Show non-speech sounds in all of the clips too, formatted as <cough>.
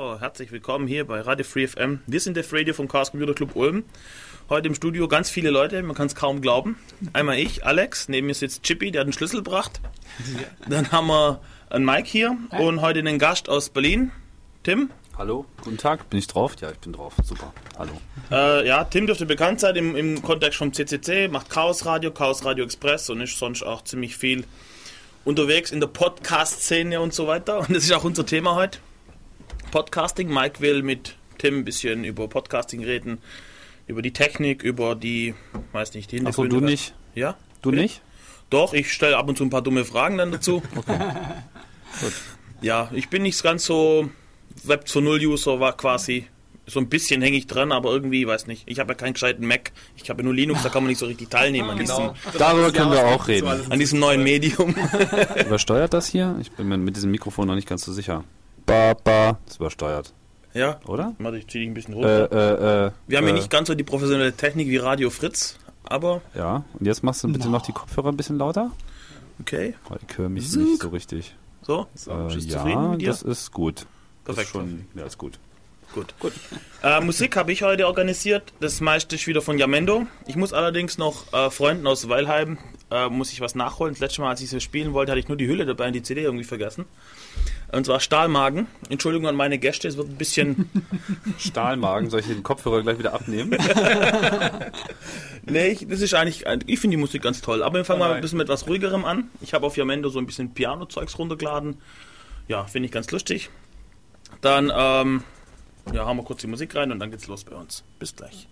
Oh, herzlich willkommen hier bei Radio Free FM. Wir sind der Radio vom Chaos Computer Club Ulm. Heute im Studio ganz viele Leute, man kann es kaum glauben. Einmal ich, Alex, neben mir sitzt Chippy, der hat einen Schlüssel gebracht. Dann haben wir einen Mike hier und heute einen Gast aus Berlin, Tim. Hallo, guten Tag, bin ich drauf? Ja, ich bin drauf, super. Hallo. Äh, ja, Tim dürfte bekannt sein im, im Kontext vom CCC, macht Chaos Radio, Chaos Radio Express und ist sonst auch ziemlich viel unterwegs in der Podcast-Szene und so weiter. Und das ist auch unser Thema heute. Podcasting. Mike will mit Tim ein bisschen über Podcasting reden, über die Technik, über die, weiß nicht, die Achso, Hintergründe. du nicht? Ja? Du nicht? Doch, ich stelle ab und zu ein paar dumme Fragen dann dazu. <laughs> Gut. Ja, ich bin nicht ganz so Web 2.0 User, war quasi so ein bisschen hänge ich dran, aber irgendwie, weiß nicht, ich habe ja keinen gescheiten Mac, ich habe ja nur Linux, da kann man nicht so richtig teilnehmen an, diesem, Darüber können wir auch reden. an diesem neuen Medium. <laughs> <laughs> Übersteuert das hier? Ich bin mir mit diesem Mikrofon noch nicht ganz so sicher. Ba, ba, ist übersteuert, ja, oder? warte, ich ziehe dich ein bisschen Äh, runter. äh, äh. Wir haben äh, hier nicht ganz so die professionelle Technik wie Radio Fritz, aber Ja, und jetzt machst du bitte noch die Kopfhörer ein bisschen lauter? okay, Weil ich höre mich nicht so richtig. so, Äh, bist du ja, zufrieden mit dir? das ist gut. Das Perfekt. ist schon, ja, ist gut. Gut. Äh, Musik habe ich heute organisiert. Das meiste ist wieder von Yamendo. Ich muss allerdings noch äh, Freunden aus Weilheim, äh, muss ich was nachholen. Das letzte Mal, als ich so spielen wollte, hatte ich nur die Hülle dabei und die CD irgendwie vergessen. Und zwar Stahlmagen. Entschuldigung an meine Gäste, es wird ein bisschen... <laughs> Stahlmagen, soll ich den Kopfhörer gleich wieder abnehmen? <laughs> nee, ich, das ist eigentlich... Ich finde die Musik ganz toll. Aber wir fangen mal ein bisschen mit etwas ruhigerem an. Ich habe auf Yamendo so ein bisschen Piano-Zeugs runtergeladen. Ja, finde ich ganz lustig. Dann, ähm... Ja, hauen wir kurz die Musik rein und dann geht's los bei uns. Bis gleich.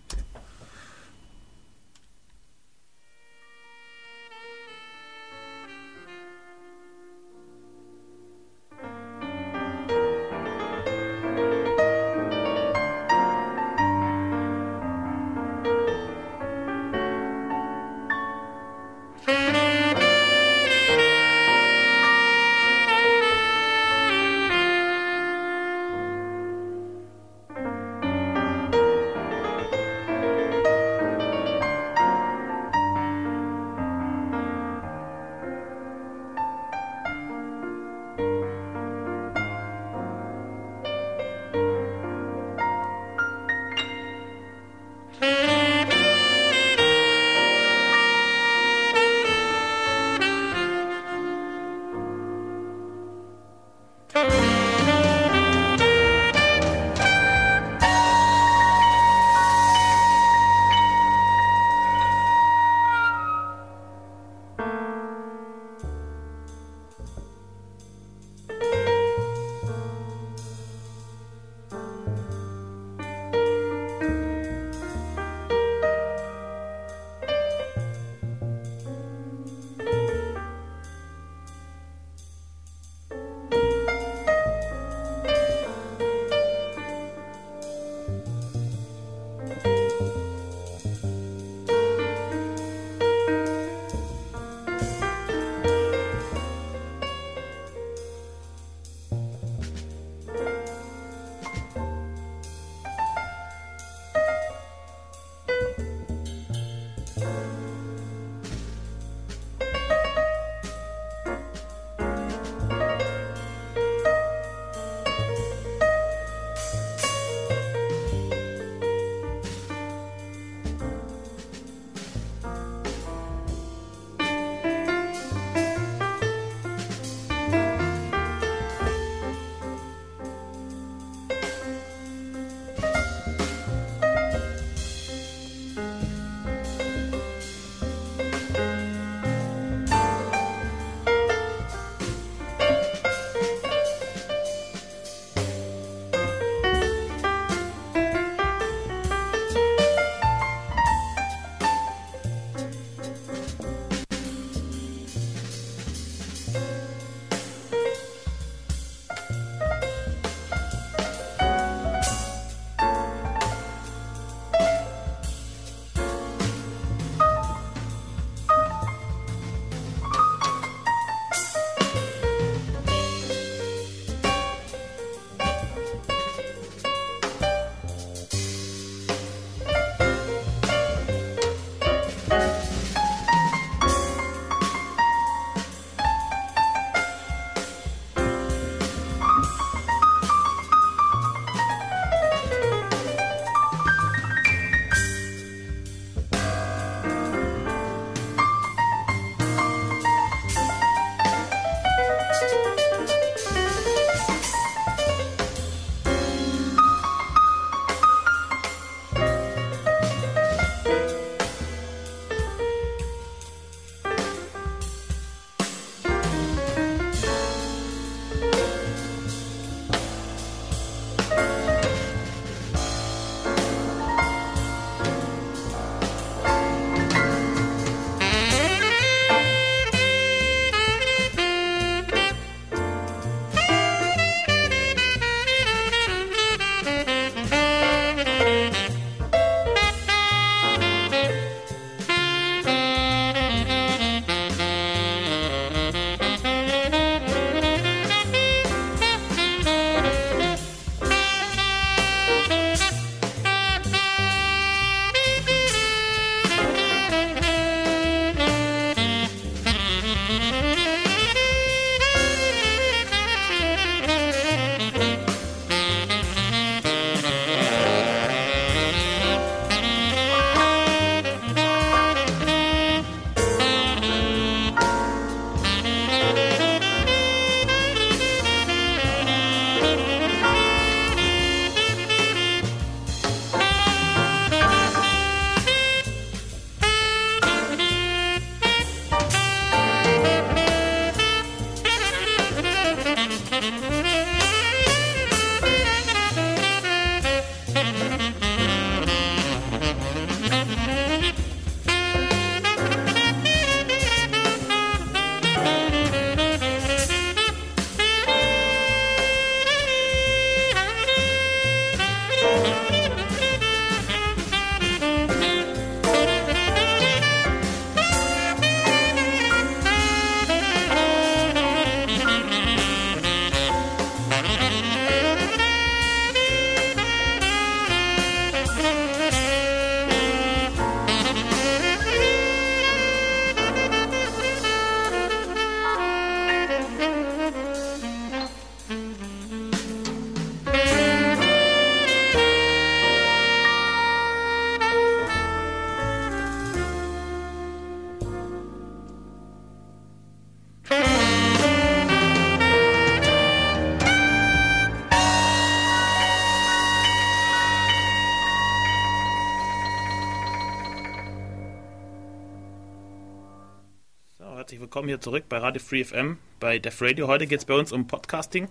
Willkommen hier zurück bei Radio Free FM, bei Def Radio. Heute geht es bei uns um Podcasting.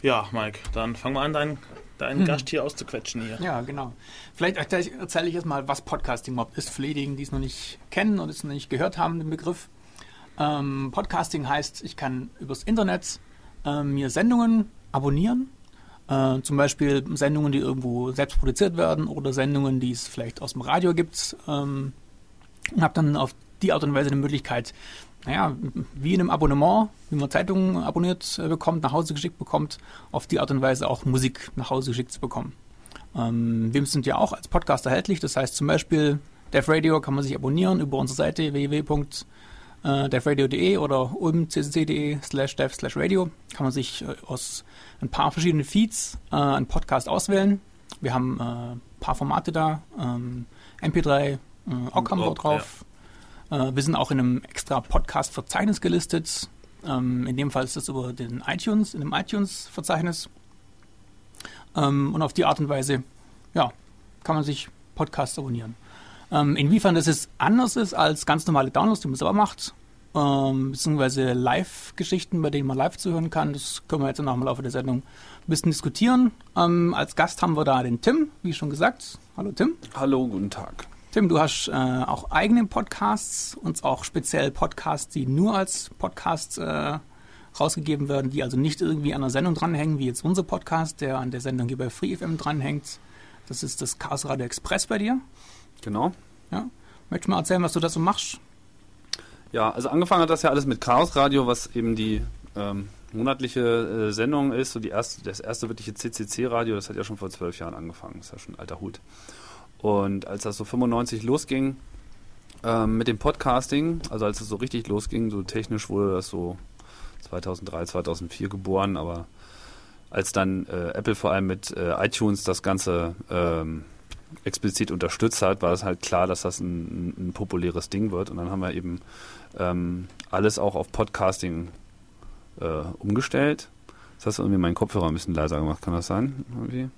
Ja, Mike, dann fangen wir an, deinen, deinen hm. Gast hier auszuquetschen hier. Ja, genau. Vielleicht erzähle ich jetzt mal, was Podcasting überhaupt ist, für diejenigen, die es noch nicht kennen und es noch nicht gehört haben, den Begriff. Ähm, Podcasting heißt, ich kann übers Internet äh, mir Sendungen abonnieren. Äh, zum Beispiel Sendungen, die irgendwo selbst produziert werden oder Sendungen, die es vielleicht aus dem Radio gibt. Ähm, und habe dann auf die Art und Weise eine Möglichkeit, naja, wie in einem Abonnement, wie man Zeitungen abonniert äh, bekommt, nach Hause geschickt bekommt, auf die Art und Weise auch Musik nach Hause geschickt zu bekommen. Ähm, wir sind ja auch als Podcast erhältlich, das heißt zum Beispiel Def Radio kann man sich abonnieren über unsere Seite www.devradio.de oder umccc.de slash dev slash radio. Kann man sich äh, aus ein paar verschiedenen Feeds äh, einen Podcast auswählen. Wir haben äh, ein paar Formate da, ähm, MP3, äh, OGG haben wir drauf, äh, wir sind auch in einem extra Podcast-Verzeichnis gelistet. Ähm, in dem Fall ist das über den iTunes, in dem iTunes-Verzeichnis. Ähm, und auf die Art und Weise, ja, kann man sich Podcasts abonnieren. Ähm, inwiefern das jetzt anders ist als ganz normale Downloads, die man selber macht, ähm, beziehungsweise Live-Geschichten, bei denen man live zuhören kann, das können wir jetzt noch im Laufe der Sendung ein bisschen diskutieren. Ähm, als Gast haben wir da den Tim, wie schon gesagt. Hallo Tim. Hallo, guten Tag. Tim, du hast äh, auch eigene Podcasts und auch speziell Podcasts, die nur als Podcasts äh, rausgegeben werden, die also nicht irgendwie an der Sendung dranhängen, wie jetzt unser Podcast, der an der Sendung hier bei FreeFM dranhängt. Das ist das Chaos Radio Express bei dir. Genau. Ja. Möchtest du mal erzählen, was du da so machst? Ja, also angefangen hat das ja alles mit Chaos Radio, was eben die ähm, monatliche äh, Sendung ist. So die erste, das erste wirkliche CCC-Radio, das hat ja schon vor zwölf Jahren angefangen. Das ist ja schon ein alter Hut. Und als das so 95 losging ähm, mit dem Podcasting, also als es so richtig losging, so technisch wurde das so 2003, 2004 geboren, aber als dann äh, Apple vor allem mit äh, iTunes das Ganze ähm, explizit unterstützt hat, war es halt klar, dass das ein, ein, populäres Ding wird. Und dann haben wir eben ähm, alles auch auf Podcasting äh, umgestellt. Das hast du irgendwie meinen Kopfhörer ein bisschen leiser gemacht, kann das sein? Irgendwie?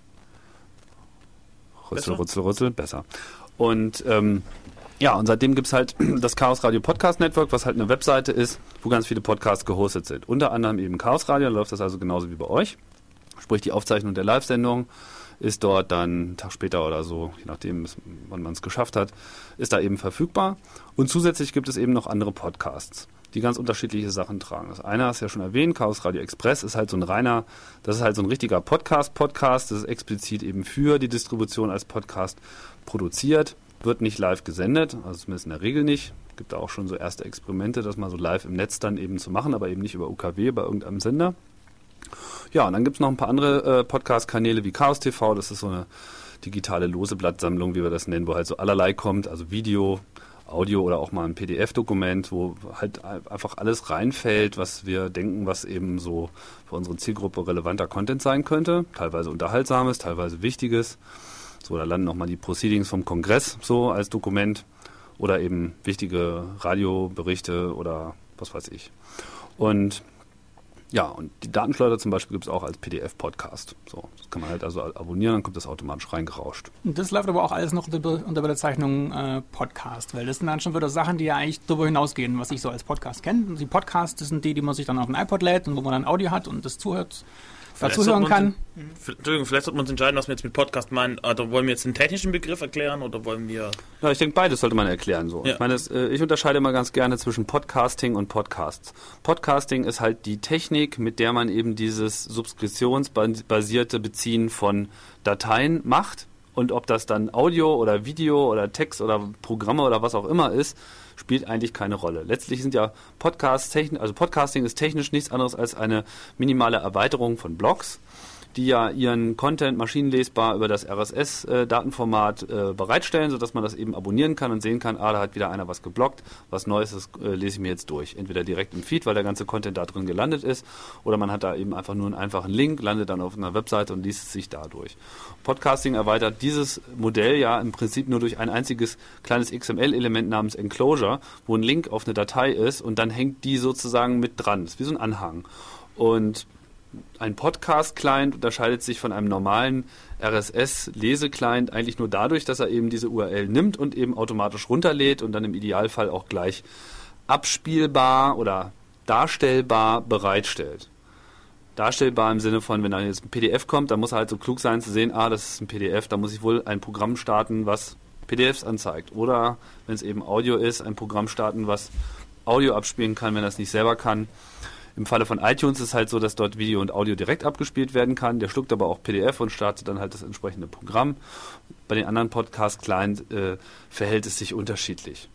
Rützel, Rützel, Rützel, besser. Und ähm, ja, und seitdem gibt es halt <clears throat> das Chaos Radio Podcast Network, was halt eine Webseite ist, wo ganz viele Podcasts gehostet sind. Unter anderem eben Chaos Radio, da läuft das also genauso wie bei euch. Sprich, die Aufzeichnung der Live-Sendung ist dort dann einen Tag später oder so, je nachdem, wann man es geschafft hat, ist da eben verfügbar. Und zusätzlich gibt es eben noch andere Podcasts die ganz unterschiedliche Sachen tragen. Das eine hast du ja schon erwähnt, Chaos Radio Express ist halt so ein reiner, das ist halt so ein richtiger Podcast-Podcast, das ist explizit eben für die Distribution als Podcast produziert, wird nicht live gesendet, also zumindest in der Regel nicht. Gibt da auch schon so erste Experimente, das mal so live im Netz dann eben zu machen, aber eben nicht über UKW bei irgendeinem Sender. Ja, und dann gibt es noch ein paar andere äh, Podcast-Kanäle wie Chaos TV, das ist so eine digitale Loseblattsammlung, wie wir das nennen, wo halt so allerlei kommt, also Video, Audio oder auch mal ein PDF-Dokument, wo halt einfach alles reinfällt, was wir denken, was eben so für unsere Zielgruppe relevanter Content sein könnte. Teilweise unterhaltsames, teilweise wichtiges. So, da landen nochmal die Proceedings vom Kongress so als Dokument oder eben wichtige Radioberichte oder was weiß ich. Und ja, und die Datenschleuder zum Beispiel gibt es auch als PDF-Podcast. So, das kann man halt also abonnieren, dann kommt das automatisch reingerauscht. Das läuft aber auch alles noch unter, der Bezeichnung äh, Podcast, weil das sind dann schon wieder Sachen, die ja eigentlich darüber hinausgehen, was ich so als Podcast kenne. Die Podcasts, sind die, die man sich dann auf ein iPod lädt und wo man dann Audio hat und das zuhört dazu hören kann. Entschuldigung, vielleicht sollte man uns entscheiden, was wir jetzt mit Podcast meinen. Also wollen wir jetzt einen technischen Begriff erklären oder wollen wir. Ja, ich denke, beides sollte man erklären. So. Ja. Ich meine, äh, ich unterscheide mal ganz gerne zwischen Podcasting und Podcasts. Podcasting ist halt die Technik, mit der man eben dieses subskriptionsbasierte Beziehen von Dateien macht. Und ob das dann Audio oder Video oder Text oder Programme oder was auch immer ist, spielt eigentlich keine Rolle. Letztlich sind ja Podcasts, also Podcasting ist technisch nichts anderes als eine minimale Erweiterung von Blogs die ja ihren Content maschinenlesbar über das RSS-Datenformat äh, bereitstellen, sodass man das eben abonnieren kann und sehen kann, ah, da hat wieder einer was geblockt, was Neues, das äh, lese ich mir jetzt durch. Entweder direkt im Feed, weil der ganze Content da drin gelandet ist, oder man hat da eben einfach nur einen einfachen Link, landet dann auf einer Webseite und liest es sich dadurch. Podcasting erweitert dieses Modell ja im Prinzip nur durch ein einziges kleines XML-Element namens Enclosure, wo ein Link auf eine Datei ist und dann hängt die sozusagen mit dran. Das ist wie so ein Anhang. Und ein Podcast-Client unterscheidet sich von einem normalen RSS-Lese-Client eigentlich nur dadurch, dass er eben diese URL nimmt und eben automatisch runterlädt und dann im Idealfall auch gleich abspielbar oder darstellbar bereitstellt. Darstellbar im Sinne von, wenn da jetzt ein PDF kommt, dann muss er halt so klug sein zu sehen, ah, das ist ein PDF, da muss ich wohl ein Programm starten, was PDFs anzeigt. Oder wenn es eben Audio ist, ein Programm starten, was Audio abspielen kann, wenn er es nicht selber kann. Im Falle von iTunes ist es halt so, dass dort Video und Audio direkt abgespielt werden kann. Der schluckt aber auch PDF und startet dann halt das entsprechende Programm. Bei den anderen Podcast-Clients äh, verhält es sich unterschiedlich.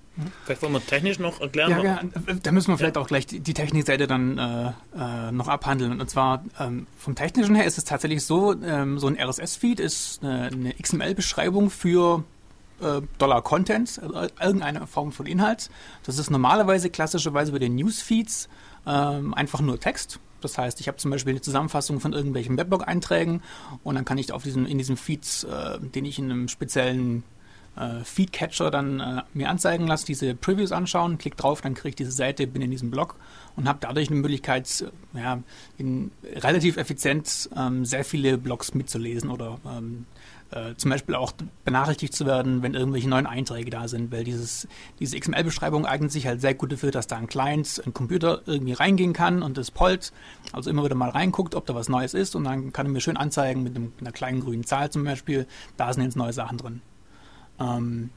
Vielleicht wollen wir technisch noch erklären. Ja, ja, da müssen wir vielleicht ja. auch gleich die, Technikseite dann äh, äh, noch abhandeln. Und zwar ähm, vom Technischen her ist es tatsächlich so, ähm, so ein RSS-Feed ist eine, eine XML-Beschreibung für äh, Dollar Content, also irgendeine Form von Inhalt. Das ist normalerweise klassischerweise bei den Newsfeeds ähm, einfach nur Text. Das heißt, ich habe zum Beispiel eine Zusammenfassung von irgendwelchen Weblog-Einträgen und dann kann ich auf diesen, in diesem Feeds, äh, den ich in einem speziellen äh, Feedcatcher dann äh, mir anzeigen lasse, diese Previews anschauen, klick drauf, dann kriege ich diese Seite, bin in diesem Blog und habe dadurch eine Möglichkeit, ja, in, relativ effizient ähm, sehr viele Blogs mitzulesen oder ähm, äh, zum Beispiel auch benachrichtigt zu werden, wenn irgendwelche neuen Einträge da sind, weil dieses, diese XML-Beschreibung eignet sich halt sehr gut dafür, dass da ein Client, ein Computer irgendwie reingehen kann und das pollt, also immer wieder mal reinguckt, ob da was Neues ist und dann kann er mir schön anzeigen mit, einem, mit einer kleinen grünen Zahl zum Beispiel, da sind jetzt neue Sachen drin. Ähm,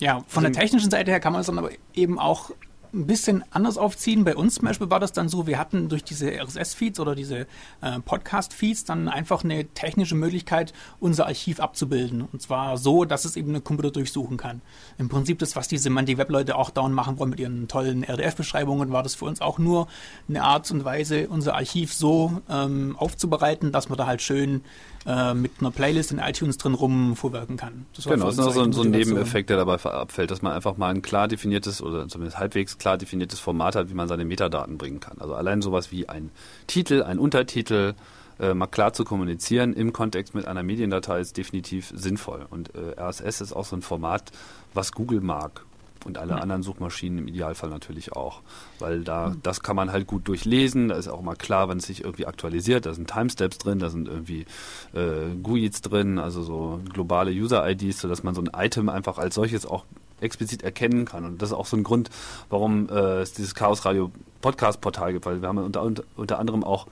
ja, von also, der technischen Seite her kann man es dann aber eben auch ein bisschen anders aufziehen. Bei uns zum Beispiel war das dann so, wir hatten durch diese RSS-Feeds oder diese äh, Podcast-Feeds dann einfach eine technische Möglichkeit, unser Archiv abzubilden. Und zwar so, dass es eben ein Computer durchsuchen kann. Im Prinzip das, was die Semantic-Web-Leute auch dauernd machen wollen mit ihren tollen RDF-Beschreibungen, war das für uns auch nur eine Art und Weise, unser Archiv so ähm, aufzubereiten, dass man da halt schön äh, mit einer Playlist in iTunes drin rumvorwerken kann. Das genau, das ist noch so, so ein Nebeneffekt, der dabei abfällt, dass man einfach mal ein klar definiertes oder zumindest halbwegs klar definiertes Format hat, wie man seine Metadaten bringen kann. Also allein sowas wie ein Titel, ein Untertitel, äh, mal klar zu kommunizieren im Kontext mit einer Mediendatei ist definitiv sinnvoll. Und äh, RSS ist auch so ein Format, was Google mag und alle anderen Suchmaschinen im Idealfall natürlich auch. Weil da, das kann man halt gut durchlesen, da ist auch mal klar, wann es sich irgendwie aktualisiert, da sind Timestamps drin, da sind irgendwie äh, GUIDs drin, also so globale User-IDs, sodass man so ein Item einfach als solches auch explizit erkennen kann. Und das ist auch so ein Grund, warum äh, es dieses Chaos Radio Podcast Portal gibt, weil wir haben unter, unter anderem auch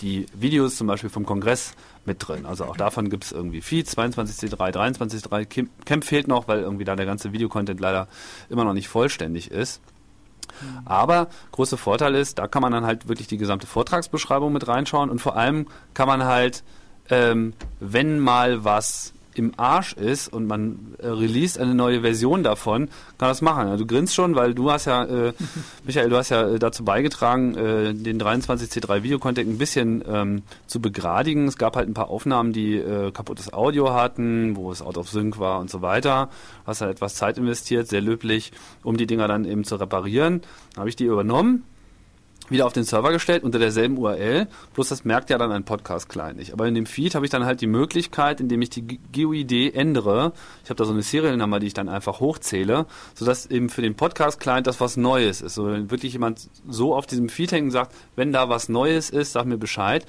die Videos zum Beispiel vom Kongress mit drin. Also auch davon gibt es irgendwie Feeds, 22C3, 23C3. Camp fehlt noch, weil irgendwie da der ganze Videocontent leider immer noch nicht vollständig ist. Mhm. Aber großer Vorteil ist, da kann man dann halt wirklich die gesamte Vortragsbeschreibung mit reinschauen und vor allem kann man halt, ähm, wenn mal was im Arsch ist und man äh, release eine neue Version davon, kann das machen. Ja, du grinst schon, weil du hast ja, äh, <laughs> Michael, du hast ja äh, dazu beigetragen, äh, den 23C3 Videocontent ein bisschen ähm, zu begradigen. Es gab halt ein paar Aufnahmen, die äh, kaputtes Audio hatten, wo es out of sync war und so weiter. Du hast halt etwas Zeit investiert, sehr löblich, um die Dinger dann eben zu reparieren. Habe ich die übernommen wieder auf den Server gestellt unter derselben URL, bloß das merkt ja dann ein Podcast-Client nicht. Aber in dem Feed habe ich dann halt die Möglichkeit, indem ich die GUID ändere, ich habe da so eine Serial-Nummer, die ich dann einfach hochzähle, sodass eben für den Podcast-Client das was Neues ist. So, wenn wirklich jemand so auf diesem Feed hängt sagt, wenn da was Neues ist, sag mir Bescheid,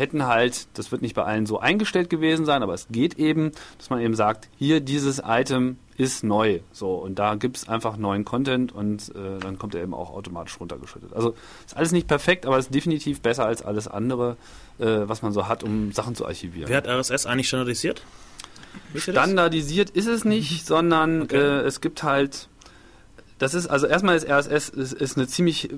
hätten halt, das wird nicht bei allen so eingestellt gewesen sein, aber es geht eben, dass man eben sagt, hier dieses Item ist neu. So, und da gibt es einfach neuen Content und äh, dann kommt er eben auch automatisch runtergeschüttet. Also ist alles nicht perfekt, aber ist definitiv besser als alles andere, äh, was man so hat, um Sachen zu archivieren. Wer hat RSS eigentlich standardisiert? Standardisiert ist es nicht, sondern okay. äh, es gibt halt das ist, also erstmal ist RSS ist, ist eine ziemlich äh,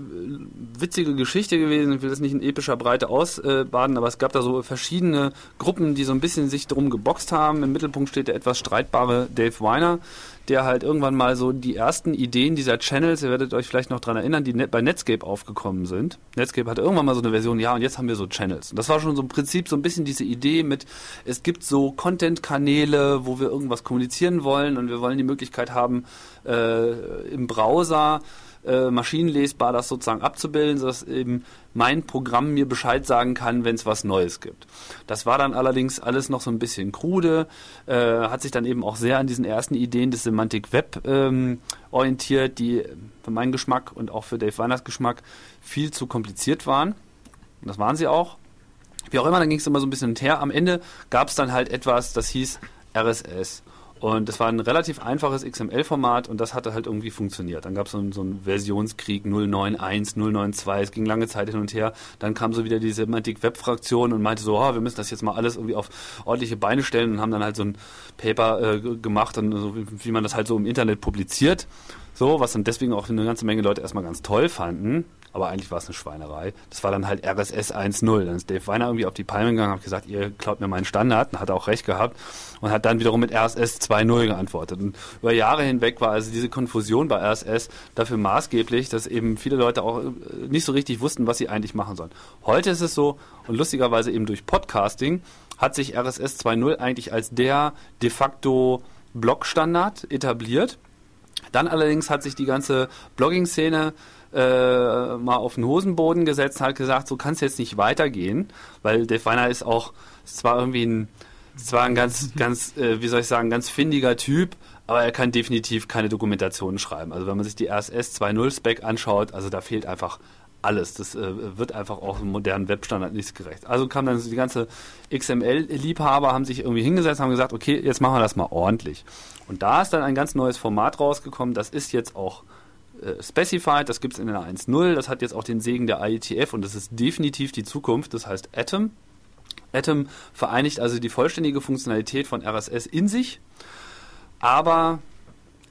witzige Geschichte gewesen. Ich will das nicht in epischer Breite ausbaden, aber es gab da so verschiedene Gruppen, die so ein bisschen sich drum geboxt haben. Im Mittelpunkt steht der etwas streitbare Dave Weiner, der halt irgendwann mal so die ersten Ideen dieser Channels, ihr werdet euch vielleicht noch dran erinnern, die bei Netscape aufgekommen sind. Netscape hatte irgendwann mal so eine Version, ja, und jetzt haben wir so Channels. Und das war schon so im Prinzip so ein bisschen diese Idee mit, es gibt so Content-Kanäle, wo wir irgendwas kommunizieren wollen und wir wollen die Möglichkeit haben, äh, im Browser äh, maschinenlesbar das sozusagen abzubilden, sodass eben mein Programm mir Bescheid sagen kann, wenn es was Neues gibt. Das war dann allerdings alles noch so ein bisschen krude, äh, hat sich dann eben auch sehr an diesen ersten Ideen des Semantic Web ähm, orientiert, die für meinen Geschmack und auch für Dave Weiners Geschmack viel zu kompliziert waren. Und das waren sie auch. Wie auch immer, dann ging es immer so ein bisschen her. Am Ende gab es dann halt etwas, das hieß RSS. Und das war ein relativ einfaches XML-Format und das hatte halt irgendwie funktioniert. Dann gab es so, so einen Versionskrieg 091, 092, es ging lange Zeit hin und her. Dann kam so wieder die Semantik-Web-Fraktion und meinte so, oh, wir müssen das jetzt mal alles irgendwie auf ordentliche Beine stellen und haben dann halt so ein Paper äh, gemacht, und so, wie man das halt so im Internet publiziert. So, was dann deswegen auch eine ganze Menge Leute erstmal ganz toll fanden aber eigentlich war es eine Schweinerei. Das war dann halt RSS 1.0. Dann ist Dave Weiner irgendwie auf die Palme gegangen und hat gesagt, ihr klaut mir meinen Standard und hat auch recht gehabt und hat dann wiederum mit RSS 2.0 geantwortet. Und über Jahre hinweg war also diese Konfusion bei RSS dafür maßgeblich, dass eben viele Leute auch äh, nicht so richtig wussten, was sie eigentlich machen sollen. Heute ist es so, und lustigerweise eben durch Podcasting, hat sich RSS 2.0 eigentlich als der de facto Blog-Standard etabliert. Dann allerdings hat sich die ganze Blogging-Szene äh, mal auf den Hosenboden gesetzt und hat gesagt, so kann es jetzt nicht weitergehen, weil Dave Weiner ist auch, ist zwar irgendwie ein, zwar ein ganz, <laughs> ganz, äh, wie soll ich sagen, ganz findiger Typ, aber er kann definitiv keine Dokumentationen schreiben. Also wenn man sich die RSS 2.0 Spec anschaut, also da fehlt einfach alles. Das äh, wird einfach auch im modernen Webstandard nicht gerecht. Also kam dann die ganze XML-Liebhaber, haben sich irgendwie hingesetzt, haben gesagt, okay, jetzt machen wir das mal ordentlich. Und da ist dann ein ganz neues Format rausgekommen, das ist jetzt auch äh, specified, das gibt es in der 1.0, das hat jetzt auch den Segen der IETF und das ist definitiv die Zukunft, das heißt Atom. Atom vereinigt also die vollständige Funktionalität von RSS in sich, aber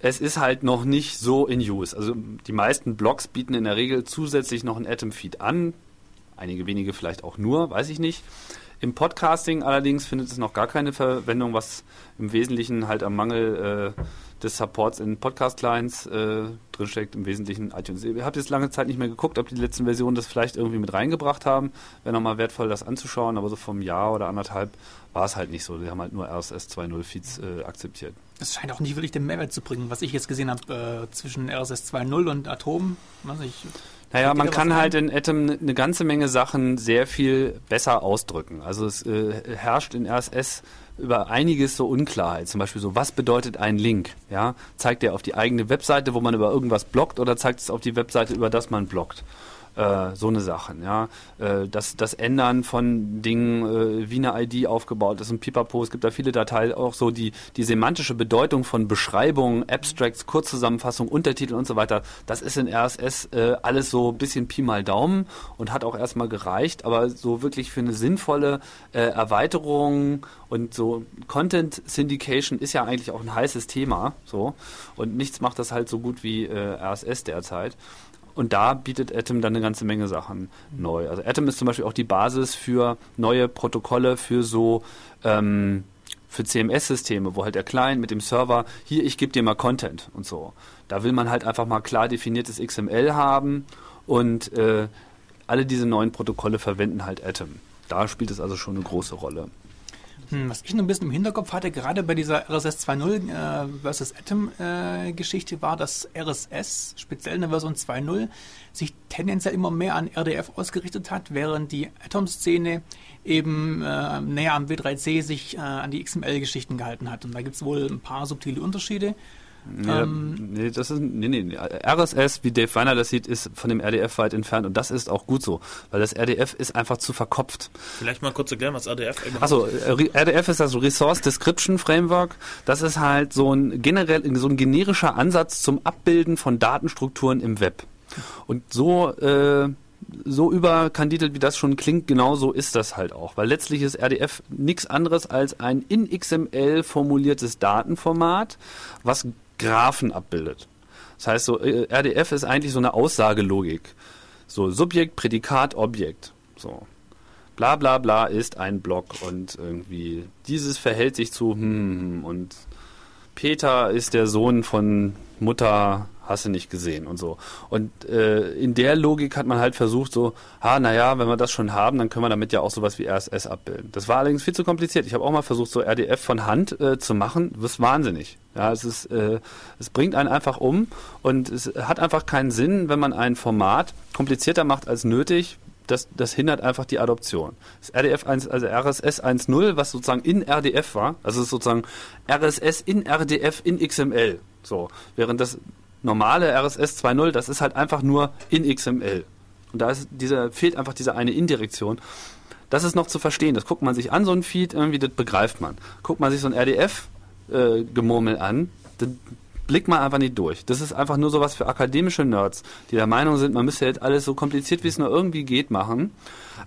es ist halt noch nicht so in Use. Also die meisten Blogs bieten in der Regel zusätzlich noch ein Atom-Feed an, einige wenige vielleicht auch nur, weiß ich nicht. Im Podcasting allerdings findet es noch gar keine Verwendung, was im Wesentlichen halt am Mangel äh, des Supports in Podcast-Clients äh, drinsteckt, im Wesentlichen iTunes. Ich habe jetzt lange Zeit nicht mehr geguckt, ob die letzten Versionen das vielleicht irgendwie mit reingebracht haben. Wäre nochmal wertvoll, das anzuschauen, aber so vom Jahr oder anderthalb war es halt nicht so. Die haben halt nur RSS 2.0 Feeds äh, akzeptiert. Das scheint auch nicht wirklich den Mehrwert zu bringen, was ich jetzt gesehen habe äh, zwischen RSS 2.0 und Atom. Was ich, naja, man kann halt in Atom eine ganze Menge Sachen sehr viel besser ausdrücken. Also es äh, herrscht in RSS über einiges so Unklarheit. Zum Beispiel so, was bedeutet ein Link? Ja, zeigt er auf die eigene Webseite, wo man über irgendwas blockt, oder zeigt es auf die Webseite, über das man blockt? Äh, so eine Sachen, ja. Äh, das, das Ändern von Dingen, äh, wie eine ID aufgebaut ist, ein Pipapo, es gibt da viele Dateien, auch so die, die semantische Bedeutung von Beschreibungen, Abstracts, Kurzzusammenfassung, Untertitel und so weiter, das ist in RSS äh, alles so ein bisschen Pi mal Daumen und hat auch erstmal gereicht, aber so wirklich für eine sinnvolle äh, Erweiterung und so Content Syndication ist ja eigentlich auch ein heißes Thema, so. Und nichts macht das halt so gut wie äh, RSS derzeit. Und da bietet Atom dann eine ganze Menge Sachen neu. Also Atom ist zum Beispiel auch die Basis für neue Protokolle für so ähm, für CMS-Systeme, wo halt der Client mit dem Server, hier, ich gebe dir mal Content und so. Da will man halt einfach mal klar definiertes XML haben und äh, alle diese neuen Protokolle verwenden halt Atom. Da spielt es also schon eine große Rolle. Hm, was ich noch ein bisschen im Hinterkopf hatte, gerade bei dieser RSS 2.0 äh, versus Atom-Geschichte, äh, war, dass RSS, speziell in der Version 2.0, sich tendenziell immer mehr an RDF ausgerichtet hat, während die Atom-Szene eben äh, näher am W3C sich äh, an die XML-Geschichten gehalten hat. Und da gibt es wohl ein paar subtile Unterschiede. Ja, ähm, nee, das ist, nee, nee, RSS, wie Dave Weiner das sieht, ist von dem RDF weit entfernt und das ist auch gut so, weil das RDF ist einfach zu verkopft. Vielleicht mal kurz erklären, was RDF ist. Achso, RDF ist also Resource Description Framework. Das ist halt so ein generell, so ein generischer Ansatz zum Abbilden von Datenstrukturen im Web. Und so, äh, so überkandidelt, wie das schon klingt, genau so ist das halt auch. Weil letztlich ist RDF nichts anderes als ein in XML formuliertes Datenformat, was Graphen abbildet. Das heißt, so äh, RDF ist eigentlich so eine Aussagelogik. So Subjekt, Prädikat, Objekt. So. Bla bla bla ist ein Block und irgendwie dieses verhält sich zu hm, hm, hm und Peter ist der Sohn von Mutter hast du nicht gesehen und so. Und äh, in der Logik hat man halt versucht, so, ha, naja, wenn wir das schon haben, dann können wir damit ja auch sowas wie RSS abbilden. Das war allerdings viel zu kompliziert. Ich habe auch mal versucht, so RDF von Hand äh, zu machen. Das ist wahnsinnig. Ja, es ist, äh, es bringt einen einfach um und es hat einfach keinen Sinn, wenn man ein Format komplizierter macht als nötig, das, das hindert einfach die Adoption. Das RDF 1, also RSS 1.0, was sozusagen in RDF war, also sozusagen RSS in RDF in XML. So, während das normale RSS 2.0, das ist halt einfach nur in XML. Und da ist dieser, fehlt einfach diese eine Indirektion. Das ist noch zu verstehen. Das guckt man sich an, so ein Feed, irgendwie, das begreift man. Guckt man sich so ein RDF Gemurmel an. Dann blick mal einfach nicht durch. Das ist einfach nur sowas für akademische Nerds, die der Meinung sind, man müsste jetzt alles so kompliziert, wie es nur irgendwie geht, machen.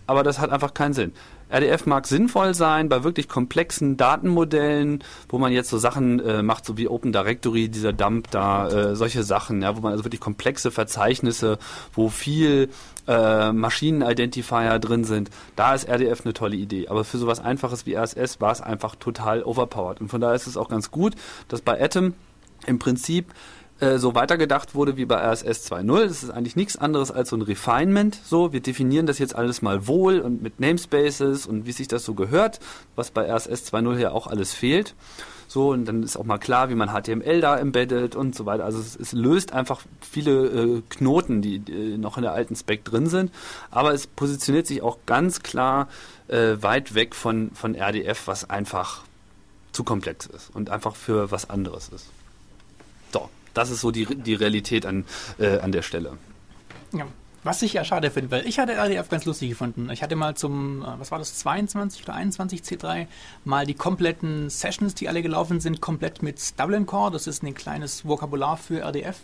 Aber das hat einfach keinen Sinn. RDF mag sinnvoll sein bei wirklich komplexen Datenmodellen, wo man jetzt so Sachen äh, macht, so wie Open Directory, dieser Dump da, äh, solche Sachen, ja, wo man also wirklich komplexe Verzeichnisse, wo viel äh, Maschinenidentifier drin sind. Da ist RDF eine tolle Idee. Aber für sowas Einfaches wie RSS war es einfach total overpowered. Und von daher ist es auch ganz gut, dass bei Atom im Prinzip äh, so weitergedacht wurde wie bei RSS 2.0. Das ist eigentlich nichts anderes als so ein Refinement. So, wir definieren das jetzt alles mal wohl und mit Namespaces und wie sich das so gehört, was bei RSS 2.0 ja auch alles fehlt. So, und dann ist auch mal klar, wie man HTML da embedded und so weiter. Also es, es löst einfach viele äh, Knoten, die äh, noch in der alten Spec drin sind. Aber es positioniert sich auch ganz klar äh, weit weg von, von RDF, was einfach zu komplex ist und einfach für was anderes ist. Das ist so die, die Realität an, äh, an der Stelle. Ja. Was ich ja schade finde, weil ich hatte RDF ganz lustig gefunden. Ich hatte mal zum, äh, was war das, 22 oder 21 C3 mal die kompletten Sessions, die alle gelaufen sind, komplett mit Dublin Core. Das ist ein kleines Vokabular für RDF,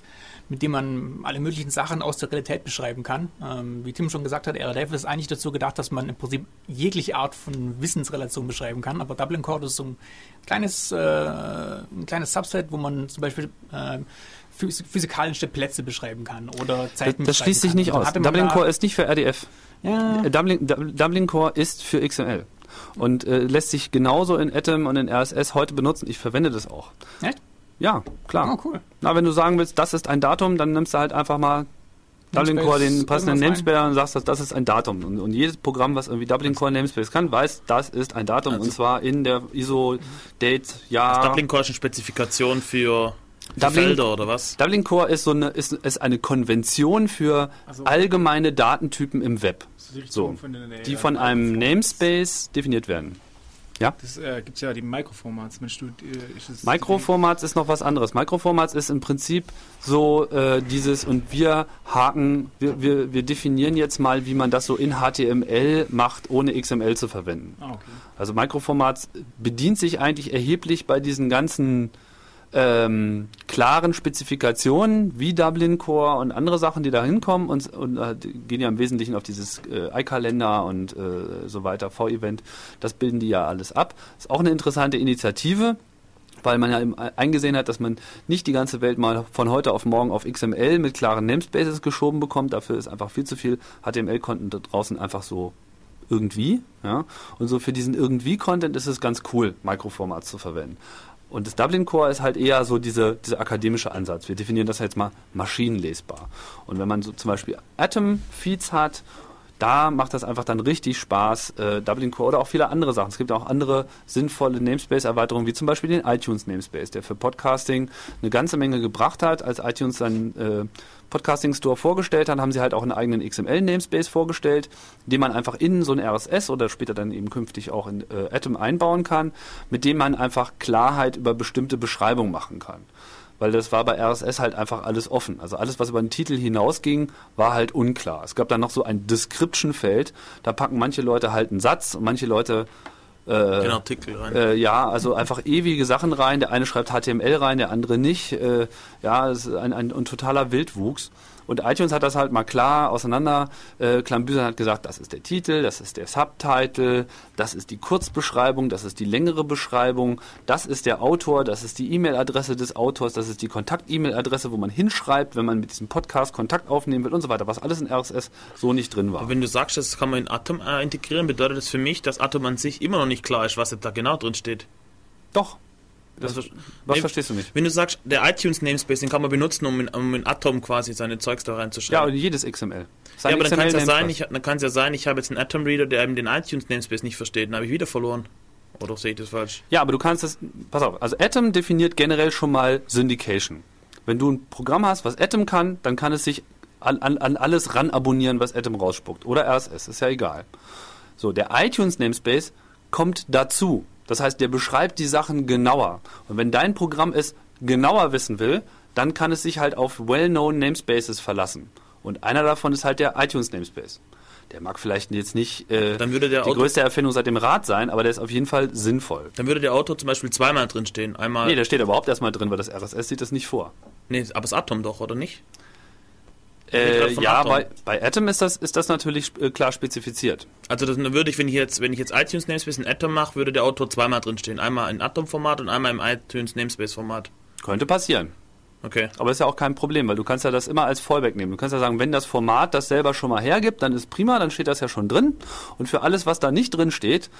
mit dem man alle möglichen Sachen aus der Realität beschreiben kann. Ähm, wie Tim schon gesagt hat, RDF ist eigentlich dazu gedacht, dass man im Prinzip jegliche Art von Wissensrelation beschreiben kann. Aber Dublin Core, das ist so ein kleines, äh, ein kleines Subset, wo man zum Beispiel äh, physikalische Plätze beschreiben kann oder Zeiten Das, das schließt sich nicht aus. Dublin Core ist nicht für RDF. Ja. Äh, Dublin, Dublin Core ist für XML und äh, lässt sich genauso in Atom und in RSS heute benutzen. Ich verwende das auch. Echt? Ja, klar. Oh, cool. Na, wenn du sagen willst, das ist ein Datum, dann nimmst du halt einfach mal Dublin Core den passenden Namespace und sagst, das ist ein Datum. Und, und, jedes Programm, was irgendwie Dublin Core Namespace kann, weiß, das ist ein Datum. Also und zwar in der ISO-Date, ja. Das Dublin Core ist eine Spezifikation für Dublin, Felder oder was? Dublin Core ist so eine ist, ist eine Konvention für also, allgemeine Datentypen im Web. Die, so, von die von einem Namespace definiert werden. Ja? Das äh, gibt ja die Microformats. Äh, ist Microformats ist noch was anderes. Microformats ist im Prinzip so äh, dieses und wir haken, wir, wir, wir definieren jetzt mal, wie man das so in HTML macht, ohne XML zu verwenden. Ah, okay. Also Microformats bedient sich eigentlich erheblich bei diesen ganzen ähm, klaren Spezifikationen wie Dublin Core und andere Sachen, die da hinkommen und, und äh, gehen ja im Wesentlichen auf dieses äh, iCalendar und äh, so weiter, V-Event, das bilden die ja alles ab. Ist auch eine interessante Initiative, weil man ja eingesehen hat, dass man nicht die ganze Welt mal von heute auf morgen auf XML mit klaren Namespaces geschoben bekommt. Dafür ist einfach viel zu viel HTML-Content da draußen einfach so irgendwie. Ja? Und so für diesen irgendwie-Content ist es ganz cool, Microformats zu verwenden. Und das Dublin Core ist halt eher so diese, dieser akademische Ansatz. Wir definieren das jetzt mal maschinenlesbar. Und wenn man so zum Beispiel Atom-Feeds hat, da macht das einfach dann richtig Spaß, äh, Dublin Core oder auch viele andere Sachen. Es gibt auch andere sinnvolle Namespace-Erweiterungen, wie zum Beispiel den iTunes Namespace, der für Podcasting eine ganze Menge gebracht hat, als iTunes dann äh, Podcasting Store vorgestellt hat, haben sie halt auch einen eigenen XML-Namespace vorgestellt, den man einfach in so ein RSS oder später dann eben künftig auch in äh, Atom einbauen kann, mit dem man einfach Klarheit über bestimmte Beschreibungen machen kann. Weil das war bei RSS halt einfach alles offen. Also alles, was über den Titel hinausging, war halt unklar. Es gab dann noch so ein Description-Feld, da packen manche Leute halt einen Satz und manche Leute äh, den Artikel rein. Äh, ja, also einfach ewige Sachen rein. Der eine schreibt HTML rein, der andere nicht. Äh, ja, es ist ein, ein, ein totaler Wildwuchs. Und iTunes hat das halt mal klar auseinander. Äh, Klambüsern hat gesagt, das ist der Titel, das ist der Subtitle, das ist die Kurzbeschreibung, das ist die längere Beschreibung, das ist der Autor, das ist die E-Mail-Adresse des Autors, das ist die Kontakt-E-Mail-Adresse, wo man hinschreibt, wenn man mit diesem Podcast Kontakt aufnehmen will und so weiter, was alles in RSS so nicht drin war. wenn du sagst, das kann man in Atom äh, integrieren, bedeutet das für mich, dass Atom an sich immer noch nicht klar ist, was da genau drin steht. Doch, das, was nee, verstehst du nicht? Wenn du sagst, der iTunes Namespace, den kann man benutzen, um in, um in Atom quasi seine Zeugs da reinzuschreiben. Ja, und jedes XML. Seine ja, aber dann kann es ja sein, ich, dann kann es ja sein, ich habe jetzt einen Atom Reader, der eben den iTunes Namespace nicht versteht, dann habe ich wieder verloren. Oder sehe ich das falsch? Ja, aber du kannst das, pass auf, also Atom definiert generell schon mal Syndication. Wenn du ein Programm hast, was Atom kann, dann kann es sich an, an, an alles ran abonnieren, was Atom rausspuckt. Oder RSS, ist ja egal. So, der iTunes Namespace kommt dazu. Das heißt, der beschreibt die Sachen genauer. Und wenn dein Programm es genauer wissen will, dann kann es sich halt auf well-known Namespaces verlassen. Und einer davon ist halt der iTunes Namespace. Der mag vielleicht jetzt nicht äh, Dann würde der die Auto- größte Erfindung seit dem Rad sein, aber der ist auf jeden Fall sinnvoll. Dann würde der Auto zum Beispiel zweimal drin stehen. Einmal. Nee, der steht überhaupt erstmal drin, weil das RSS sieht das nicht vor. nee, aber das Atom doch, oder nicht? Äh, ja, bei, bei Atom ist das, ist das natürlich äh, klar spezifiziert. Also das, würde ich, wenn ich jetzt, wenn ich jetzt iTunes Namespace in Atom mache, würde der Autor zweimal drin stehen. Einmal in Atom-Format und einmal im iTunes Namespace-Format. Könnte passieren. Okay. Aber ist ja auch kein Problem, weil du kannst ja das immer als Fallback nehmen. Du kannst ja sagen, wenn das Format das selber schon mal hergibt, dann ist prima, dann steht das ja schon drin. Und für alles, was da nicht drin steht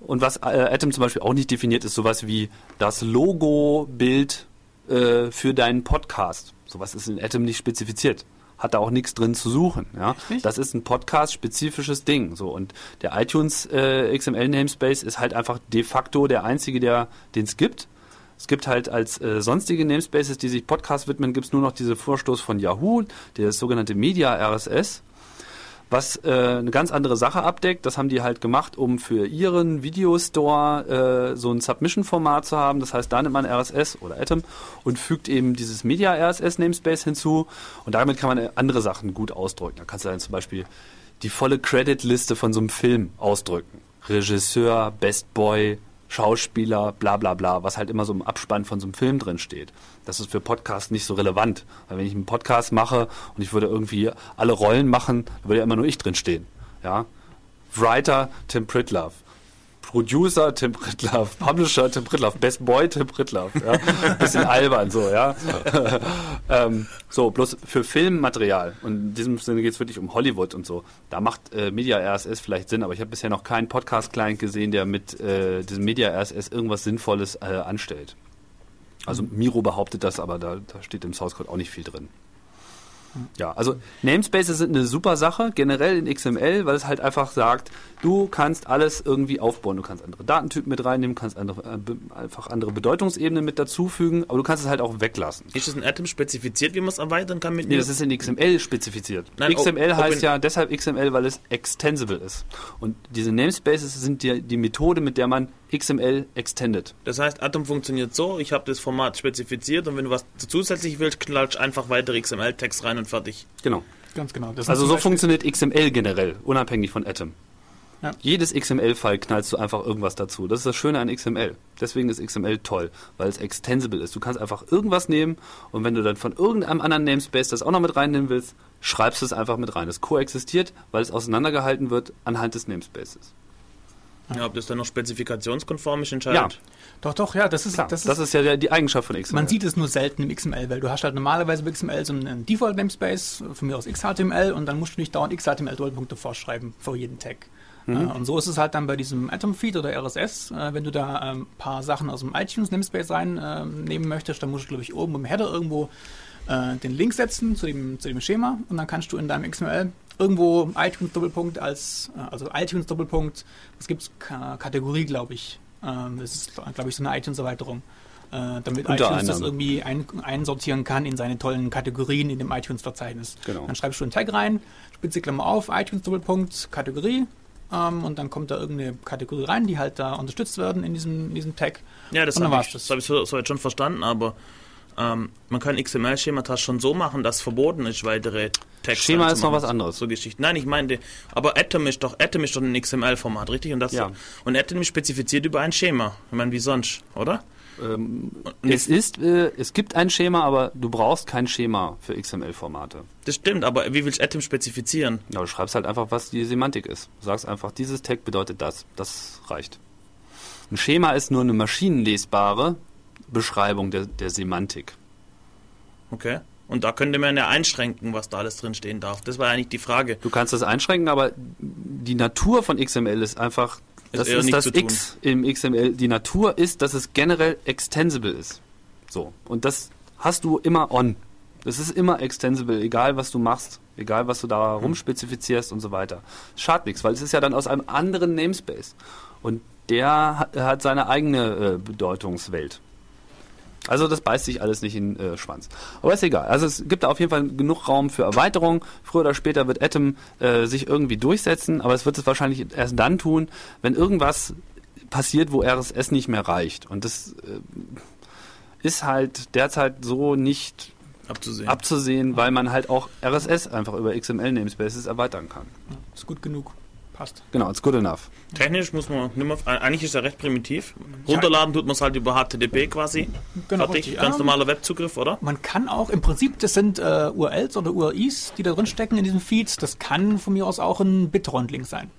und was äh, Atom zum Beispiel auch nicht definiert, ist sowas wie das Logo-Bild äh, für deinen Podcast. Sowas ist in Atom nicht spezifiziert. Hat da auch nichts drin zu suchen. Ja? Das ist ein Podcast-spezifisches Ding. So und der iTunes äh, XML Namespace ist halt einfach de facto der einzige, der den es gibt. Es gibt halt als äh, sonstige Namespaces, die sich Podcast widmen, gibt es nur noch diese Vorstoß von Yahoo, das sogenannte Media RSS, was äh, eine ganz andere Sache abdeckt. Das haben die halt gemacht, um für ihren Videostore äh, so ein Submission-Format zu haben. Das heißt, da nimmt man RSS oder Atom und fügt eben dieses Media RSS Namespace hinzu und damit kann man äh, andere Sachen gut ausdrücken. Da kannst du dann zum Beispiel die volle Credit-Liste von so einem Film ausdrücken. Regisseur, Best Boy, Schauspieler, bla bla bla, was halt immer so im Abspann von so einem Film drin steht. Das ist für Podcasts nicht so relevant. Weil wenn ich einen Podcast mache und ich würde irgendwie alle Rollen machen, würde ja immer nur ich drin stehen. Ja? Writer Tim Pritlove. Producer Tim Pritlove, Publisher Tim Pritlove, Best Boy Tim Pritlove, ja. Bisschen albern so, ja. <laughs> ähm, so, bloß für Filmmaterial, und in diesem Sinne geht es wirklich um Hollywood und so, da macht äh, Media RSS vielleicht Sinn, aber ich habe bisher noch keinen Podcast-Client gesehen, der mit äh, diesem Media RSS irgendwas Sinnvolles äh, anstellt. Also Miro behauptet das, aber da, da steht im Source Code auch nicht viel drin. Ja, also Namespaces sind eine super Sache, generell in XML, weil es halt einfach sagt, du kannst alles irgendwie aufbauen. Du kannst andere Datentypen mit reinnehmen, kannst andere, äh, einfach andere Bedeutungsebenen mit dazufügen, aber du kannst es halt auch weglassen. Ist es in Atom spezifiziert, wie man es erweitern kann mit Nee, das ist in XML spezifiziert. Nein, XML ob- ob heißt ja deshalb XML, weil es extensible ist. Und diese Namespaces sind die, die Methode, mit der man XML extendet. Das heißt, Atom funktioniert so, ich habe das Format spezifiziert und wenn du was zusätzlich willst, klatsch einfach weitere XML-Text rein und fertig. Genau. Ganz genau. Das Also so Beispiel- funktioniert XML generell, unabhängig von Atom. Ja. Jedes XML-File knallst du einfach irgendwas dazu. Das ist das Schöne an XML. Deswegen ist XML toll, weil es extensible ist. Du kannst einfach irgendwas nehmen und wenn du dann von irgendeinem anderen Namespace das auch noch mit reinnehmen willst, schreibst du es einfach mit rein. Es koexistiert, weil es auseinandergehalten wird anhand des Namespaces. Ja, ob das dann noch spezifikationskonform ist, entscheidet. Ja. Doch, doch, ja, das ist, Klar, das das ist, ist, ja die Eigenschaft von XML. man sieht es nur selten im XML, weil du hast halt normalerweise bei XML so einen Default Namespace, von mir aus XHTML, und dann musst du nicht dauernd XHTML-Doppelpunkte vorschreiben für jeden Tag. Äh, und so ist es halt dann bei diesem Atom-Feed oder RSS. Äh, wenn du da ein paar Sachen aus dem iTunes-Namespace reinnehmen möchtest, dann musst du, glaube ich, oben im Header irgendwo äh, den Link setzen zu dem, zu dem Schema und dann kannst du in deinem XML irgendwo iTunes-Doppelpunkt als, äh, also iTunes-Doppelpunkt, was gibt's? Ka Kategorie, glaube ich. Ähm, das ist, glaube ich, so eine iTunes-Erweiterung. Äh, damit Unter iTunes das irgendwie ein, einsortieren kann in seine tollen Kategorien in dem iTunes-Verzeichnis. Genau. Dann schreibst du einen Tag rein, Spitze Klammer auf, iTunes-Doppelpunkt, Kategorie, ähm, und dann kommt da irgendeine Kategorie rein, die halt da unterstützt werden in diesem, in diesem Tag. Ja, das habe war's ich, das. das hab ich so, soweit schon verstanden, aber ähm, man kann XML-Schemata schon so machen, dass verboten ist, weitere Texte Schema ist noch was anderes. So Geschichten. Nein, ich meinte, aber Atom ist doch, Atom ist doch ein XML-Format, richtig? Und, das, Ja. und Atom ist spezifiziert über ein Schema. Ich meine, wie sonst, oder? ähm, es, ist, äh, es gibt ein Schema, aber du brauchst kein Schema für XML-Formate. Das stimmt, aber wie willst du Atom spezifizieren? Ja, du schreibst halt einfach, was die Semantik ist. Du sagst einfach, dieses Tag bedeutet das. Das reicht. Ein Schema ist nur eine maschinenlesbare Beschreibung der, der Semantik. Okay. Und da könnte man ja einschränken, was da alles drin stehen darf. Das war eigentlich die Frage. Du kannst das einschränken, aber die Natur von XML ist einfach, das ist das zu tun. X im XML. Die Natur ist, dass es generell extensible ist. So. Und das hast du immer on. Das ist immer extensible, egal was du machst, egal was du da Hm. rumspezifizierst und so weiter. Schadet nichts, weil es ist ja dann aus einem anderen Namespace. Und der hat, hat seine eigene äh, Bedeutungswelt. Also das beißt sich alles nicht in den äh, Schwanz. Aber ist egal. Also es gibt da auf jeden Fall genug Raum für Erweiterung. Früher oder später wird Atom äh, sich irgendwie durchsetzen, aber es wird es wahrscheinlich erst dann tun, wenn irgendwas passiert, wo RSS nicht mehr reicht. Und das äh, ist halt derzeit so nicht Abzusehen. abzusehen, weil man halt auch RSS einfach über XML-Namespaces erweitern kann. Ist gut genug. Passt. Genau, it's good enough. Technisch muss man nicht mehr, eigentlich ist er recht primitiv. Runterladen tut man es halt über HTTP quasi. Genau, Fertig. richtig. Ganz normaler Webzugriff, oder? Man kann auch im Prinzip, das sind äh, URLs oder URIs, die da drin stecken in diesen Feeds. Das kann von mir aus auch ein BitTorrent-Link sein.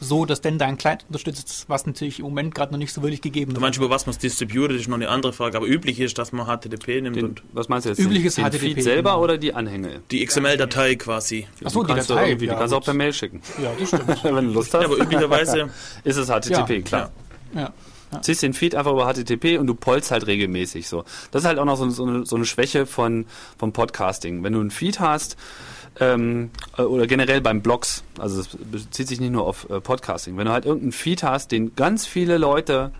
So, dass denn dein Client unterstützt, was natürlich im Moment gerade noch nicht so wirklich gegeben Du meinst, über was man es distributed, ist noch eine andere Frage. Aber üblich ist, dass man HTTP nimmt Den, und was meinst du jetzt? Übliches den, den HTTP, Feed selber genau. oder die Anhänge? die XML-Datei quasi. Achso, die kannst du Datei. irgendwie, die ja, kannst du auch per Mail schicken. Ja, das stimmt. <laughs> Wenn du Lust Ja, hast, aber üblicherweise, <laughs> ist es HTTP, Ja. klar. ja. ziehst den Feed einfach über HTTP und du polst halt regelmäßig so. Das ist halt auch noch so, so, eine, so eine Schwäche von, vom Podcasting. Wenn du einen Feed hast, ähm, äh, oder generell beim Blogs, also es bezieht sich nicht nur auf äh, Podcasting, wenn du halt irgendeinen Feed hast, den ganz viele Leute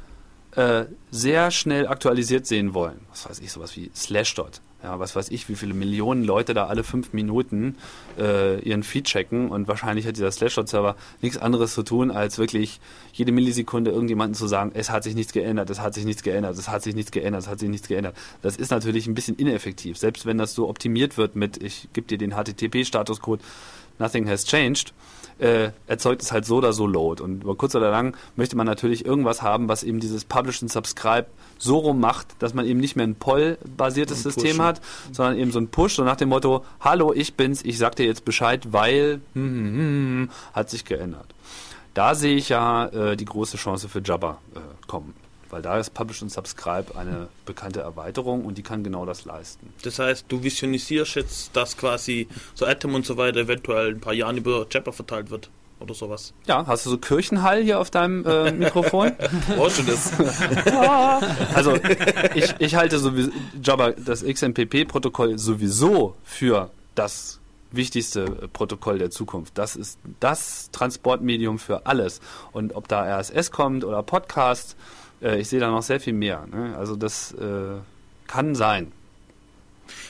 äh, sehr schnell aktualisiert sehen wollen, was weiß ich, sowas wie Slashdot, ja, was weiß ich, wie viele Millionen Leute da alle fünf Minuten äh, ihren Feed checken und wahrscheinlich hat dieser Slashdot-Server nichts anderes zu tun, als wirklich jede Millisekunde irgendjemanden zu sagen, es hat sich nichts geändert, es hat sich nichts geändert, es hat sich nichts geändert, es hat sich nichts geändert. Das ist natürlich ein bisschen ineffektiv, selbst wenn das so optimiert wird mit, ich gebe dir den HTTP-Statuscode, nothing has changed, äh, erzeugt es halt so oder so Load. Und über kurz oder lang möchte man natürlich irgendwas haben, was eben dieses Publish and Subscribe so rum macht, dass man eben nicht mehr ein Poll-basiertes Und System pushen. hat, sondern eben so ein Push, so nach dem Motto, hallo, ich bin's, ich sag dir jetzt Bescheid, weil hm, hm, hm, hm, hat sich geändert. Da sehe ich ja äh, die große Chance für Jabber äh, kommen. Weil da ist Publish and Subscribe eine bekannte Erweiterung und die kann genau das leisten. das heißt, du visionisierst jetzt, dass quasi so Atom und so weiter eventuell in ein paar Jahren über Jabber verteilt wird. Oder sowas. Ja, hast du so Kirchenhall hier auf deinem äh, <laughs> Mikrofon? Brauchst du das? <laughs> Also ich, ich halte sowieso Jabba, das XMPP-Protokoll sowieso für das wichtigste äh, Protokoll der Zukunft. Das ist das Transportmedium für alles. Und ob da RSS kommt oder Podcast, äh, ich sehe da noch sehr viel mehr. Ne? Also das äh, kann sein.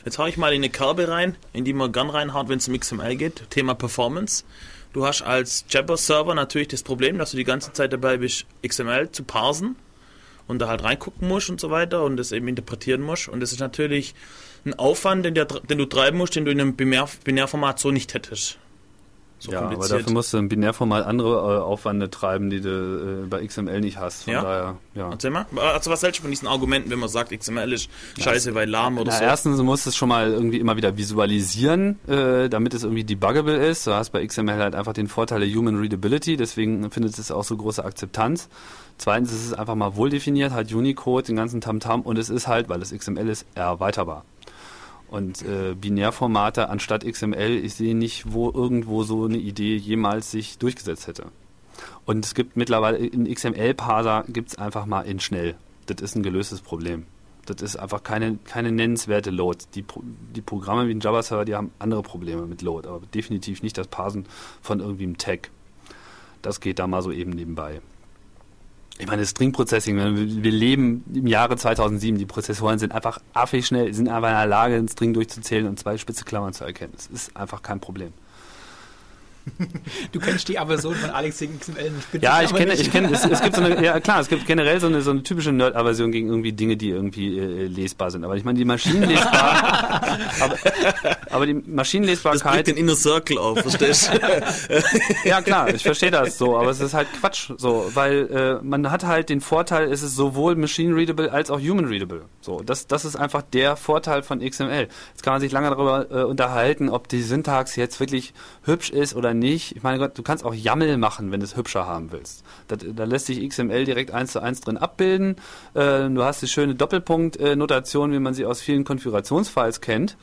Jetzt hau ich mal in eine Kerbe rein, in die man gern reinhaut, wenn es um XML geht. Thema Performance. Du hast als Jabber-Server natürlich das Problem, dass du die ganze Zeit dabei bist, XML zu parsen und da halt reingucken musst und so weiter und das eben interpretieren musst. Und das ist natürlich ein Aufwand, den, der, den du treiben musst, den du in einem Binär, Binärformat so nicht hättest. So ja, aber dafür musst du im Binärformat andere äh, Aufwände treiben, die du äh, bei XML nicht hast. Von Ja? daher, ja. Erzähl mal. Also was hältst du von diesen Argumenten, wenn man sagt, XML ist scheiße, weil lahm oder Na, so? erstens musst du es schon mal irgendwie immer wieder visualisieren, äh, damit es irgendwie debuggable ist. Du hast bei XML halt einfach den Vorteil der Human Readability, deswegen findet es auch so große Akzeptanz. Zweitens ist es einfach mal wohl definiert, halt Unicode, den ganzen Tamtam und es ist halt, weil es XML ist, erweiterbar. Und äh, Binärformate anstatt XML, ich sehe nicht, wo irgendwo so eine Idee jemals sich durchgesetzt hätte. Und es gibt mittlerweile, in XML-Parser gibt es einfach mal in schnell. Das ist ein gelöstes Problem. Das ist einfach keine, keine nennenswerte Load. Die, die Programme wie ein Java-Server, die haben andere Probleme mit Load, aber definitiv nicht das Parsen von irgendwie einem Tag. Das geht da mal so eben nebenbei. Ich meine, das String Processing, wir leben im Jahre 2007, die Prozessoren sind einfach affig schnell, sind einfach in der Lage, einen String durchzuzählen und zwei spitze Klammern zu erkennen. Das ist einfach kein Problem. <laughs> Du kennst die Aversion von Alex gegen XML nicht. Ja, ich kenne, nicht. ich kenne, es, es gibt so eine, <laughs> ja klar, es gibt generell so eine, so eine typische Nerd-Aversion gegen irgendwie Dinge, die irgendwie äh, lesbar sind. Aber ich meine, die Maschinenlesbar, <laughs> aber, aber die das bringt Maschinenlesbarkeit, den Inner Circle auf, verstehst du? ja klar, ich verstehe das so, aber es ist halt Quatsch, so, weil äh, man hat halt den Vorteil, es ist sowohl Machine-Readable als auch Human-Readable. So, das, das ist einfach der Vorteil von XML. Jetzt kann man sich lange darüber äh, unterhalten, ob die Syntax jetzt wirklich hübsch ist oder nicht. Ich meine Gott, du kannst auch YAML machen, wenn du es hübscher haben willst. Da, da lässt sich XML direkt eins zu eins drin abbilden. Äh, du hast die schöne Doppelpunkt-Notation, wie man sie aus vielen Konfigurationsfiles kennt.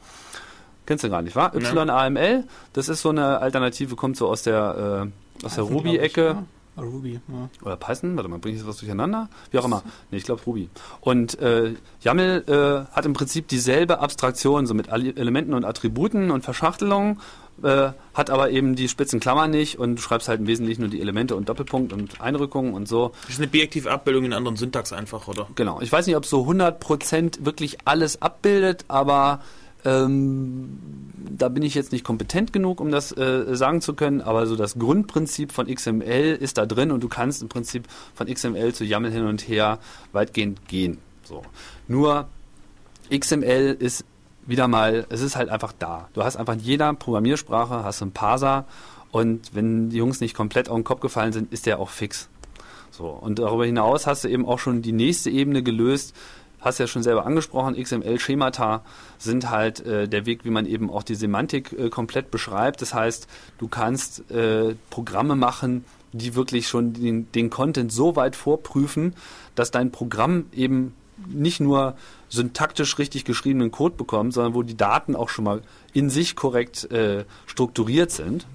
Kennst du gar nicht, wa? YAML, das ist so eine Alternative, kommt so aus der, äh, aus der Python, Ruby-Ecke. ja. Ruby, ja. Oder Python, warte mal, bringe ich jetzt was durcheinander? Wie auch immer. Nee, ich glaube Ruby. Und äh, YAML äh, hat im Prinzip dieselbe Abstraktion, so mit Elementen und Attributen und Verschachtelungen, äh, hat aber eben die spitzen Klammern nicht und du schreibst halt im Wesentlichen nur die Elemente und Doppelpunkt und Einrückungen und so. Das ist eine bijektive Abbildung in einer anderen Syntax einfach, oder? Genau. Ich weiß nicht, ob so 100% wirklich alles abbildet, aber ähm, da bin ich jetzt nicht kompetent genug, um das äh, sagen zu können, aber so das Grundprinzip von XML ist da drin und du kannst im Prinzip von XML zu YAML hin und her weitgehend gehen. So. Nur XML ist wieder mal, es ist halt einfach da. Du hast einfach in jeder Programmiersprache hast einen Parser und wenn die Jungs nicht komplett auf den Kopf gefallen sind, ist der auch fix. So. Und darüber hinaus hast du eben auch schon die nächste Ebene gelöst, hast ja schon selber angesprochen, XML-Schemata sind halt äh, der Weg, wie man eben auch die Semantik äh, komplett beschreibt. Das heißt, du kannst äh, Programme machen, die wirklich schon den, den Content so weit vorprüfen, dass dein Programm eben nicht nur syntaktisch richtig geschriebenen Code bekommt, sondern wo die Daten auch schon mal in sich korrekt äh, strukturiert sind.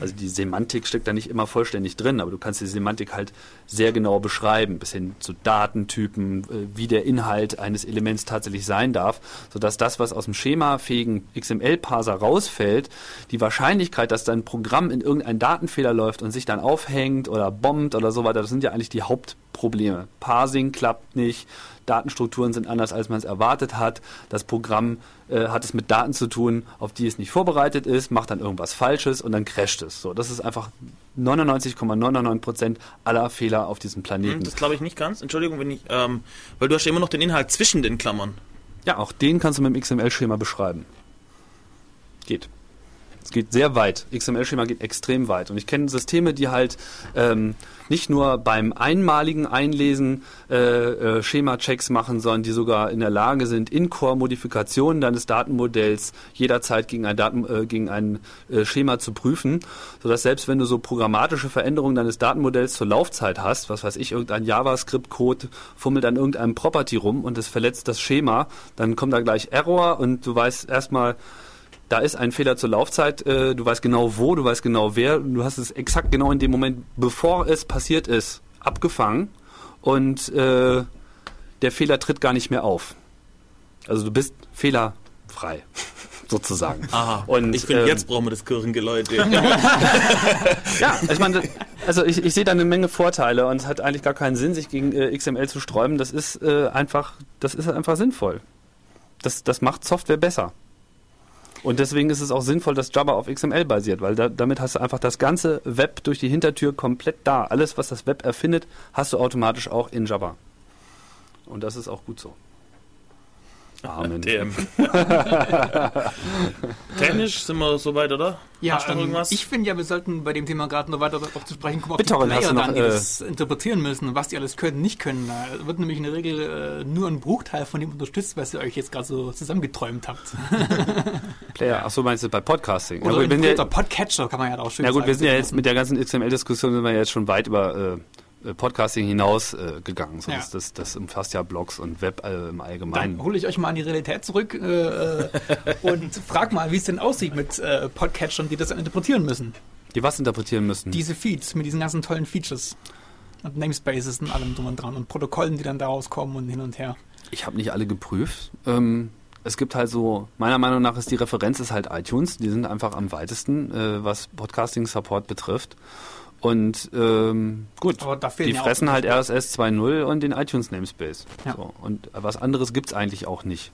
Also die Semantik steckt da nicht immer vollständig drin, aber du kannst die Semantik halt sehr genau beschreiben, bis hin zu Datentypen, äh, wie der Inhalt eines Elements tatsächlich sein darf, sodass das, was aus dem schemafähigen XML-Parser rausfällt, die Wahrscheinlichkeit, dass dein Programm in irgendeinen Datenfehler läuft und sich dann aufhängt oder bombt oder so weiter, das sind ja eigentlich die Hauptprobleme. Parsing klappt nicht, Datenstrukturen sind anders, als man es erwartet hat. Das Programm äh, hat es mit Daten zu tun, auf die es nicht vorbereitet ist, macht dann irgendwas Falsches und dann crasht es. So, das ist einfach 99,99 Prozent aller Fehler auf diesem Planeten. Hm, Das glaube ich nicht ganz. Entschuldigung, wenn ich, ähm, weil du hast ja immer noch den Inhalt zwischen den Klammern. Ja, auch den kannst du mit dem XML-Schema beschreiben. Geht. Geht sehr weit. XML-Schema geht extrem weit. Und ich kenne Systeme, die halt ähm, nicht nur beim einmaligen Einlesen äh, äh, Schema-Checks machen, sondern die sogar in der Lage sind, In-Core-Modifikationen deines Datenmodells jederzeit gegen ein, Daten, äh, gegen ein äh, Schema zu prüfen, sodass selbst wenn du so programmatische Veränderungen deines Datenmodells zur Laufzeit hast, was weiß ich, irgendein JavaScript-Code fummelt an irgendeinem Property rum und es verletzt das Schema, dann kommt da gleich Error und du weißt erstmal, da ist ein Fehler zur Laufzeit, äh, du weißt genau wo, du weißt genau wer, du hast es exakt genau in dem Moment, bevor es passiert ist, abgefangen und äh, der Fehler tritt gar nicht mehr auf. Also du bist fehlerfrei, <laughs> sozusagen. Aha. Und, ich finde, ähm, jetzt brauchen wir das Kirchengeläute. <laughs> <laughs> Ja, ich meine, also ich, ich sehe da eine Menge Vorteile und es hat eigentlich gar keinen Sinn, sich gegen äh, XML zu sträuben. Das ist äh, einfach, das ist einfach sinnvoll. Das, das macht Software besser. Und deswegen ist es auch sinnvoll, dass Java auf XML basiert, weil da, damit hast du einfach das ganze Web durch die Hintertür komplett da. Alles, was das Web erfindet, hast du automatisch auch in Java. Und das ist auch gut so. Amen. <laughs> DM. <laughs> Technisch sind wir soweit, oder? Ja, Hast du noch ähm, irgendwas? ich finde ja, wir sollten bei dem Thema gerade noch weiter darauf zu sprechen kommen, auf BitTorrent die Player dann, die äh, das interpretieren müssen und was die alles können, nicht können. Da wird nämlich in der Regel äh, nur ein Bruchteil von dem unterstützt, was ihr euch jetzt gerade so zusammengeträumt habt. <laughs> Player, ach so meinst du bei Podcasting? Oder gut, ein wenn guter Podcatcher, kann man ja auch schön Ja gut, sagen. wir sind ja jetzt mit der ganzen XML-Diskussion sind wir jetzt schon weit über äh, Podcasting hinaus äh, gegangen. So, Ja. das, das, das umfasst ja Blogs und Web äh, im Dann Allgemeinen. hole ich euch mal an die Realität zurück äh, äh, und <laughs> frag mal, wie es denn aussieht mit äh, Podcatchern, die das dann interpretieren müssen. Die was interpretieren müssen. Diese Feeds mit diesen ganzen tollen Features. Und Namespaces und allem drum und dran und Protokollen, die dann daraus kommen und hin und her. Ich habe nicht alle geprüft. Ähm, es gibt halt so, meiner Meinung nach ist die Referenz ist halt iTunes. Die sind einfach am weitesten, äh, was Podcasting-Support betrifft. Und ähm, gut, die fressen halt RSS 2.0 und den iTunes-Namespace. Ja. So, und was anderes gibt's eigentlich auch nicht.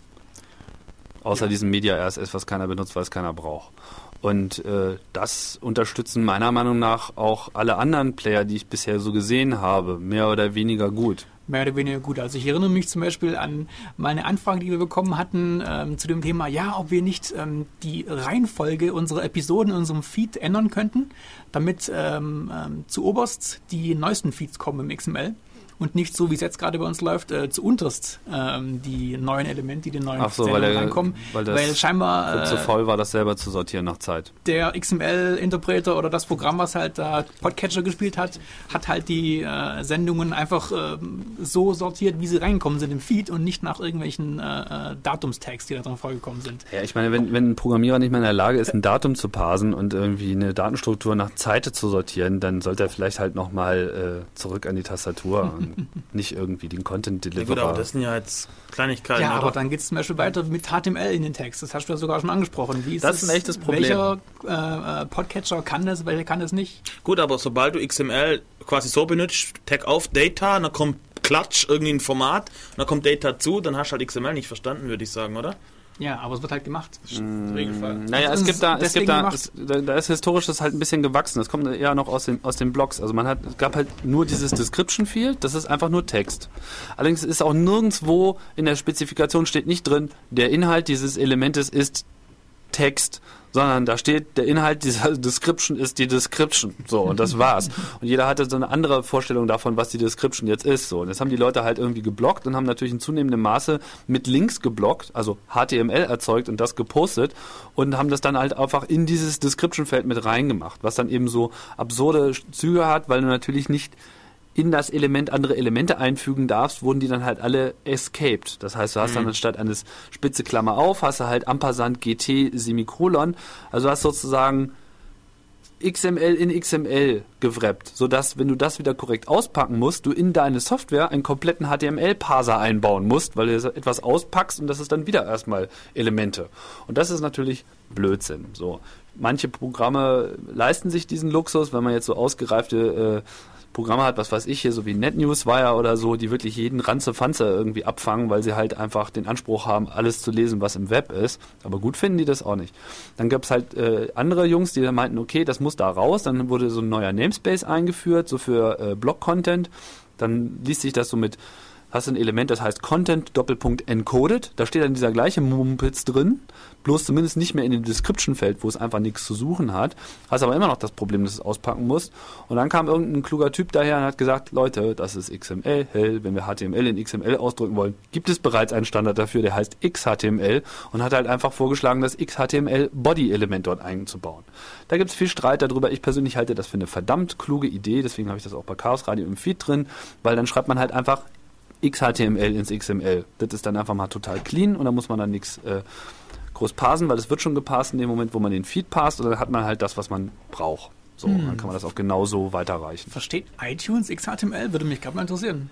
Außer Ja. diesem Media RSS, was keiner benutzt, weil es keiner braucht. Und äh, das unterstützen meiner Meinung nach auch alle anderen Player, die ich bisher so gesehen habe, mehr oder weniger gut. Mehr oder weniger gut. Also ich erinnere mich zum Beispiel an meine Anfrage, die wir bekommen hatten ähm, zu dem Thema, ja, ob wir nicht ähm, die Reihenfolge unserer Episoden in unserem Feed ändern könnten, damit ähm, ähm, zu oberst die neuesten Feeds kommen im XML. Und nicht so, wie es jetzt gerade bei uns läuft, äh, zu unterst ähm, die neuen Elemente, die den neuen Ach so, weil der- reinkommen. weil das weil scheinbar äh, zu faul war, das selber zu sortieren nach Zeit. der XML-Interpreter oder das Programm, was halt da Podcatcher gespielt hat, hat halt die äh, Sendungen einfach ähm, so sortiert, wie sie reingekommen sind im Feed und nicht nach irgendwelchen äh, äh, Datumstags, die da drin vorgekommen sind. Ja, ich meine, wenn, wenn ein Programmierer nicht mehr in der Lage ist, ein Datum zu parsen und irgendwie eine Datenstruktur nach Zeit zu sortieren, dann sollte er vielleicht halt nochmal äh, zurück an die Tastatur <laughs> und nicht irgendwie den Content Ja, gut, aber das sind ja jetzt Kleinigkeiten. ja, oder? aber dann geht es zum Beispiel weiter mit HTML in den Text. Das hast du ja sogar schon angesprochen. Wie ist Das ist ein echtes Problem. Welcher äh, äh, Podcatcher kann das, welcher kann das nicht? Gut, aber sobald du XML quasi so benutzt, Tag auf Data, dann kommt Klatsch, irgendwie ein Format, dann kommt Data zu, dann hast du halt XML nicht verstanden, würde ich sagen, oder? Ja, aber es wird halt gemacht. Regelfall. Naja, es gibt da, es gibt da, es, da, da ist historisch das halt ein bisschen gewachsen. Das kommt eher noch aus den, aus den Blogs. Also man hat, es gab halt nur dieses Description Field, das ist einfach nur Text. Allerdings ist auch nirgendwo in der Spezifikation steht nicht drin, der Inhalt dieses Elementes ist Text, sondern da steht, der Inhalt dieser <laughs> Description ist die Description. So, und das war's. Und jeder hatte so eine andere Vorstellung davon, was die Description jetzt ist. So, und jetzt haben die Leute halt irgendwie geblockt und haben natürlich in zunehmendem Maße mit Links geblockt, also HTML erzeugt und das gepostet und haben das dann halt einfach in dieses Description-Feld mit reingemacht, was dann eben so absurde Züge hat, weil du natürlich nicht in das Element andere Elemente einfügen darfst, wurden die dann halt alle escaped. Das heißt, du hast dann anstatt eines Spitze Klammer auf, hast du halt Ampersand GT Semikolon. Also du hast sozusagen XML in XML gewrappt, sodass, wenn du das wieder korrekt auspacken musst, du in deine Software einen kompletten HTML-Parser einbauen musst, weil du etwas auspackst und das ist dann wieder erstmal Elemente. Und das ist natürlich Blödsinn. So. Manche Programme leisten sich diesen Luxus, wenn man jetzt so ausgereifte äh, Programme hat, was weiß ich hier, so wie NetNewsWire oder so, die wirklich jeden Ranze-Fanze irgendwie abfangen, weil sie halt einfach den Anspruch haben, alles zu lesen, was im Web ist. Aber gut finden die das auch nicht. Dann gab es halt äh, andere Jungs, die dann meinten, okay, das muss da raus. Dann wurde so ein neuer Namespace eingeführt, so für äh, Blog-Content. Dann liest sich das so mit hast du ein Element, das heißt Content Doppelpunkt encoded. Da steht dann dieser gleiche Mumpitz drin, bloß zumindest nicht mehr in dem Description-Feld, wo es einfach nichts zu suchen hat. Hast aber immer noch das Problem, dass du es auspacken musst. Und dann kam irgendein kluger Typ daher und hat gesagt, Leute, das ist XML, hell, wenn wir HTML in XML ausdrücken wollen, gibt es bereits einen Standard dafür, der heißt XHTML und hat halt einfach vorgeschlagen, das XHTML Body-Element dort einzubauen. Da gibt es viel Streit darüber. Ich persönlich halte das für eine verdammt kluge Idee, deswegen habe ich das auch bei Chaos Radio im Feed drin, weil dann schreibt man halt einfach XHTML ins XML. Das ist dann einfach mal total clean und da muss man dann nichts äh, groß parsen, weil es wird schon gepasst in dem Moment, wo man den Feed passt und dann hat man halt das, was man braucht. So, dann kann man das auch genauso weiterreichen. Versteht iTunes XHTML? Würde mich gerade mal interessieren.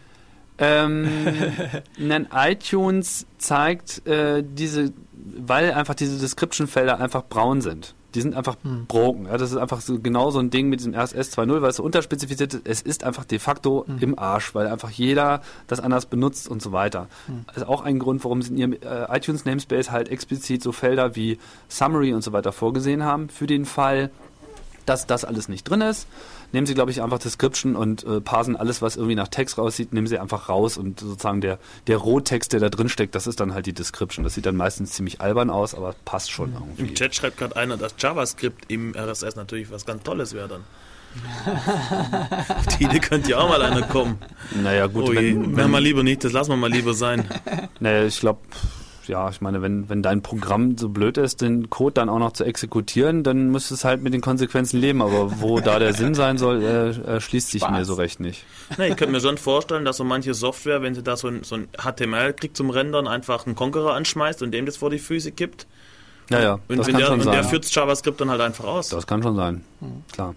Ähm, <laughs> nein, iTunes zeigt äh, diese, weil einfach diese Description-Felder einfach braun sind. Die sind einfach broken. Ja, das ist einfach so genau so ein Ding mit diesem RSS 2.0, weil es so unterspezifiziert ist. Es ist einfach de facto im Arsch, weil einfach jeder das anders benutzt und so weiter. Das ist auch ein Grund, warum sie in ihrem äh, iTunes Namespace halt explizit so Felder wie Summary und so weiter vorgesehen haben. Für den Fall, dass das alles nicht drin ist, nehmen Sie, glaube ich, einfach Description und äh, parsen alles, was irgendwie nach Text aussieht, nehmen Sie einfach raus und sozusagen der, der Rohtext, der da drin steckt, das ist dann halt die Description. Das sieht dann meistens ziemlich albern aus, aber passt schon Im irgendwie. Chat schreibt gerade einer, dass JavaScript im RSS natürlich was ganz Tolles wäre dann. <laughs> Auf die Idee könnte ja auch mal einer kommen. Naja, gut, oh je, wenn, wenn wenn, mal lieber nicht, das lassen wir mal lieber sein. <laughs> naja, ich glaube, ja, ich meine, wenn, wenn dein Programm so blöd ist, den Code dann auch noch zu exekutieren, dann müsst es halt mit den Konsequenzen leben. Aber wo da der Sinn sein soll, äh, äh, schließt sich Spaß. mir so recht nicht. Nee, ich könnte mir schon vorstellen, dass so manche Software, wenn sie da so ein, so ein HTML kriegt zum Rendern, einfach einen Conqueror anschmeißt und dem das vor die Füße gibt. Ja, ja, Und, das wenn kann der, schon und der führt JavaScript dann halt einfach aus. Das kann schon sein, Hm. klar.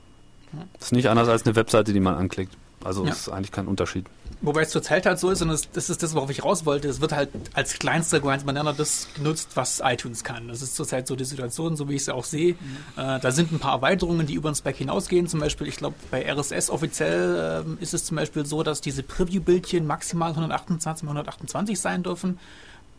Das ist nicht anders als eine Webseite, die man anklickt. Also Ja. es ist eigentlich kein Unterschied. Wobei es zurzeit halt so ist, und das, das ist das, worauf ich raus wollte, es wird halt als kleinster Banner das genutzt, was iTunes kann. Das ist zurzeit so die Situation, so wie ich sie auch sehe. Äh, da sind ein paar Erweiterungen, die über den Spec hinausgehen. Zum Beispiel, ich glaube, bei RSS offiziell ähm, ist es zum Beispiel so, dass diese Preview-Bildchen maximal 128 mal 128 sein dürfen.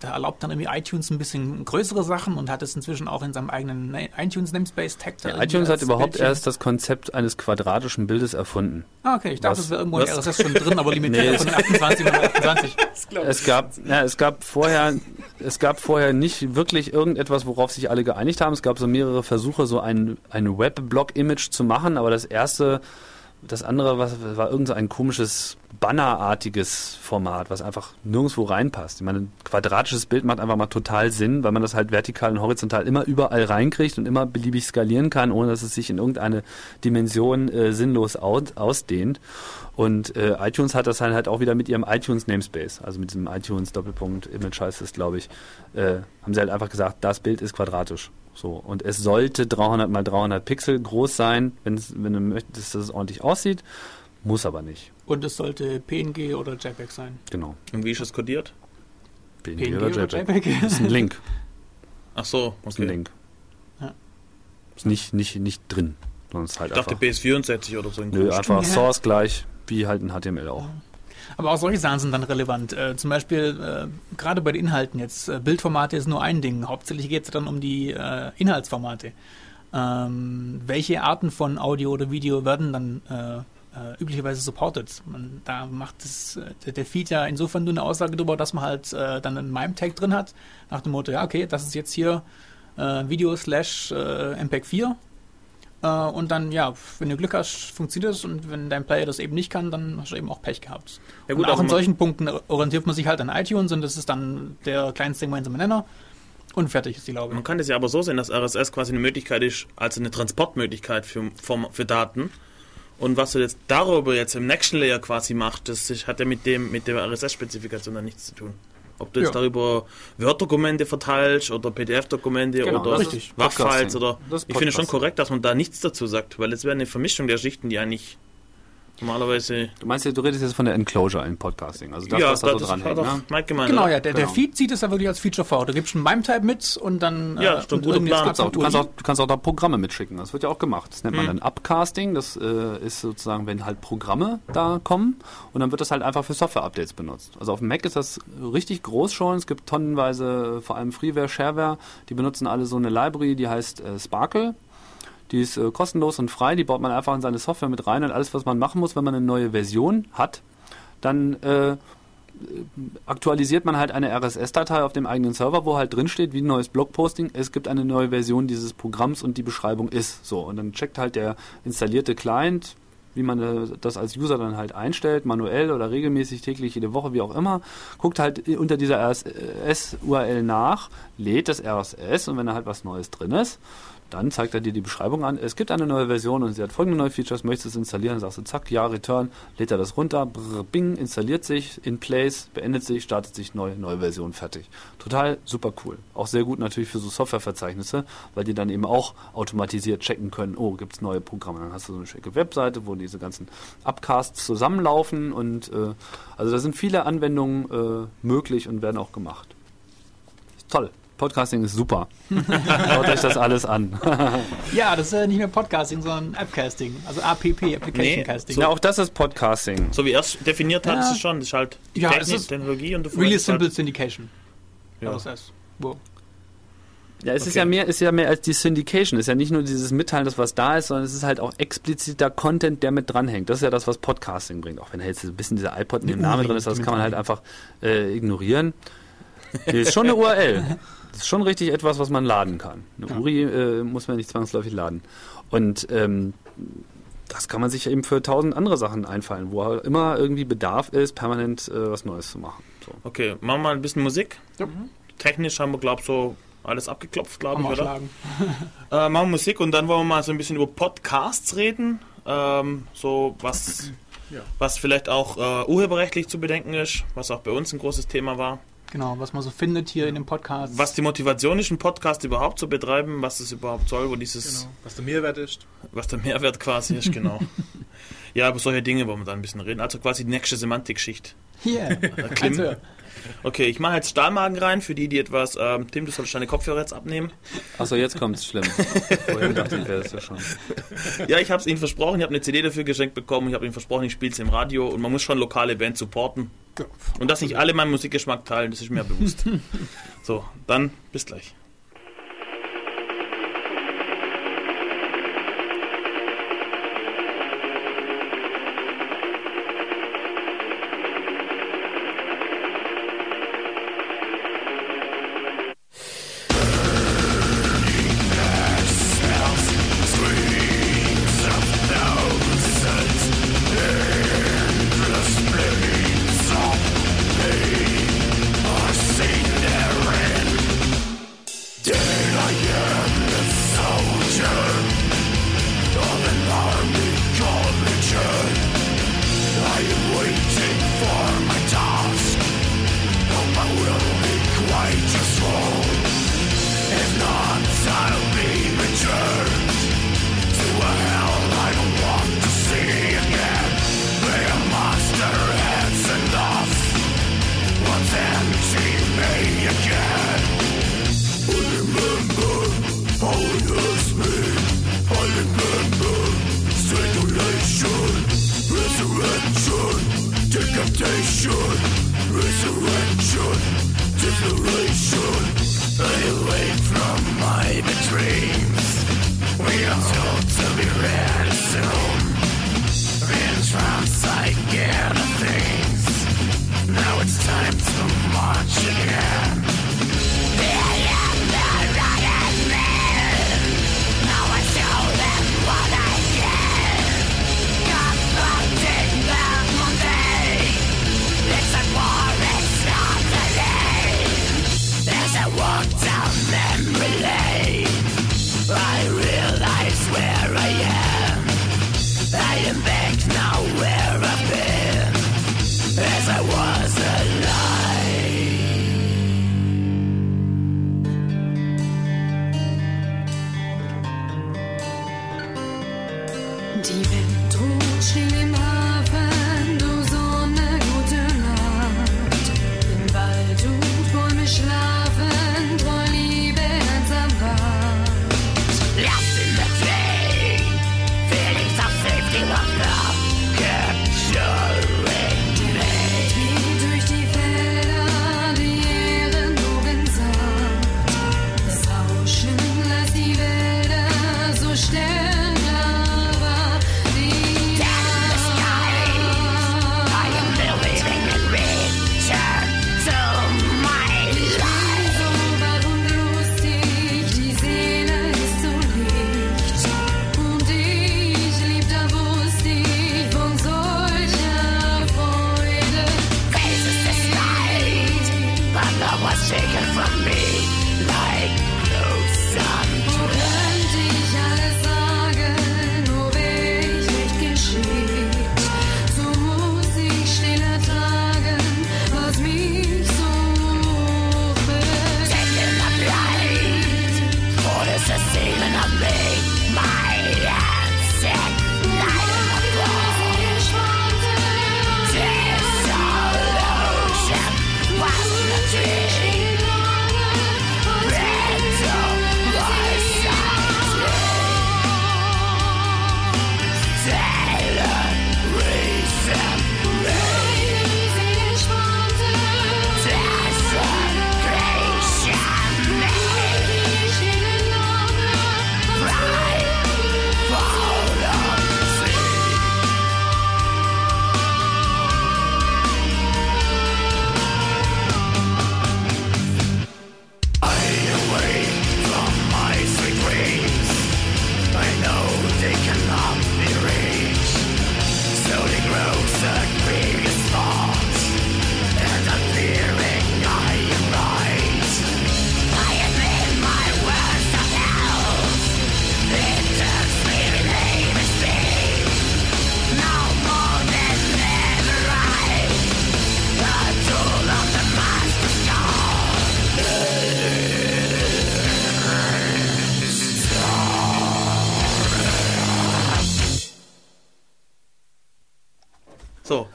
Da erlaubt dann irgendwie iTunes ein bisschen größere Sachen und hat es inzwischen auch in seinem eigenen iTunes Namespace Tag. Ja, iTunes hat überhaupt Bildchen. erst das Konzept eines quadratischen Bildes erfunden. Ah, okay, ich dachte, Was- es wäre irgendwo in was? RSS schon drin, aber limitiert Nee, auf 128 mal 128. Es gab, ja, es gab vorher, es gab vorher nicht wirklich irgendetwas, worauf sich alle geeinigt haben. Es gab so mehrere Versuche, so ein, ein Web-Blog-Image zu machen, aber das erste, das andere was, war irgend so ein komisches Bannerartiges Format, was einfach nirgendwo reinpasst. Ich meine, ein quadratisches Bild macht einfach mal total Sinn, weil man das halt vertikal und horizontal immer überall reinkriegt und immer beliebig skalieren kann, ohne dass es sich in irgendeine Dimension äh, sinnlos aus, ausdehnt. Und äh, iTunes hat das halt, halt auch wieder mit ihrem iTunes Namespace, also mit diesem iTunes Doppelpunkt Image heißt es, glaube ich, äh, haben sie halt einfach gesagt, das Bild ist quadratisch. So und es sollte 300 mal 300 Pixel groß sein, wenn es, wenn du möchtest, dass es ordentlich aussieht, muss aber nicht. Und es sollte PNG oder JPEG sein. Genau. Und wie ist es kodiert? PNG, PNG oder oder JPEG. JPEG? Das ist ein Link. Ach so, Das ist ein okay. Link. Ja. Ist nicht, nicht, nicht drin. Sondern es ist halt Ich dachte einfach, PS64 oder so ein nö, einfach Ja. Source gleich, wie halt ein HTML auch. Aber auch solche Sachen sind dann relevant. Äh, zum Beispiel, äh, gerade bei den Inhalten jetzt, äh, Bildformate ist nur ein Ding. Hauptsächlich geht es dann um die äh, Inhaltsformate. Ähm, welche Arten von Audio oder Video werden dann äh, äh, üblicherweise supported? Man, da macht das, der Feed ja insofern nur eine Aussage darüber, dass man halt dann einen MIME-Tag drin hat, nach dem Motto, ja, okay, das ist jetzt hier Video slash MPEG 4 äh, und dann, ja, wenn du Glück hast, funktioniert es und wenn dein Player das eben nicht kann, dann hast du eben auch Pech gehabt. Ja gut, und auch aber in solchen Punkten orientiert man sich halt an iTunes und das ist dann der kleinste gemeinsame Nenner und fertig ist die Laube. Man kann das ja aber so sehen, dass RSS quasi eine Möglichkeit ist, also eine Transportmöglichkeit für, für, für Daten. Und was du jetzt darüber jetzt im nächsten Layer quasi machst, das ist, hat ja mit dem mit der RSS-Spezifikation dann nichts zu tun. Ob du jetzt Ja. darüber Word-Dokumente verteilst oder PDF-Dokumente Genau, oder Podcasting. oder ich finde schon korrekt, dass man da nichts dazu sagt, weil es wäre eine Vermischung der Schichten, die eigentlich normalerweise Du meinst, du redest jetzt von der Enclosure in Podcasting, also das, ja, was da so dran hängt. Ne? Mike gemeint. Genau, ja, der, der Genau. Feed sieht es ja wirklich als Feature vor. Du gibst einen MIME-Type mit und dann Ja, äh, stimmt, und guter Plan. Art Auch, du, kannst auch, du kannst auch da Programme mitschicken. Das wird ja auch gemacht. Das nennt man Mhm. dann Upcasting. Das äh, ist sozusagen, wenn halt Programme da kommen und dann wird das halt einfach für Software-Updates benutzt. Also auf dem Mac ist das richtig groß schon. Es gibt tonnenweise, äh, vor allem Freeware, Shareware, die benutzen alle so eine Library, die heißt äh, Sparkle. Die ist äh, kostenlos und frei. Die baut man einfach in seine Software mit rein und alles, was man machen muss, wenn man eine neue Version hat, dann äh, aktualisiert man halt eine RSS-Datei auf dem eigenen Server, wo halt drin steht, wie ein neues Blogposting, es gibt eine neue Version dieses Programms und die Beschreibung ist so. Und dann checkt halt der installierte Client, wie man äh, das als User dann halt einstellt, manuell oder regelmäßig, täglich, jede Woche, wie auch immer, guckt halt unter dieser RSS-URL nach, lädt das RSS und wenn da halt was Neues drin ist, dann zeigt er dir die Beschreibung an. Es gibt eine neue Version und sie hat folgende neue Features. Möchtest du es installieren? Dann sagst du, zack, ja, Return, lädt er das runter, brr, bing, installiert sich, in place, beendet sich, startet sich neu, neue Version, fertig. Total super cool. Auch sehr gut natürlich für so Softwareverzeichnisse, weil die dann eben auch automatisiert checken können, oh, gibt es neue Programme. Dann hast du so eine schicke Webseite, wo diese ganzen Upcasts zusammenlaufen und äh, also da sind viele Anwendungen äh, möglich und werden auch gemacht. Toll. Podcasting ist super. Schaut euch das alles an. <laughs> Ja, das ist ja nicht mehr Podcasting, sondern Appcasting. Also APP, Application Nee, Casting. Ja, auch das ist Podcasting. So wie er es definiert hat, Ja. ist es schon. Das ist halt Ja, Technik, es ist Technologie und du Really Simple Halt, Syndication. Ja. Wow. Ja, es ist Okay. ja mehr, ist ja mehr als die Syndication. Es ist ja nicht nur dieses Mitteilen, das was da ist, sondern es ist halt auch expliziter Content, der mit dranhängt. Das ist ja das, was Podcasting bringt. Auch wenn jetzt ein bisschen dieser iPod in dem Namen drin ist, das kann man halt einfach äh, ignorieren. Nee, ist schon eine <laughs> URL. Das ist schon richtig etwas, was man laden kann. Eine Ja. URI äh, muss man nicht zwangsläufig laden. Und ähm, das kann man sich eben für tausend andere Sachen einfallen, wo immer irgendwie Bedarf ist, permanent äh, was Neues zu machen. So. Okay, machen wir mal ein bisschen Musik. Ja. Technisch haben wir, glaube ich, so alles abgeklopft, glaube ich, oder? <laughs> Äh, machen wir Musik und dann wollen wir mal so ein bisschen über Podcasts reden. Ähm, so was, Ja. was vielleicht auch äh, urheberrechtlich zu bedenken ist, was auch bei uns ein großes Thema war. Genau, was man so findet hier in dem Podcast. Was die Motivation ist, einen Podcast überhaupt zu betreiben, was es überhaupt soll, wo dieses, Genau. Was der Mehrwert ist. was der Mehrwert quasi ist, genau. <laughs> ja, über solche Dinge wollen wir dann ein bisschen reden. Also quasi die nächste Semantik-Schicht. Hier. <laughs> Klim. Also, Okay, ich mache jetzt Stahlmagen rein für die, die etwas. Ähm, Tim, du sollst deine Kopfhörer jetzt abnehmen. Achso, jetzt kommt's schlimm. <laughs> Vorhin dachte ich, wäre das ja schon. Ja, ich habe es ihnen versprochen. Ich habe eine CD dafür geschenkt bekommen. Ich habe ihnen versprochen, ich spiele es im Radio. Und man muss schon lokale Bands supporten. Und dass nicht alle meinen Musikgeschmack teilen, das ist mir bewusst. <laughs> so, dann bis gleich.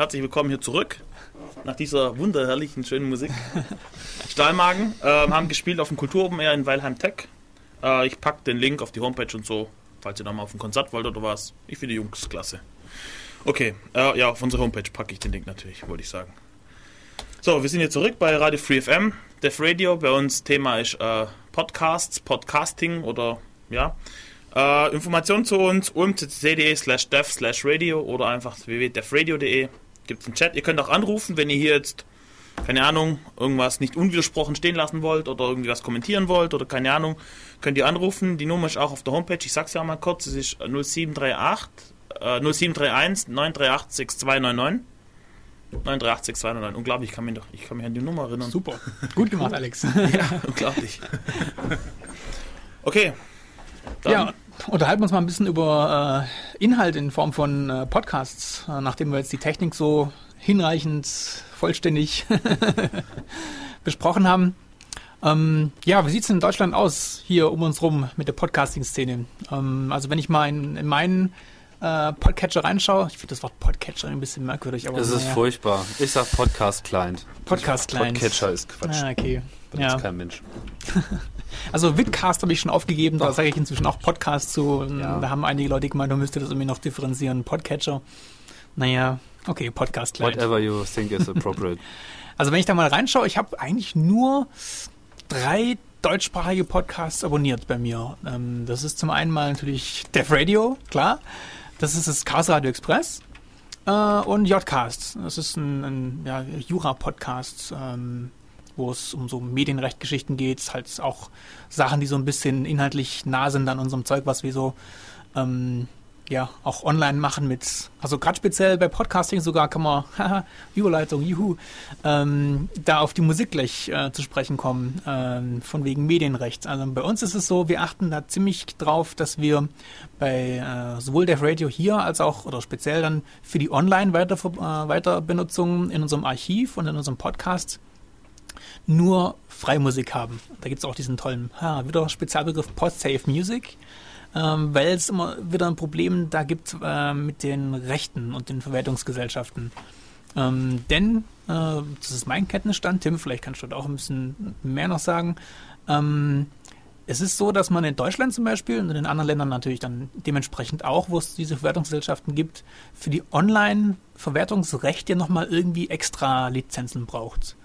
Herzlich willkommen hier zurück. Nach dieser wunderherrlichen, schönen Musik. Stahlmagen ähm, haben gespielt auf dem Kultur Open Air in Weilheim Tech. Äh, ich packe den Link auf die Homepage und so, falls ihr da mal auf ein Konzert wollt oder was. Ich finde die Jungs klasse. Okay, äh, ja, auf unsere Homepage packe ich den Link natürlich, wollte ich sagen. So, wir sind hier zurück bei Radio Free FM, Def Radio. Bei uns Thema ist äh, Podcasts, Podcasting oder ja. Äh, Informationen zu uns umcc.de slash dev slash radio oder einfach www.devradio.de. Gibt es einen Chat. Ihr könnt auch anrufen, wenn ihr hier jetzt, keine Ahnung, irgendwas nicht unwidersprochen stehen lassen wollt oder irgendwie was kommentieren wollt oder keine Ahnung, könnt ihr anrufen. Die Nummer ist auch auf der Homepage. Ich sag's ja mal kurz. Es ist 0738 äh, 0731 938 6299. 938 6299. Unglaublich, ich kann mich, doch, ich kann mich an die Nummer erinnern. Super. <laughs> Gut gemacht, Alex. Ja, unglaublich. <laughs> Okay. Dann, Ja, unterhalten wir uns mal ein bisschen über äh, Inhalt in Form von äh, Podcasts, äh, nachdem wir jetzt die Technik so hinreichend vollständig <laughs> besprochen haben. Ähm, ja, wie sieht's denn in Deutschland aus, hier um uns rum mit der Podcasting-Szene? Ähm, also wenn ich mal in, in meinen äh, Podcatcher reinschaue, ich finde das Wort Podcatcher ein bisschen merkwürdig, aber Es ist naja. furchtbar. Ich sag Podcast-Client. Podcast-Client. Podcatcher ist Quatsch. Ah, okay. Benutzt Ja. kein Mensch. <laughs> Also Vidcast habe ich schon aufgegeben, da sage ich inzwischen auch Podcast zu. Ja. Da haben einige Leute gemeint, du müsstest das irgendwie noch differenzieren. Podcatcher. Naja, okay, Podcast Client. Whatever you think is appropriate. <laughs> Also wenn ich da mal reinschaue, ich habe eigentlich nur drei deutschsprachige Podcasts abonniert bei mir. Ähm, das ist zum einen mal natürlich Def Radio, klar. Das ist das Chaos Radio Express. Äh, und Jcast. Das ist ein, ein ja, Jura-Podcast, ähm, wo es um so Medienrechtgeschichten geht. Halt auch Sachen, die so ein bisschen inhaltlich nah sind an unserem Zeug, was wir so ähm, ja, auch online machen mit, also gerade speziell bei Podcasting sogar kann man, <laughs> haha, Überleitung, juhu, ähm, da auf die Musik gleich äh, zu sprechen kommen, ähm, von wegen Medienrecht. Also bei uns ist es so, wir achten da ziemlich drauf, dass wir bei äh, sowohl der Radio hier als auch, oder speziell dann für die Online-Weiterbenutzung in unserem Archiv und in unserem Podcast nur Freimusik haben. Da gibt es auch diesen tollen, ha, wieder Spezialbegriff Podsafe Music. ähm, weil es immer wieder ein Problem da gibt äh, mit den Rechten und den Verwertungsgesellschaften. Ähm, denn, äh, das ist mein Kenntnisstand, Tim, vielleicht kannst du da auch ein bisschen mehr noch sagen. Ähm, es ist so, dass man in Deutschland zum Beispiel und in anderen Ländern natürlich dann dementsprechend auch, wo es diese Verwertungsgesellschaften gibt, für die Online-Verwertungsrechte nochmal irgendwie extra Lizenzen braucht.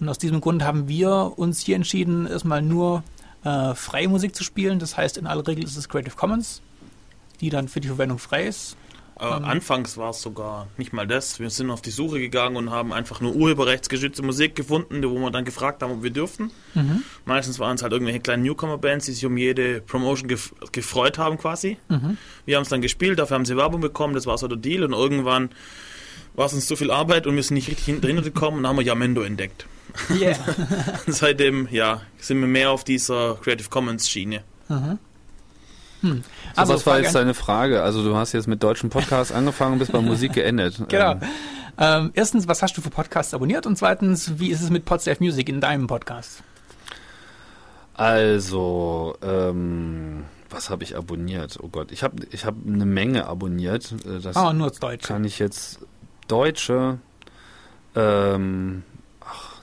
Und aus diesem Grund haben wir uns hier entschieden, erstmal nur äh, freie Musik zu spielen. Das heißt, in aller Regel ist es Creative Commons, die dann für die Verwendung frei ist. Äh, anfangs war es sogar nicht mal das. Wir sind auf die Suche gegangen und haben einfach nur urheberrechtsgeschützte Musik gefunden, wo wir dann gefragt haben, ob wir dürften. Mhm. Meistens waren es halt irgendwelche kleinen Newcomer-Bands, die sich um jede Promotion gef gefreut haben quasi. Mhm. Wir haben es dann gespielt, dafür haben sie Werbung bekommen, das war so der Deal und irgendwann war es uns zu viel Arbeit und wir sind nicht richtig hinterher gekommen und haben wir Yamendo entdeckt. Yeah. <laughs> Seitdem, ja, sind wir mehr auf dieser Creative Commons Schiene. So, Also, was war jetzt deine Frage? Also du hast jetzt mit deutschen Podcasts <laughs> angefangen und bist bei Musik geendet. <laughs> Genau. Ähm, Ähm, erstens, was hast du für Podcasts abonniert? Und zweitens, wie ist es mit Podsafe Music in deinem Podcast? Also, ähm, was habe ich abonniert? Oh Gott, ich habe ich hab eine Menge abonniert. Äh, Das Ah, nur als Deutsch. kann ich jetzt Deutsche. Ähm,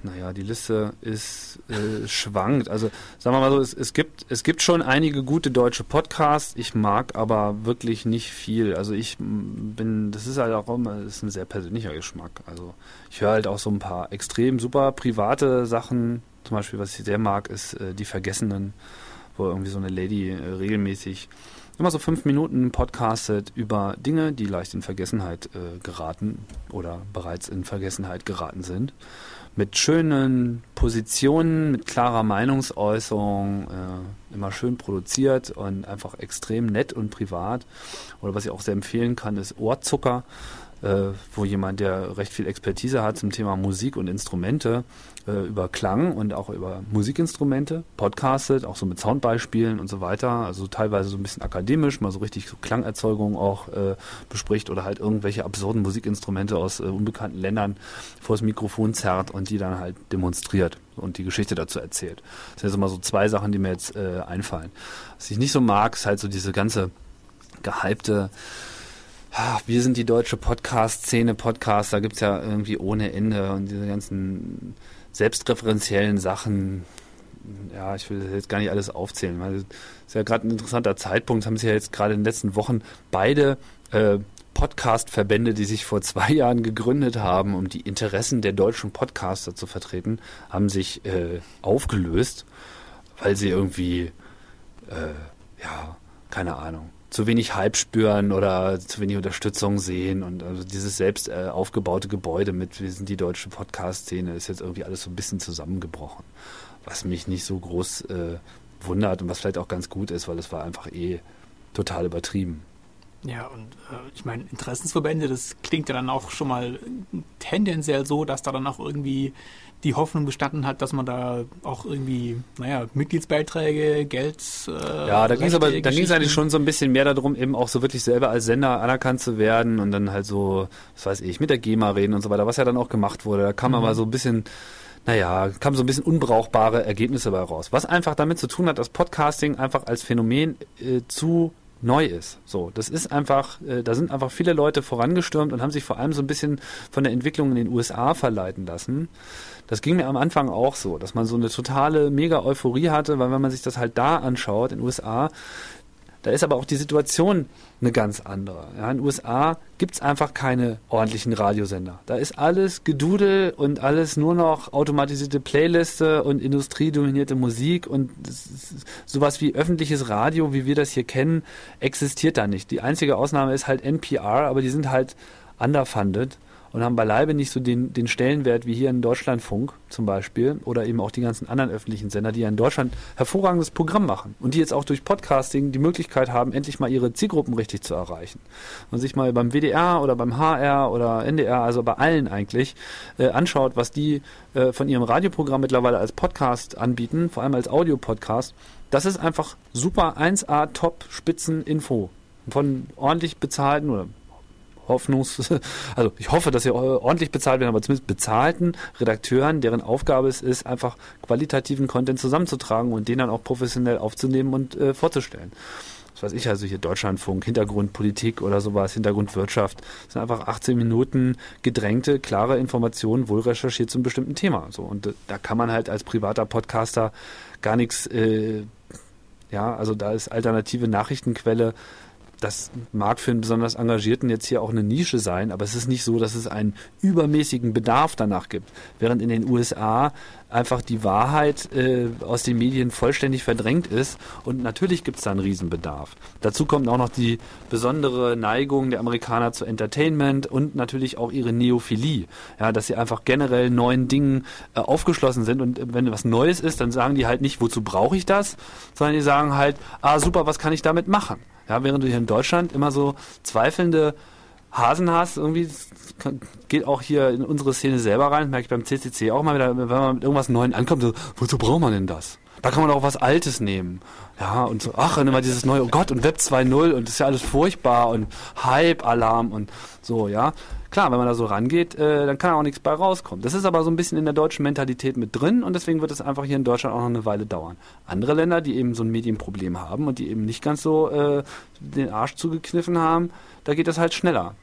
naja, die Liste ist äh, schwankt. Also sagen wir mal so, es, es gibt es gibt schon einige gute deutsche Podcasts. Ich mag aber wirklich nicht viel. Also ich bin, das ist halt auch immer, ist ein sehr persönlicher Geschmack. Also ich höre halt auch so ein paar extrem super private Sachen. Zum Beispiel, was ich sehr mag, ist äh, die Vergessenen, wo irgendwie so eine Lady äh, regelmäßig immer so fünf Minuten podcastet über Dinge, die leicht in Vergessenheit äh, geraten oder bereits in Vergessenheit geraten sind. Mit schönen Positionen, mit klarer Meinungsäußerung, äh, immer schön produziert und einfach extrem nett und privat. Oder was ich auch sehr empfehlen kann, ist Ohrzucker, wo jemand, der recht viel Expertise hat zum Thema Musik und Instrumente, äh, über Klang und auch über Musikinstrumente podcastet, auch so mit Soundbeispielen und so weiter. Also teilweise so ein bisschen akademisch, mal so richtig so Klangerzeugung auch äh, bespricht oder halt irgendwelche absurden Musikinstrumente aus äh, unbekannten Ländern vors Mikrofon zerrt und die dann halt demonstriert und die Geschichte dazu erzählt. Das sind jetzt immer so zwei Sachen, die mir jetzt äh, einfallen. Was ich nicht so mag, ist halt so diese ganze gehypte wir sind die deutsche Podcast-Szene, Podcast, da gibt's ja irgendwie ohne Ende und diese ganzen selbstreferenziellen Sachen. Ja, ich will das jetzt gar nicht alles aufzählen, weil es ist ja gerade ein interessanter Zeitpunkt, haben sich ja jetzt gerade in den letzten Wochen beide äh, Podcast-Verbände, die sich vor zwei Jahren gegründet haben, um die Interessen der deutschen Podcaster zu vertreten, haben sich äh, aufgelöst, weil sie irgendwie, äh, ja, keine Ahnung, zu wenig Hype spüren oder zu wenig Unterstützung sehen und also dieses selbst äh, aufgebaute Gebäude mit wir sind die deutsche Podcast-Szene ist jetzt irgendwie alles so ein bisschen zusammengebrochen, was mich nicht so groß äh, wundert und was vielleicht auch ganz gut ist, weil es war einfach eh total übertrieben. Ja, und äh, ich meine, Interessensverbände, das klingt ja dann auch schon mal tendenziell so, dass da dann auch irgendwie die Hoffnung bestanden hat, dass man da auch irgendwie, naja, Mitgliedsbeiträge, Geld. Äh, Ja, da ging es aber, da ging es eigentlich schon so ein bisschen mehr darum, eben auch so wirklich selber als Sender anerkannt zu werden und dann halt so, was weiß ich, mit der GEMA reden und so weiter, was ja dann auch gemacht wurde. Da kam Mhm. aber so ein bisschen, naja, kam so ein bisschen unbrauchbare Ergebnisse bei raus. Was einfach damit zu tun hat, dass Podcasting einfach als Phänomen äh, zu neu ist. So, das ist einfach, äh, da sind einfach viele Leute vorangestürmt und haben sich vor allem so ein bisschen von der Entwicklung in den USA verleiten lassen. Das ging mir am Anfang auch so, dass man so eine totale mega Euphorie hatte, weil wenn man sich das halt da anschaut, in den USA, da ist aber auch die Situation eine ganz andere. Ja, in den USA gibt's einfach keine ordentlichen Radiosender. Da ist alles Gedudel und alles nur noch automatisierte Playliste und industriedominierte Musik und sowas wie öffentliches Radio, wie wir das hier kennen, existiert da nicht. Die einzige Ausnahme ist halt NPR, aber die sind halt underfunded und haben beileibe nicht so den, den Stellenwert wie hier in Deutschlandfunk zum Beispiel oder eben auch die ganzen anderen öffentlichen Sender, die ja in Deutschland hervorragendes Programm machen und die jetzt auch durch Podcasting die Möglichkeit haben, endlich mal ihre Zielgruppen richtig zu erreichen. Und sich mal beim WDR oder beim HR oder NDR, also bei allen eigentlich, äh, anschaut, was die äh, von ihrem Radioprogramm mittlerweile als Podcast anbieten, vor allem als Audiopodcast, das ist einfach super 1A Top Spitzen Info von ordentlich bezahlten oder Hoffnungs, <laughs> also ich hoffe, dass äh, ordentlich bezahlt werden, aber zumindest bezahlten Redakteuren, deren Aufgabe es ist, einfach qualitativen Content zusammenzutragen und den dann auch professionell aufzunehmen und äh, vorzustellen. was weiß ich, also hier Deutschlandfunk, Hintergrundpolitik oder sowas, Hintergrundwirtschaft. Das sind einfach 18 Minuten gedrängte, klare Informationen, wohl recherchiert zu einem bestimmten Thema. So, und äh, da kann man halt als privater Podcaster gar nichts, äh, ja, also da ist alternative Nachrichtenquelle das mag für einen besonders Engagierten jetzt hier auch eine Nische sein, aber es ist nicht so, dass es einen übermäßigen Bedarf danach gibt. Während in den USA einfach die Wahrheit äh, aus den Medien vollständig verdrängt ist und natürlich gibt es da einen Riesenbedarf. Dazu kommt auch noch die besondere Neigung der Amerikaner zu Entertainment und natürlich auch ihre Neophilie, ja, dass sie einfach generell neuen Dingen äh, aufgeschlossen sind und äh, wenn was Neues ist, dann sagen die halt nicht, wozu brauche ich das, sondern die sagen halt, ah super, was kann ich damit machen? Ja, während du hier in Deutschland immer so zweifelnde Hasen hast, irgendwie geht auch hier in unsere Szene selber rein, merke ich beim CCC auch mal wieder, wenn man mit irgendwas Neuem ankommt, so, wozu braucht man denn das? Da kann man auch was Altes nehmen. Ja, und so, ach, und immer dieses neue, oh Gott, und Web 2.0 und das ist ja alles furchtbar und Hype-Alarm und so, ja. Klar, wenn man da so rangeht, äh, dann kann auch nichts bei rauskommen. Das ist aber so ein bisschen in der deutschen Mentalität mit drin und deswegen wird es einfach hier in Deutschland auch noch eine Weile dauern. Andere Länder, die eben so ein Medienproblem haben und die eben nicht ganz so äh, den Arsch zugekniffen haben, da geht das halt schneller.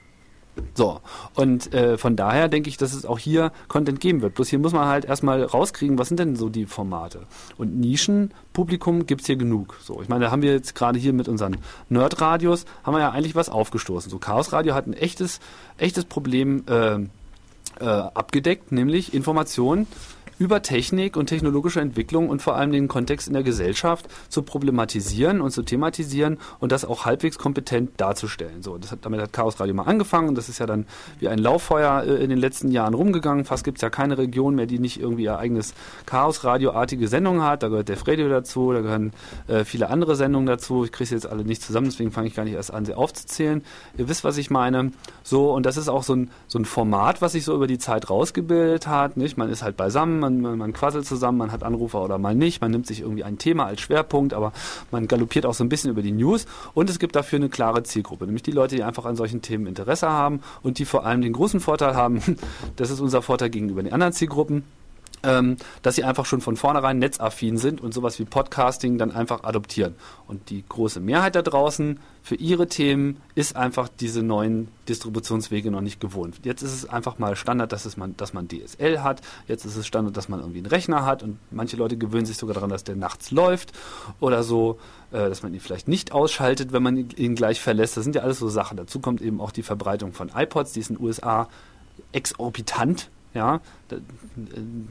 So, und äh, von daher denke ich, dass es auch hier Content geben wird. Bloß hier muss man halt erstmal rauskriegen, was sind denn so die Formate. Und Nischenpublikum gibt's hier genug. So, ich meine, da haben wir jetzt gerade hier mit unseren Nerd-Radios, haben wir ja eigentlich was aufgestoßen. So, Chaos Radio hat ein echtes, echtes Problem äh, äh, abgedeckt, nämlich Informationen über Technik und technologische Entwicklung und vor allem den Kontext in der Gesellschaft zu problematisieren und zu thematisieren und das auch halbwegs kompetent darzustellen. So, hat, damit hat Chaos Radio mal angefangen und das ist ja dann wie ein Lauffeuer äh, in den letzten Jahren rumgegangen. Fast gibt es ja keine Region mehr, die nicht irgendwie ihr eigenes Chaos Radio-artige Sendung hat. Da gehört der Radio dazu, da gehören äh, viele andere Sendungen dazu. Ich kriege sie jetzt alle nicht zusammen, deswegen fange ich gar nicht erst an, sie aufzuzählen. Ihr wisst, was ich meine. So, und das ist auch so ein, so ein Format, was sich so über die Zeit rausgebildet hat. Nicht? Man ist halt beisammen, man, man, man quasselt zusammen, man hat Anrufer oder mal nicht, man nimmt sich irgendwie ein Thema als Schwerpunkt, aber man galoppiert auch so ein bisschen über die News. Und es gibt dafür eine klare Zielgruppe, nämlich die Leute, die einfach an solchen Themen Interesse haben und die vor allem den großen Vorteil haben, <laughs> das ist unser Vorteil gegenüber den anderen Zielgruppen, ähm, dass sie einfach schon von vornherein netzaffin sind und sowas wie Podcasting dann einfach adoptieren. Und die große Mehrheit da draußen für ihre Themen ist einfach diese neuen Distributionswege noch nicht gewohnt. Jetzt ist es einfach mal Standard, dass, es man, dass man DSL hat. Jetzt ist es Standard, dass man irgendwie einen Rechner hat. Und manche Leute gewöhnen sich sogar daran, dass der nachts läuft oder so, äh, dass man ihn vielleicht nicht ausschaltet, wenn man ihn gleich verlässt. Das sind ja alles so Sachen. Dazu kommt eben auch die Verbreitung von iPods, die ist in den USA exorbitant. Ja, da, äh,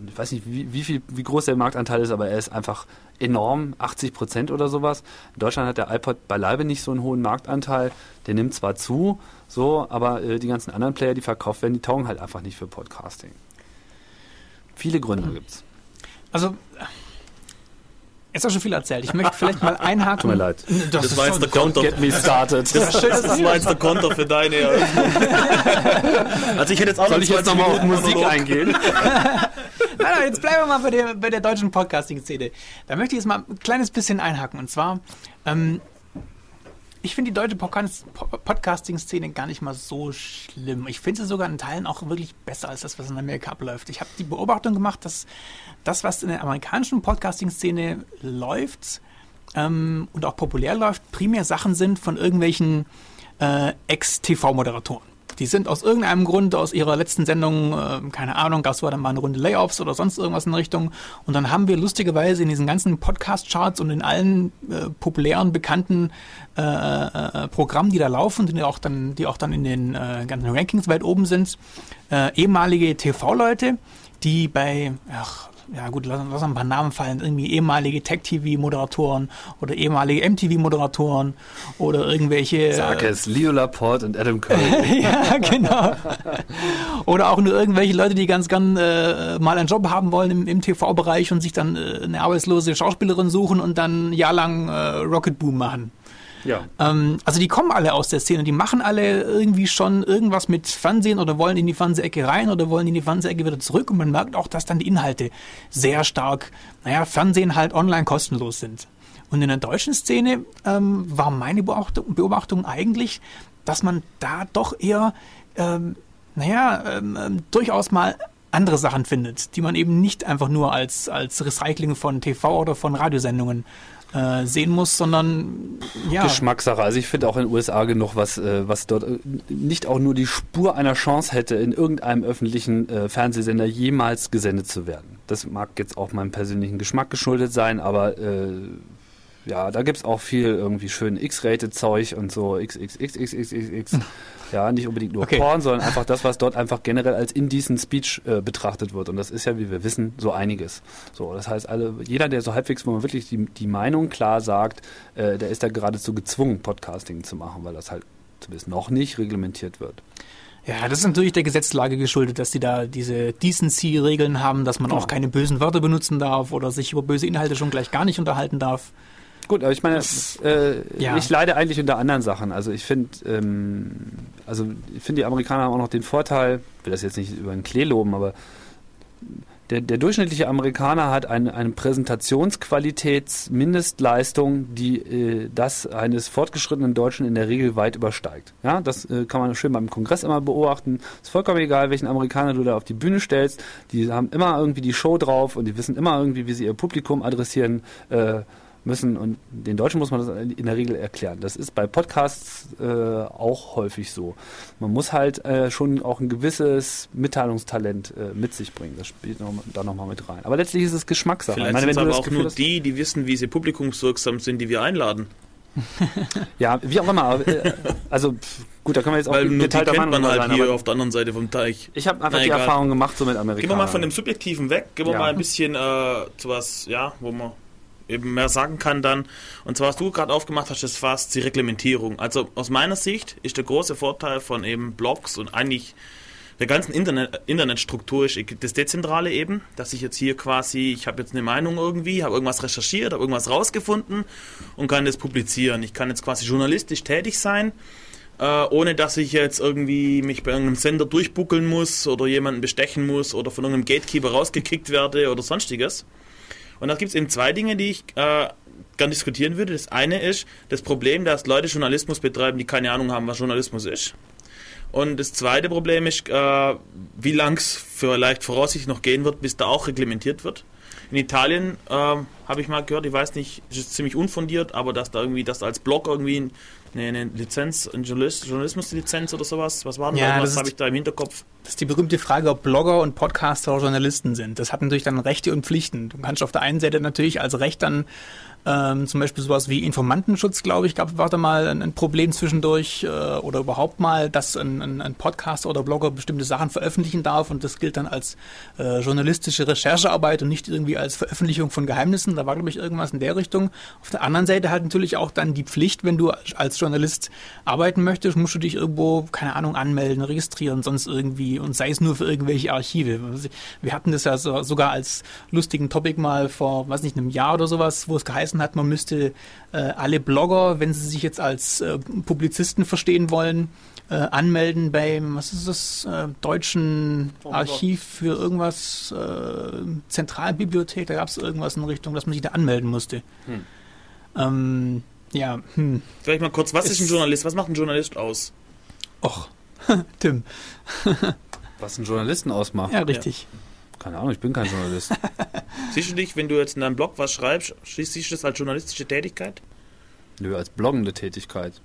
ich weiß nicht, wie, wie, viel, wie groß der Marktanteil ist, aber er ist einfach enorm, 80 Prozent oder sowas. In Deutschland hat der iPod beileibe nicht so einen hohen Marktanteil. Der nimmt zwar zu, so, aber äh, die ganzen anderen Player, die verkauft werden, die taugen halt einfach nicht für Podcasting. Viele Gründe gibt's. Also, jetzt hast du schon viel erzählt. Ich möchte vielleicht mal einhaken. Tut mir leid. Das, Das war jetzt der Konter. Get me started. Das, das war jetzt der Konter für deine Eröffnung. Also ich hätte jetzt auch Soll ich jetzt 20 nochmal auf Musik Monolog. eingehen? <laughs> <laughs> Nein, nein, jetzt bleiben wir mal bei der, bei der deutschen Podcasting-Szene. Da möchte ich jetzt mal ein kleines bisschen einhaken. Und zwar, ähm, ich finde die deutsche Podcast- Po- Podcasting-Szene gar nicht mal so schlimm. Ich finde sie sogar in Teilen auch wirklich besser als das, was in Amerika abläuft. Ich habe die Beobachtung gemacht, dass das, was in der amerikanischen Podcasting-Szene läuft ähm, und auch populär läuft, primär Sachen sind von irgendwelchen äh, Ex-TV-Moderatoren. Die sind aus irgendeinem Grund aus ihrer letzten Sendung, äh, keine Ahnung, gab es dann mal eine Runde Layoffs oder sonst irgendwas in Richtung. Und dann haben wir lustigerweise in diesen ganzen Podcast-Charts und in allen äh, populären, bekannten äh, äh, Programmen, die da laufen, die auch dann, die auch dann in den äh, ganzen Rankings weit oben sind, äh, ehemalige TV-Leute, die bei, ach, ja gut, lass, lass ein paar Namen fallen, irgendwie ehemalige Tech-TV-Moderatoren oder ehemalige MTV-Moderatoren oder irgendwelche... Sag äh, es, Leo Laporte und Adam Curry. <laughs> ja, genau. Oder auch nur irgendwelche Leute, die ganz gern äh, mal einen Job haben wollen im, im TV-Bereich und sich dann äh, eine arbeitslose Schauspielerin suchen und dann ein Jahr lang äh, Rocket Boom machen. Ja. Ähm, also die kommen alle aus der Szene, die machen alle irgendwie schon irgendwas mit Fernsehen oder wollen in die Fernsehecke rein oder wollen in die Fernsehecke wieder zurück und man merkt auch, dass dann die Inhalte sehr stark, naja, Fernsehen halt online kostenlos sind. Und in der deutschen Szene ähm, war meine Beobachtung, Beobachtung eigentlich, dass man da doch eher, ähm, naja, ähm, ähm, durchaus mal andere Sachen findet, die man eben nicht einfach nur als, als Recycling von TV oder von Radiosendungen äh, sehen muss, sondern ja. Geschmackssache. Also ich finde auch in den USA genug, was, äh, was dort äh, nicht auch nur die Spur einer Chance hätte, in irgendeinem öffentlichen äh, Fernsehsender jemals gesendet zu werden. Das mag jetzt auch meinem persönlichen Geschmack geschuldet sein, aber äh, ja, da gibt's auch viel irgendwie schön X-Rated-Zeug und so XXXXXX. Ja, nicht unbedingt nur Okay. Porn, sondern einfach das, was dort einfach generell als indecent Speech äh, betrachtet wird. Und das ist ja, wie wir wissen, so einiges. So, das heißt, alle, jeder, der so halbwegs, wo man wirklich die, die Meinung klar sagt, äh, der ist da geradezu gezwungen, Podcasting zu machen, weil das halt zumindest noch nicht reglementiert wird. Ja, das ist natürlich der Gesetzlage geschuldet, dass die da diese Decency-Regeln haben, dass man Genau. auch keine bösen Wörter benutzen darf oder sich über böse Inhalte schon gleich gar nicht unterhalten darf. Gut, aber ich meine, äh, ja. ich leide eigentlich unter anderen Sachen. Also ich finde, ähm, also ich finde, die Amerikaner haben auch noch den Vorteil, ich will das jetzt nicht über den Klee loben, aber der, der durchschnittliche Amerikaner hat eine, eine Präsentationsqualitätsmindestleistung, die äh, das eines fortgeschrittenen Deutschen in der Regel weit übersteigt. Ja, das äh, kann man schön beim Kongress immer beobachten. Ist vollkommen egal, welchen Amerikaner du da auf die Bühne stellst. Die haben immer irgendwie die Show drauf und die wissen immer irgendwie, wie sie ihr Publikum adressieren äh, müssen. Und den Deutschen muss man das in der Regel erklären. Das ist bei Podcasts äh, auch häufig so. Man muss halt äh, schon auch ein gewisses Mitteilungstalent äh, mit sich bringen. Das spielt noch, da nochmal mit rein. Aber letztlich ist es Geschmackssache. Vielleicht sind es aber auch Gefühl nur die, die wissen, wie sie publikumswirksam sind, die wir einladen. <laughs> Ja, wie auch immer. äh, also gut, da können wir jetzt auch Weil nur die kennt Meinung man halt sein. hier auf der anderen Seite vom Teich. ich habe einfach Na, die egal. Erfahrung gemacht so mit Amerikanern. Gehen wir mal von dem Subjektiven weg, gehen wir Ja. mal ein bisschen äh, zu was, ja, wo man eben mehr sagen kann dann. Und zwar, was du gerade aufgemacht hast, ist fast die Reglementierung. Also aus meiner Sicht ist der große Vorteil von eben Blogs und eigentlich der ganzen Internet, Internetstruktur ist das Dezentrale eben, dass ich jetzt hier quasi, ich habe jetzt eine Meinung irgendwie, habe irgendwas recherchiert, habe irgendwas rausgefunden und kann das publizieren. Ich kann jetzt quasi journalistisch tätig sein, äh, ohne dass ich jetzt irgendwie mich bei irgendeinem Sender durchbuckeln muss oder jemanden bestechen muss oder von irgendeinem Gatekeeper rausgekickt werde oder sonstiges. Und da gibt es eben zwei Dinge, die ich äh, gern diskutieren würde. Das eine ist das Problem, dass Leute Journalismus betreiben, die keine Ahnung haben, was Journalismus ist. Und das zweite Problem ist, äh, wie lang es vielleicht voraussichtlich noch gehen wird, bis da auch reglementiert wird. In Italien ähm, habe ich mal gehört, ich weiß nicht, es ist ziemlich unfundiert, aber dass da irgendwie, dass da als Blog irgendwie eine, eine Lizenz, Journalismuslizenz oder sowas, was war denn Ja, da, das was habe ich da im Hinterkopf? Das ist die berühmte Frage, ob Blogger und Podcaster Journalisten sind. Das hat natürlich dann Rechte und Pflichten. Du kannst auf der einen Seite natürlich als Recht dann ähm, zum Beispiel sowas wie Informantenschutz, glaube ich, gab war da mal ein, ein Problem zwischendurch äh, oder überhaupt mal, dass ein, ein, ein Podcaster oder Blogger bestimmte Sachen veröffentlichen darf und das gilt dann als äh, journalistische Recherchearbeit und nicht irgendwie als Veröffentlichung von Geheimnissen. Da war, glaube ich, irgendwas in der Richtung. Auf der anderen Seite halt natürlich auch dann die Pflicht, wenn du als Journalist arbeiten möchtest, musst du dich irgendwo, keine Ahnung, anmelden, registrieren, sonst irgendwie und sei es nur für irgendwelche Archive. Wir hatten das ja so, sogar als lustigen Topic mal vor, weiß nicht, einem Jahr oder sowas, wo es geheißen hat, man müsste äh, alle Blogger, wenn sie sich jetzt als äh, Publizisten verstehen wollen, äh, anmelden beim, was ist das, äh, deutschen Archiv für irgendwas, äh, Zentralbibliothek, da gab es irgendwas in Richtung, dass man sich da anmelden musste. Ähm, ja, hm. Vielleicht mal kurz, was ist ein Es- Journalist? Was macht ein Journalist aus? Och, <laughs> Tim. Was einen Journalisten ausmacht. Ja, richtig. Keine Ahnung, ich bin kein Journalist. <laughs> Siehst du dich, wenn du jetzt in deinem Blog was schreibst, siehst du das als journalistische Tätigkeit? Nö, als bloggende Tätigkeit.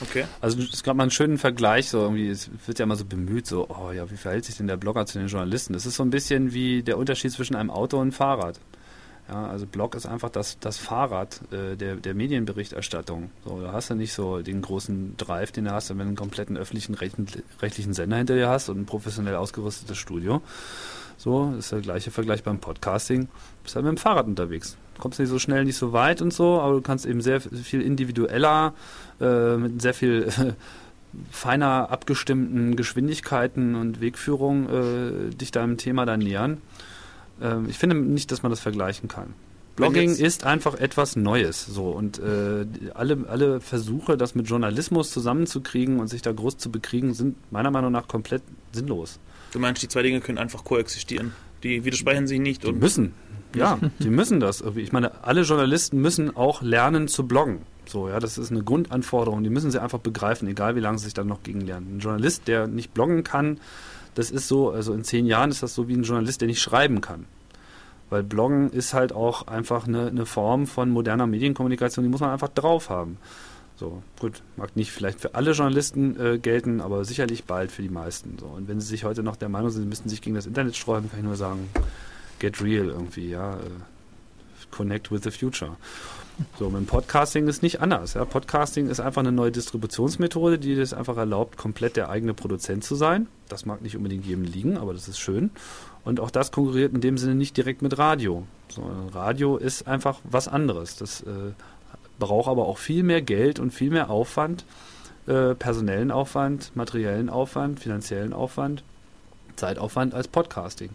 Okay. Also es gab mal einen schönen Vergleich, so irgendwie, es wird ja immer so bemüht, so, oh ja, wie verhält sich denn der Blogger zu den Journalisten? Das ist so ein bisschen wie der Unterschied zwischen einem Auto und einem Fahrrad. Ja, also Blog ist einfach das, das Fahrrad äh, der, der Medienberichterstattung. So, da hast du nicht so den großen Drive, den du hast, wenn du einen kompletten öffentlichen rechtlichen Sender hinter dir hast und ein professionell ausgerüstetes Studio. So, das ist der gleiche Vergleich beim Podcasting. Du bist halt mit dem Fahrrad unterwegs. Kommst nicht so schnell, nicht so weit und so, aber du kannst eben sehr viel individueller, äh, mit sehr viel äh, <laughs> feiner abgestimmten Geschwindigkeiten und Wegführung äh, dich deinem Thema dann nähern. Ähm, ich finde nicht, dass man das vergleichen kann. Blogging ist einfach etwas Neues, so und äh, alle, alle Versuche, das mit Journalismus zusammenzukriegen und sich da groß zu bekriegen, sind meiner Meinung nach komplett sinnlos. Du meinst, die zwei Dinge können einfach koexistieren. Die widersprechen sich nicht Die müssen. Ja, <laughs> die müssen das. Ich meine, alle Journalisten müssen auch lernen zu bloggen. So, ja, das ist eine Grundanforderung. Die müssen sie einfach begreifen, egal wie lange sie sich dann noch gegen lernen. Ein Journalist, der nicht bloggen kann, das ist so, also in zehn Jahren ist das so wie ein Journalist, der nicht schreiben kann. Weil Bloggen ist halt auch einfach eine, eine Form von moderner Medienkommunikation, die muss man einfach drauf haben. So, gut, mag nicht vielleicht für alle Journalisten äh, gelten, aber sicherlich bald für die meisten. So. Und wenn sie sich heute noch der Meinung sind, sie müssten sich gegen das Internet sträuben, kann ich nur sagen, get real irgendwie, ja. Äh, connect with the future. So, mit dem Podcasting ist nicht anders. Ja. Podcasting ist einfach eine neue Distributionsmethode, die es einfach erlaubt, komplett der eigene Produzent zu sein. Das mag nicht unbedingt jedem liegen, aber das ist schön. Und auch das konkurriert in dem Sinne nicht direkt mit Radio. Sondern Radio ist einfach was anderes. Das äh, braucht aber auch viel mehr Geld und viel mehr Aufwand, äh, personellen Aufwand, materiellen Aufwand, finanziellen Aufwand, Zeitaufwand als Podcasting.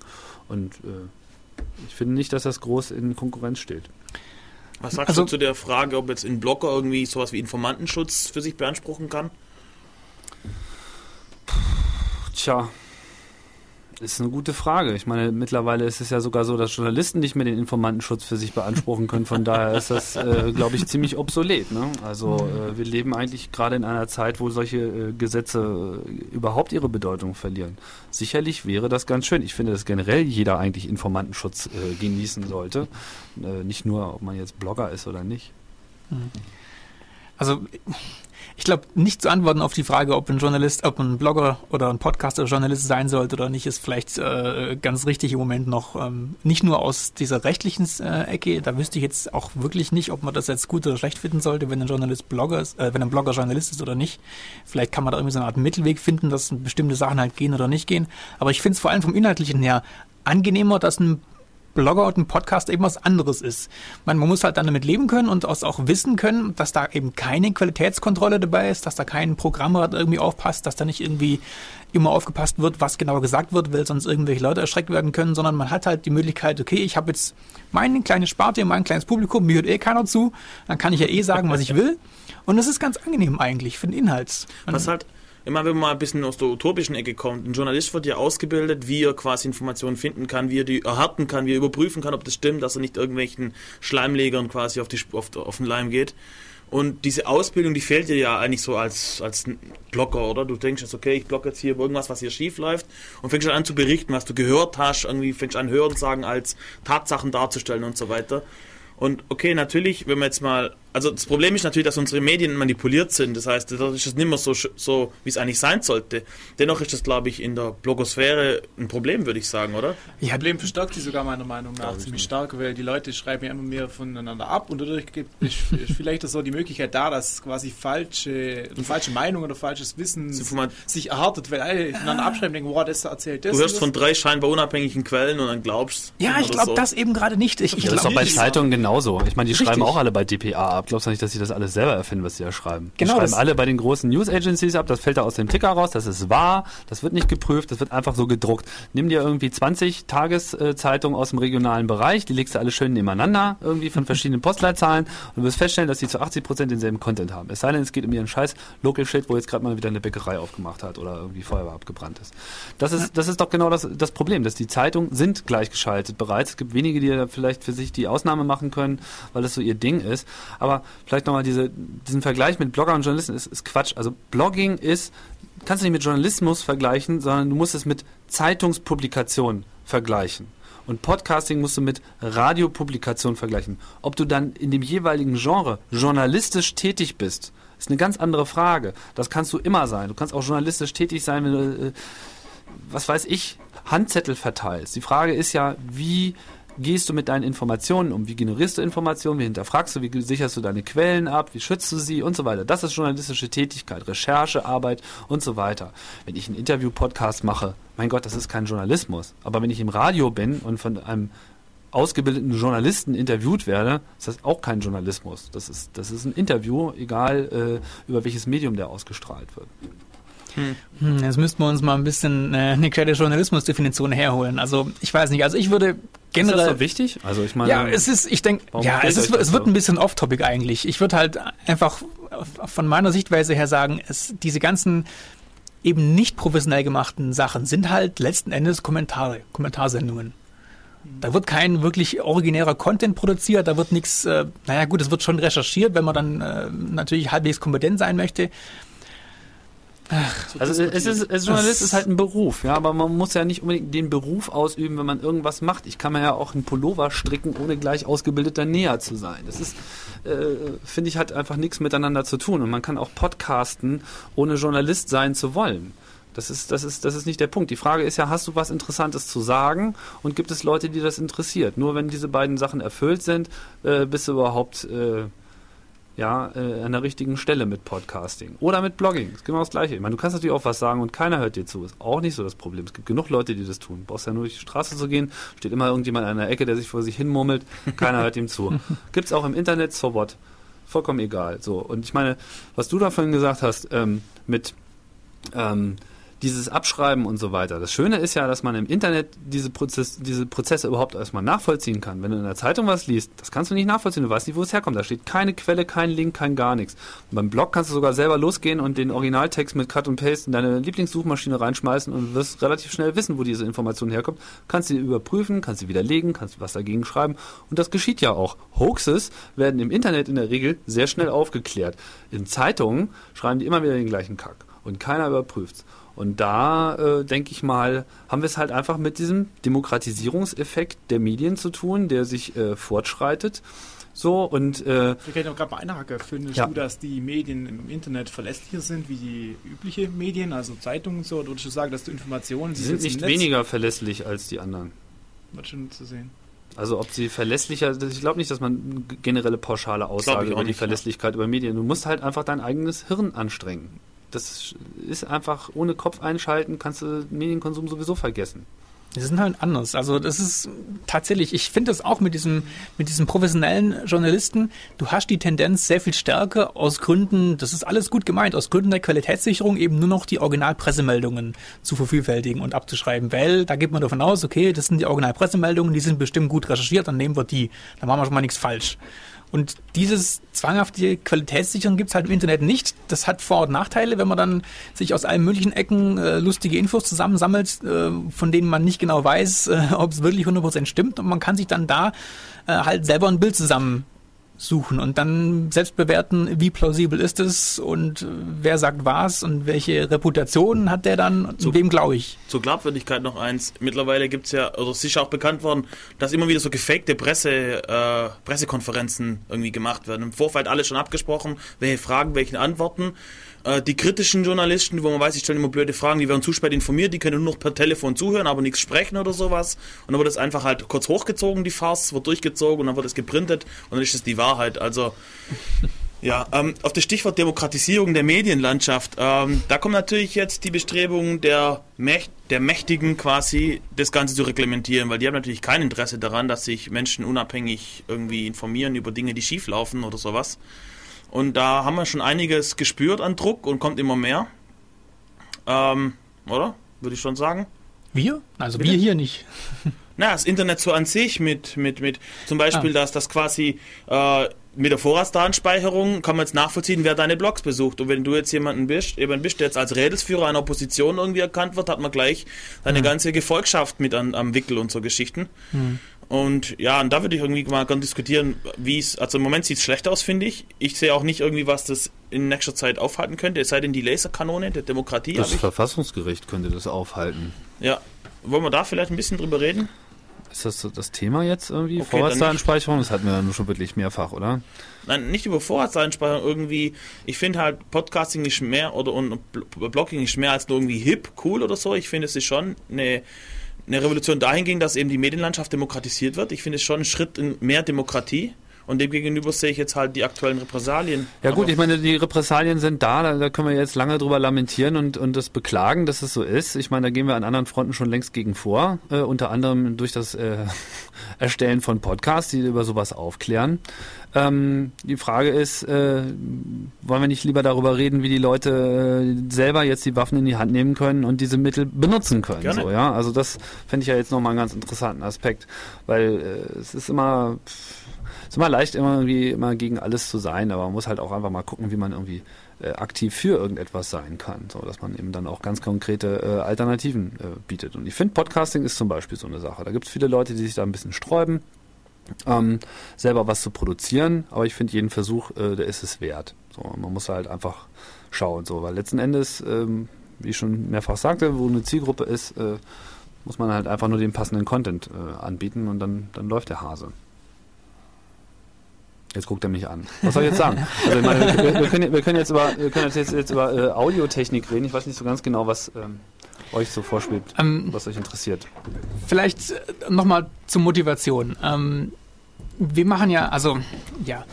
Und äh, ich finde nicht, dass das groß in Konkurrenz steht. Was sagst Also- du zu der Frage, ob jetzt ein Blogger irgendwie sowas wie Informantenschutz für sich beanspruchen kann? Tja, ist eine gute Frage. Ich meine, mittlerweile ist es ja sogar so, dass Journalisten nicht mehr den Informantenschutz für sich beanspruchen können. Von daher ist das, äh, glaube ich, ziemlich obsolet. Ne? Also äh, wir leben eigentlich gerade in einer Zeit, wo solche äh, Gesetze äh, überhaupt ihre Bedeutung verlieren. Sicherlich wäre das ganz schön. Ich finde, dass generell jeder eigentlich Informantenschutz äh, genießen sollte. Äh, nicht nur, ob man jetzt Blogger ist oder nicht. Also ich glaube, nicht zu antworten auf die Frage, ob ein Journalist, ob ein Blogger oder ein Podcaster Journalist sein sollte oder nicht, ist vielleicht äh, ganz richtig im Moment noch. Ähm, nicht nur aus dieser rechtlichen äh, Ecke, da wüsste ich jetzt auch wirklich nicht, ob man das jetzt gut oder schlecht finden sollte, wenn ein Journalist Blogger ist, äh, wenn ein Blogger Journalist ist oder nicht. Vielleicht kann man da irgendwie so eine Art Mittelweg finden, dass bestimmte Sachen halt gehen oder nicht gehen. Aber ich finde es vor allem vom Inhaltlichen her angenehmer, dass ein Blogger und ein Podcast eben was anderes ist. Man, man muss halt dann damit leben können und auch wissen können, dass da eben keine Qualitätskontrolle dabei ist, dass da kein Programmrat irgendwie aufpasst, dass da nicht irgendwie immer aufgepasst wird, was genau gesagt wird, weil sonst irgendwelche Leute erschreckt werden können, sondern man hat halt die Möglichkeit, okay, ich habe jetzt meine kleine Sparte, mein kleines Publikum, mir hört eh keiner zu, dann kann ich ja eh sagen, was ich will. Und das ist ganz angenehm eigentlich für den Inhalt. Was halt, immer wenn man mal ein bisschen aus der utopischen Ecke kommt, ein Journalist wird ja ausgebildet, wie er quasi Informationen finden kann, wie er die erharten kann, wie er überprüfen kann, ob das stimmt, dass er nicht irgendwelchen Schleimlegern quasi auf, die, auf, auf den Leim geht. Und diese Ausbildung, die fehlt dir ja eigentlich so als, als Blogger, oder? Du denkst jetzt, okay, ich blogge jetzt hier irgendwas, was hier schief läuft und fängst dann an zu berichten, was du gehört hast, irgendwie fängst an Hören sagen als Tatsachen darzustellen und so weiter. Und okay, natürlich, wenn man jetzt mal, also das Problem ist natürlich, dass unsere Medien manipuliert sind. Das heißt, das ist es nicht mehr so, so wie es eigentlich sein sollte. Dennoch ist das, glaube ich, in der Blogosphäre ein Das würde ich sagen, oder? Ja, Problem verstärkt sie sogar meiner Meinung nach ziemlich stark, weil die Leute schreiben ja immer mehr voneinander ab und dadurch gibt ist, ist vielleicht so die Möglichkeit da, dass quasi falsche, falsche Meinungen oder falsches Wissen sich erhärtet, weil alle voneinander abschreiben und denken, wow, das erzählt das. Du hörst und von das. drei scheinbar unabhängigen Quellen und dann glaubst ja ich glaube so. das eben gerade nicht. Ich, ich Ja, das ist doch glaub, bei Zeitungen genauso. Ich meine, die schreiben Richtig. auch alle bei DPA ab. Glaubst du nicht, dass sie das alles selber erfinden, was sie da schreiben? Die Genau, schreiben das- alle bei den großen News Agencies ab, das fällt da aus dem Ticker raus, das ist wahr, das wird nicht geprüft, das wird einfach so gedruckt. Nimm dir irgendwie 20 Tageszeitungen aus dem regionalen Bereich, die legst du alle schön nebeneinander, irgendwie von verschiedenen Postleitzahlen und du wirst feststellen, dass die zu 80 Prozent denselben Content haben. Es sei denn, es geht um ihren scheiß Local Shit, wo jetzt gerade mal wieder eine Bäckerei aufgemacht hat oder irgendwie Feuerwehr abgebrannt ist. Das ist, das ist doch genau das, das Problem, dass die Zeitungen sind gleichgeschaltet bereits. Es gibt wenige, die da vielleicht für sich die Ausnahme machen können, weil das so ihr Ding ist. Aber vielleicht nochmal diese, diesen Vergleich mit Blogger und Journalisten ist, ist Quatsch. Also Blogging ist, kannst du nicht mit Journalismus vergleichen, sondern du musst es mit Zeitungspublikation vergleichen. Und Podcasting musst du mit Radiopublikation vergleichen. Ob du dann in dem jeweiligen Genre journalistisch tätig bist, ist eine ganz andere Frage. Das kannst du immer sein. Du kannst auch journalistisch tätig sein, wenn du, äh, was weiß ich, Handzettel verteilst. Die Frage ist ja, wie gehst du mit deinen Informationen um? Wie generierst du Informationen? Wie hinterfragst du? Wie sicherst du deine Quellen ab? Wie schützt du sie? Und so weiter. Das ist journalistische Tätigkeit, Recherchearbeit und so weiter. Wenn ich einen Interview-Podcast mache, mein Gott, das ist kein Journalismus. Aber wenn ich im Radio bin und von einem ausgebildeten Journalisten interviewt werde, ist das auch kein Journalismus. Das ist, das ist ein Interview, egal äh, über welches Medium der ausgestrahlt wird. Hm, Jetzt müssten wir uns mal ein bisschen äh, eine kleine Journalismusdefinition herholen. Also ich weiß nicht, also ich würde Ist generell... das so wichtig? Also ich meine, Ja, es ist, ich denke, ja, es, ist, es wird so? ein bisschen off-topic eigentlich. Ich würde halt einfach von meiner Sichtweise her sagen, es, diese ganzen eben nicht professionell gemachten Sachen sind halt letzten Endes Kommentare, Kommentarsendungen. Da wird kein wirklich originärer Content produziert, da wird nichts, äh, naja gut, es wird schon recherchiert, wenn man dann äh, natürlich halbwegs kompetent sein möchte. Also es ist, es Journalist ist halt ein Beruf, ja, aber man muss ja nicht unbedingt den Beruf ausüben, wenn man irgendwas macht. Ich kann mir ja auch einen Pullover stricken, ohne gleich ausgebildeter Näher zu sein. Das ist, äh, finde ich, hat einfach nichts miteinander zu tun. Und man kann auch podcasten, ohne Journalist sein zu wollen. Das ist, das, ist, das ist nicht der Punkt. Die Frage ist ja, hast du was Interessantes zu sagen und gibt es Leute, die das interessiert? Nur wenn diese beiden Sachen erfüllt sind, äh, bist du überhaupt äh, ja, äh, an der richtigen Stelle mit Podcasting. Oder mit Blogging. Ist genau das Gleiche. Ich meine, du kannst natürlich auch was sagen und keiner hört dir zu. Ist auch nicht so das Problem. Es gibt genug Leute, die das tun. Du brauchst ja nur durch die Straße zu gehen, steht immer irgendjemand an der Ecke, der sich vor sich hin murmelt. Keiner hört ihm zu. <laughs> Gibt's auch im Internet, so what? Vollkommen egal. So. Und ich meine, was du da vorhin gesagt hast, ähm, mit ähm, dieses Abschreiben und so weiter. Das Schöne ist ja, dass man im Internet diese, Prozess, diese Prozesse überhaupt erstmal nachvollziehen kann. Wenn du in der Zeitung was liest, das kannst du nicht nachvollziehen. Du weißt nicht, wo es herkommt. Da steht keine Quelle, kein Link, kein gar nichts. Und beim Blog kannst du sogar selber losgehen und den Originaltext mit Cut und Paste in deine Lieblingssuchmaschine reinschmeißen und wirst relativ schnell wissen, wo diese Information herkommt. Kannst sie überprüfen, kannst sie widerlegen, kannst was dagegen schreiben. Und das geschieht ja auch. Hoaxes werden im Internet in der Regel sehr schnell aufgeklärt. In Zeitungen schreiben die immer wieder den gleichen Kack. Und keiner überprüft's. Und da, äh, denke ich mal, haben wir es halt einfach mit diesem Demokratisierungseffekt der Medien zu tun, der sich äh, fortschreitet. So und äh, Ich kann noch gerade mal einhaken. Findest Ja. du, dass die Medien im Internet verlässlicher sind wie die übliche Medien, also Zeitungen und so? Oder würdest du sagen, dass du Informationen, sie die sind nicht weniger verlässlich als die anderen. Wird schon zu sehen. Also ob sie verlässlicher, ich glaube nicht, dass man eine generelle pauschale Aussage auch über die nicht, ja. Verlässlichkeit über Medien. Du musst halt einfach dein eigenes Hirn anstrengen. Das ist einfach ohne Kopf einschalten, kannst du Medienkonsum sowieso vergessen. Die sind halt anders. Also das ist tatsächlich, ich finde das auch mit diesem, mit diesem professionellen Journalisten, du hast die Tendenz sehr viel stärker aus Gründen, das ist alles gut gemeint, aus Gründen der Qualitätssicherung eben nur noch die Originalpressemeldungen zu vervielfältigen und abzuschreiben, weil da geht man davon aus, okay, das sind die Originalpressemeldungen, die sind bestimmt gut recherchiert, dann nehmen wir die. Da machen wir schon mal nichts falsch. Und dieses zwanghafte Qualitätssichern gibt's halt im Internet nicht. Das hat Vor- und Nachteile, wenn man dann sich aus allen möglichen Ecken äh, lustige Infos zusammensammelt, äh, von denen man nicht genau weiß, äh, ob es wirklich 100% stimmt. Und man kann sich dann da äh, halt selber ein Bild zusammensuchen und dann selbst bewerten, wie plausibel ist es und äh, wer sagt was und welche Reputation hat der dann und So- wem glaube ich. Zur Glaubwürdigkeit noch eins. Mittlerweile gibt es ja, oder ist ja auch bekannt worden, dass immer wieder so gefakte Presse, äh, Pressekonferenzen irgendwie gemacht werden. Im Vorfeld alles schon abgesprochen, welche Fragen, welche Antworten. Äh, die kritischen Journalisten, wo man weiß, ich stelle immer blöde Fragen, die werden zu spät informiert, die können nur noch per Telefon zuhören, aber nichts sprechen oder sowas. Und dann wird es einfach halt kurz hochgezogen, die Farce, wird durchgezogen und dann wird es geprintet und dann ist es die Wahrheit. Also ja, ähm, auf das Stichwort Demokratisierung der Medienlandschaft, ähm, da kommen natürlich jetzt die Bestrebungen der, Mächt der Mächtigen quasi, das Ganze zu reglementieren, weil die haben natürlich kein Interesse daran, dass sich Menschen unabhängig irgendwie informieren über Dinge, die schief laufen oder sowas. Und da haben wir schon einiges gespürt an Druck und kommt immer mehr. Ähm, oder? Würde ich schon sagen. Wir? Also Bitte? wir hier nicht. <laughs> Na, das Internet so an sich mit, mit, mit zum Beispiel, Ah. dass das quasi äh, mit der Vorratsdatenspeicherung kann man jetzt nachvollziehen, wer deine Blogs besucht. Und wenn du jetzt jemanden bist, jemand bist, der jetzt als Rädelsführer einer Opposition irgendwie erkannt wird, hat man gleich deine ganze Gefolgschaft mit an, am Wickel und so Geschichten. Und ja, und da würde ich irgendwie mal gerne diskutieren, wie es, also im Moment sieht es schlecht aus, finde ich. Ich sehe auch nicht irgendwie, was das in nächster Zeit aufhalten könnte, es sei denn die Laserkanone der Demokratie. Das. Verfassungsgericht könnte das aufhalten. Ja. Wollen wir da vielleicht ein bisschen drüber reden? Ist das das Thema jetzt irgendwie? Okay, Vorratsdatenspeicherung? Das hatten wir ja nun schon wirklich mehrfach, oder? Nein, nicht über Vorratsdatenspeicherung irgendwie. Ich finde halt Podcasting nicht mehr oder und Bl- Blogging nicht mehr als nur irgendwie hip, cool oder so. Ich finde es ist schon eine, eine Revolution dahingehend, dass eben die Medienlandschaft demokratisiert wird. Ich finde es schon ein Schritt in mehr Demokratie. Und demgegenüber sehe ich jetzt halt die aktuellen Repressalien. Ja gut, Aber- ich meine, die Repressalien sind da, da, da können wir jetzt lange drüber lamentieren und, und das beklagen, dass es so ist. Ich meine, da gehen wir an anderen Fronten schon längst gegen vor, äh, unter anderem durch das äh, <laughs> Erstellen von Podcasts, die über sowas aufklären. Ähm, die Frage ist, äh, wollen wir nicht lieber darüber reden, wie die Leute äh, selber jetzt die Waffen in die Hand nehmen können und diese Mittel benutzen können? Gerne. So, ja? Also das fände ich ja jetzt nochmal einen ganz interessanten Aspekt, weil äh, es ist immer... Es ist immer leicht, immer irgendwie immer gegen alles zu sein, aber man muss halt auch einfach mal gucken, wie man irgendwie äh, aktiv für irgendetwas sein kann, so dass man eben dann auch ganz konkrete äh, Alternativen äh, bietet. Und ich finde, Podcasting ist zum Beispiel so eine Sache. Da gibt es viele Leute, die sich da ein bisschen sträuben, ähm, selber was zu produzieren, aber ich finde jeden Versuch, äh, der ist es wert. So, man muss halt einfach schauen, so, weil letzten Endes, ähm, wie ich schon mehrfach sagte, wo eine Zielgruppe ist, äh, muss man halt einfach nur den passenden Content äh, anbieten und dann, dann läuft der Hase. Jetzt guckt er mich an. Was soll ich jetzt sagen? Also meine, wir, wir, können, wir können jetzt über, wir können jetzt, jetzt über äh, Audiotechnik reden. Ich weiß nicht so ganz genau, was ähm, euch so vorschwebt, Ähm, was euch interessiert. Vielleicht nochmal zur Motivation. Ähm, wir machen ja, also, ja,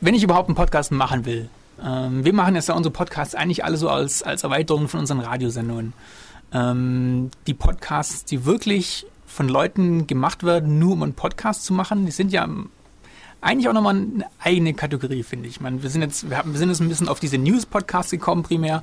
wenn ich überhaupt einen Podcast machen will, ähm, wir machen jetzt ja unsere Podcasts eigentlich alle so als, als Erweiterung von unseren Radiosendungen. Ähm, die Podcasts, die wirklich von Leuten gemacht werden, nur um einen Podcast zu machen, die sind ja eigentlich auch nochmal eine eigene Kategorie, finde ich. Meine, wir sind jetzt, wir, haben, wir sind jetzt ein bisschen auf diese News-Podcasts gekommen primär.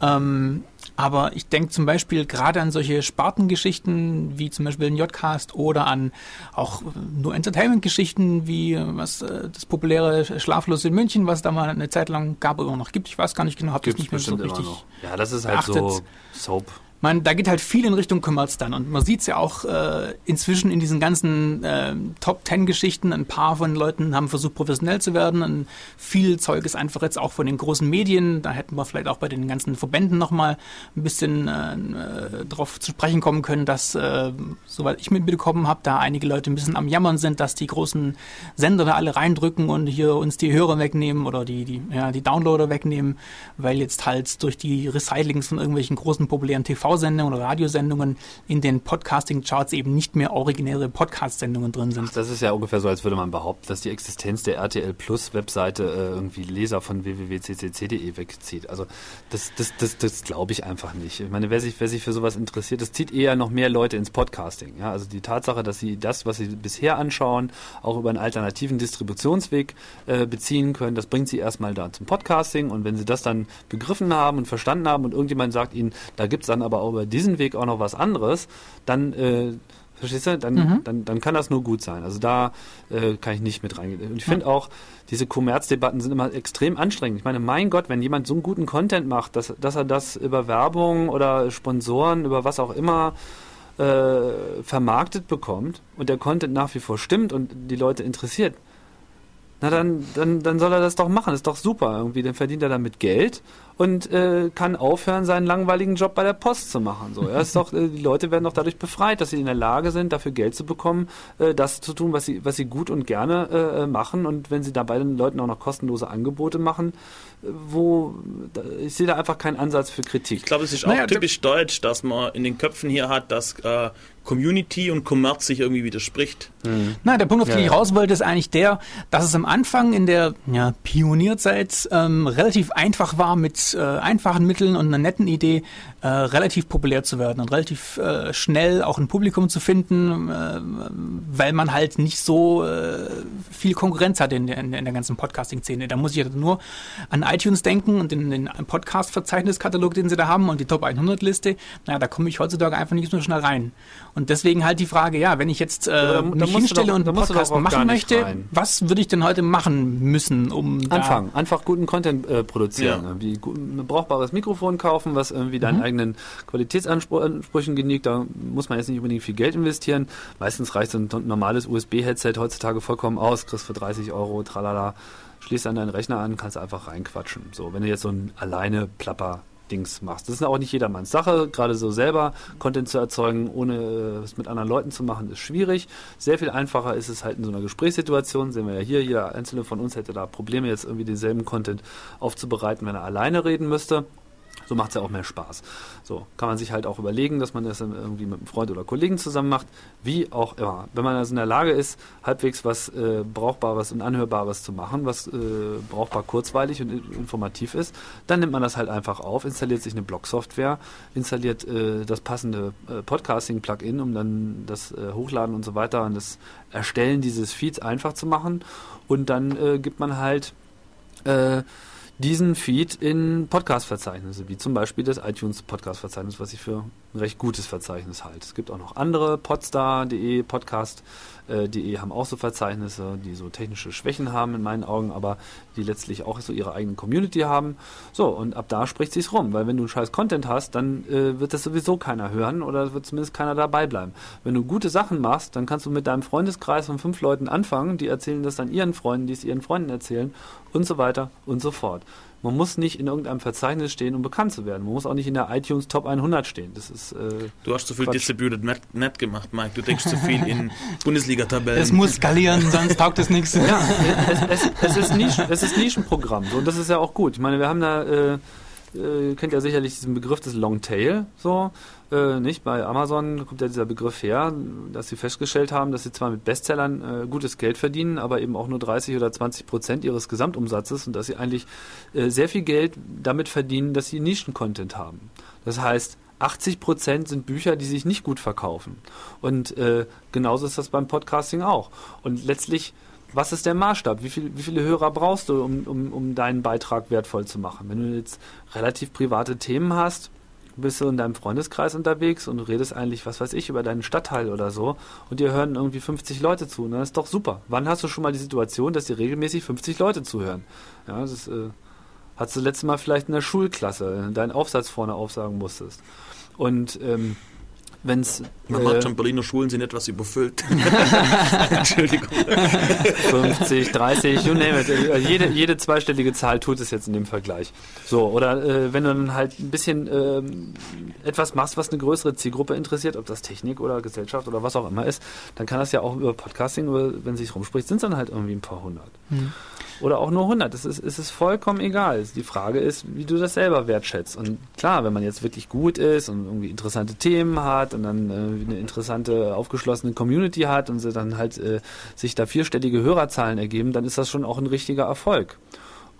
Ähm, aber ich denke zum Beispiel gerade an solche Spartengeschichten wie zum Beispiel den Jcast oder an auch nur Entertainment-Geschichten wie äh, was äh, das populäre Schlaflos in München, was da mal eine Zeit lang gab oder noch gibt. Ich weiß gar nicht genau, habe das nicht mehr so richtig. Ja, das ist halt so beachtet. Soap. Man, da geht halt viel in Richtung Kommerz dann. Und man sieht es ja auch äh, inzwischen in diesen ganzen äh, Top-Ten-Geschichten. Ein paar von Leuten haben versucht, professionell zu werden. Und viel Zeug ist einfach jetzt auch von den großen Medien. Da hätten wir vielleicht auch bei den ganzen Verbänden nochmal ein bisschen äh, äh, drauf zu sprechen kommen können, dass, äh, soweit ich mitbekommen habe, da einige Leute ein bisschen am Jammern sind, dass die großen Sender da alle reindrücken und hier uns die Hörer wegnehmen oder die, die, ja, die Downloader wegnehmen, weil jetzt halt durch die Recyclings von irgendwelchen großen populären TV TV-Sendungen Radiosendungen in den Podcasting-Charts eben nicht mehr originäre Podcast-Sendungen drin sind. Das ist ja ungefähr so, als würde man behaupten, dass die Existenz der RTL Plus Webseite äh, irgendwie Leser von www.ccc.de wegzieht. Also das, das, das, das glaube ich einfach nicht. Ich meine, wer sich, wer sich für sowas interessiert, das zieht eher noch mehr Leute ins Podcasting. Ja? Also die Tatsache, dass sie das, was sie bisher anschauen, auch über einen alternativen Distributionsweg äh, beziehen können, das bringt sie erstmal da zum Podcasting und wenn sie das dann begriffen haben und verstanden haben und irgendjemand sagt ihnen, da gibt es dann aber über diesen Weg auch noch was anderes, dann äh, Verstehst du? Dann, Mhm. dann, dann kann das nur gut sein. Also da äh, kann ich nicht mit reingehen. Und ich finde auch, diese Kommerzdebatten sind immer extrem anstrengend. Ich meine, mein Gott, wenn jemand so einen guten Content macht, dass, dass er das über Werbung oder Sponsoren, über was auch immer äh, vermarktet bekommt und der Content nach wie vor stimmt und die Leute interessiert, na dann, dann, dann soll er das doch machen. Ist doch super. Irgendwie, dann verdient er damit Geld und äh, kann aufhören, seinen langweiligen Job bei der Post zu machen. So, ja, ist doch, äh, die Leute werden doch dadurch befreit, dass sie in der Lage sind, dafür Geld zu bekommen, äh, das zu tun, was sie, was sie gut und gerne äh, äh, machen. Und wenn sie dabei den Leuten auch noch kostenlose Angebote machen, äh, wo da, ich sehe da einfach keinen Ansatz für Kritik. Ich glaube, es ist auch Naja, typisch deutsch, dass man in den Köpfen hier hat, dass äh, Community und Kommerz sich irgendwie widerspricht. Nein, der Punkt, auf den Ja, ich ja. raus wollte, ist eigentlich der, dass es am Anfang in der ja, Pionierzeit ähm, relativ einfach war, mit äh, einfachen Mitteln und einer netten Idee äh, relativ populär zu werden und relativ äh, schnell auch ein Publikum zu finden, äh, weil man halt nicht so äh, viel Konkurrenz hatte in der, in der in der ganzen Podcasting-Szene. Da muss ich ja nur an iTunes denken und den, den Podcast-Verzeichniskatalog, den sie da haben und die Top 100-Liste. Naja, da komme ich heutzutage einfach nicht so schnell rein. Und deswegen halt die Frage, ja, wenn ich jetzt äh, da- da mich hinstelle doch- und einen Podcast machen möchte, rein. was würde ich denn heute machen müssen, um Anfangen, einfach guten Content äh, produzieren. Ja. Irgendwie ein brauchbares Mikrofon kaufen, was irgendwie deinen Mhm. eigenen Qualitätsansprüchen genügt. Da muss man jetzt nicht unbedingt viel Geld investieren. Meistens reicht so ein normales USB-Headset heutzutage vollkommen aus, kriegst für 30 Euro, tralala, schließt dann deinen Rechner an, kannst einfach reinquatschen. So, wenn du jetzt so ein alleine Plapper Dings machst. Das ist auch nicht jedermanns Sache, gerade so selber Content zu erzeugen, ohne äh, es mit anderen Leuten zu machen, ist schwierig. Sehr viel einfacher ist es halt in so einer Gesprächssituation, sehen wir ja hier, jeder einzelne von uns hätte da Probleme, jetzt irgendwie denselben Content aufzubereiten, wenn er alleine reden müsste. So macht es ja auch mehr Spaß. So kann man sich halt auch überlegen, dass man das irgendwie mit einem Freund oder Kollegen zusammen macht, wie auch immer. Wenn man also in der Lage ist, halbwegs was äh, Brauchbares und Anhörbares zu machen, was äh, brauchbar kurzweilig und in- informativ ist, dann nimmt man das halt einfach auf, installiert sich eine Blog-Software, installiert äh, das passende äh, Podcasting-Plugin, um dann das äh, Hochladen und so weiter und das Erstellen dieses Feeds einfach zu machen. Und dann äh, gibt man halt äh, diesen Feed in Podcast-Verzeichnisse, wie zum Beispiel das iTunes-Podcast-Verzeichnis, was ich für ein recht gutes Verzeichnis halte. Es gibt auch noch andere, podstar.de, podcast.de haben auch so Verzeichnisse, die so technische Schwächen haben in meinen Augen, aber die letztlich auch so ihre eigene Community haben. So, und ab da spricht sich's rum, weil wenn du einen scheiß Content hast, dann äh, wird das sowieso keiner hören oder wird zumindest keiner dabei bleiben. Wenn du gute Sachen machst, dann kannst du mit deinem Freundeskreis von fünf Leuten anfangen, die erzählen das dann ihren Freunden, die es ihren Freunden erzählen und so weiter und so fort. Man muss nicht in irgendeinem Verzeichnis stehen, um bekannt zu werden. Man muss auch nicht in der iTunes Top 100 stehen. Das ist, äh, Du hast zu viel Quatsch. Distributed Net, Net gemacht, Mike. Du denkst zu viel in <laughs> Bundesliga-Tabellen. Es muss skalieren, sonst taugt es nichts. ja, es, es, es, ist Nischen, es ist Nischenprogramm. So, und das ist ja auch gut. Ich meine, wir haben da, äh, äh, kennt ja sicherlich diesen Begriff des Longtail, so, äh, nicht? Bei Amazon kommt ja dieser Begriff her, dass sie festgestellt haben, dass sie zwar mit Bestsellern äh, gutes Geld verdienen, aber eben auch nur 30 oder 20 Prozent ihres Gesamtumsatzes und dass sie eigentlich äh, sehr viel Geld damit verdienen, dass sie Nischen-Content haben. Das heißt, 80 Prozent sind Bücher, die sich nicht gut verkaufen. Und äh, genauso ist das beim Podcasting auch. Und letztlich, was ist der Maßstab? Wie, viel, wie viele Hörer brauchst du, um, um, um deinen Beitrag wertvoll zu machen? Wenn du jetzt relativ private Themen hast, bist du in deinem Freundeskreis unterwegs und du redest eigentlich, was weiß ich, über deinen Stadtteil oder so und dir hören irgendwie 50 Leute zu. Und dann ist doch super. Wann hast du schon mal die Situation, dass dir regelmäßig 50 Leute zuhören? Ja, das äh, hast du letztes Mal vielleicht in der Schulklasse deinen Aufsatz vorne aufsagen musstest. Und ähm, wenn es Man merkt schon, Berliner Schulen sind etwas überfüllt. <laughs> Entschuldigung. 50, 30, you name it. Jede, jede zweistellige Zahl tut es jetzt in dem Vergleich. So, oder äh, wenn du dann halt ein bisschen ähm, etwas machst, was eine größere Zielgruppe interessiert, ob das Technik oder Gesellschaft oder was auch immer ist, dann kann das ja auch über Podcasting, über, wenn es sich rumspricht, sind es dann halt irgendwie ein paar hundert. Oder auch nur 100. Es ist, es ist vollkommen egal. Die Frage ist, wie du das selber wertschätzt. Und klar, wenn man jetzt wirklich gut ist und irgendwie interessante Themen hat und dann äh, eine interessante, aufgeschlossene Community hat und sie dann halt äh, sich da vierstellige Hörerzahlen ergeben, dann ist das schon auch ein richtiger Erfolg.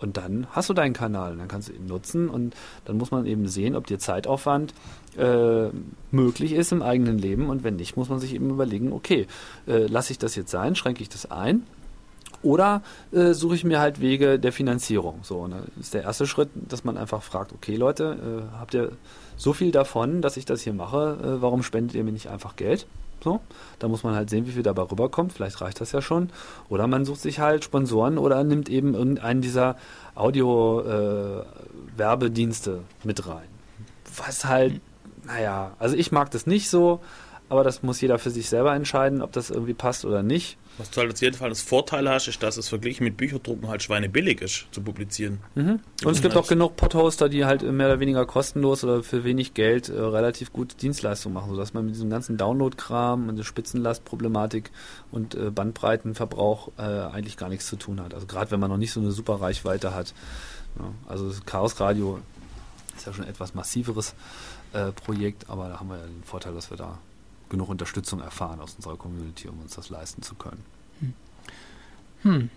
Und dann hast du deinen Kanal, dann kannst du ihn nutzen und dann muss man eben sehen, ob dir Zeitaufwand äh, möglich ist im eigenen Leben und wenn nicht, muss man sich eben überlegen, okay, äh, lasse ich das jetzt sein, schränke ich das ein oder äh, suche ich mir halt Wege der Finanzierung. So, und dann ist der erste Schritt, dass man einfach fragt, okay Leute, äh, habt ihr so viel davon, dass ich das hier mache, äh, warum spendet ihr mir nicht einfach Geld? So, da muss man halt sehen, wie viel dabei rüberkommt. Vielleicht reicht das ja schon. Oder man sucht sich halt Sponsoren oder nimmt eben irgendeinen dieser Audio-Werbedienste mit rein. Was halt, naja, also ich mag das nicht so, aber das muss jeder für sich selber entscheiden, ob das irgendwie passt oder nicht. Was du halt auf jeden Fall das Vorteil hast, ist, dass es verglichen mit Bücherdrucken halt schweinebillig ist, zu publizieren. Mhm. Und es gibt auch genug Podhoster, die halt mehr oder weniger kostenlos oder für wenig Geld äh, relativ gute Dienstleistungen machen, sodass man mit diesem ganzen Download-Kram und der Spitzenlastproblematik und äh, Bandbreitenverbrauch äh, eigentlich gar nichts zu tun hat. Also gerade wenn man noch nicht so eine super Reichweite hat. Ja, also das Chaos Radio ist ja schon ein etwas massiveres äh, Projekt, aber da haben wir ja den Vorteil, dass wir da genug Unterstützung erfahren aus unserer Community, um uns das leisten zu können. Hm.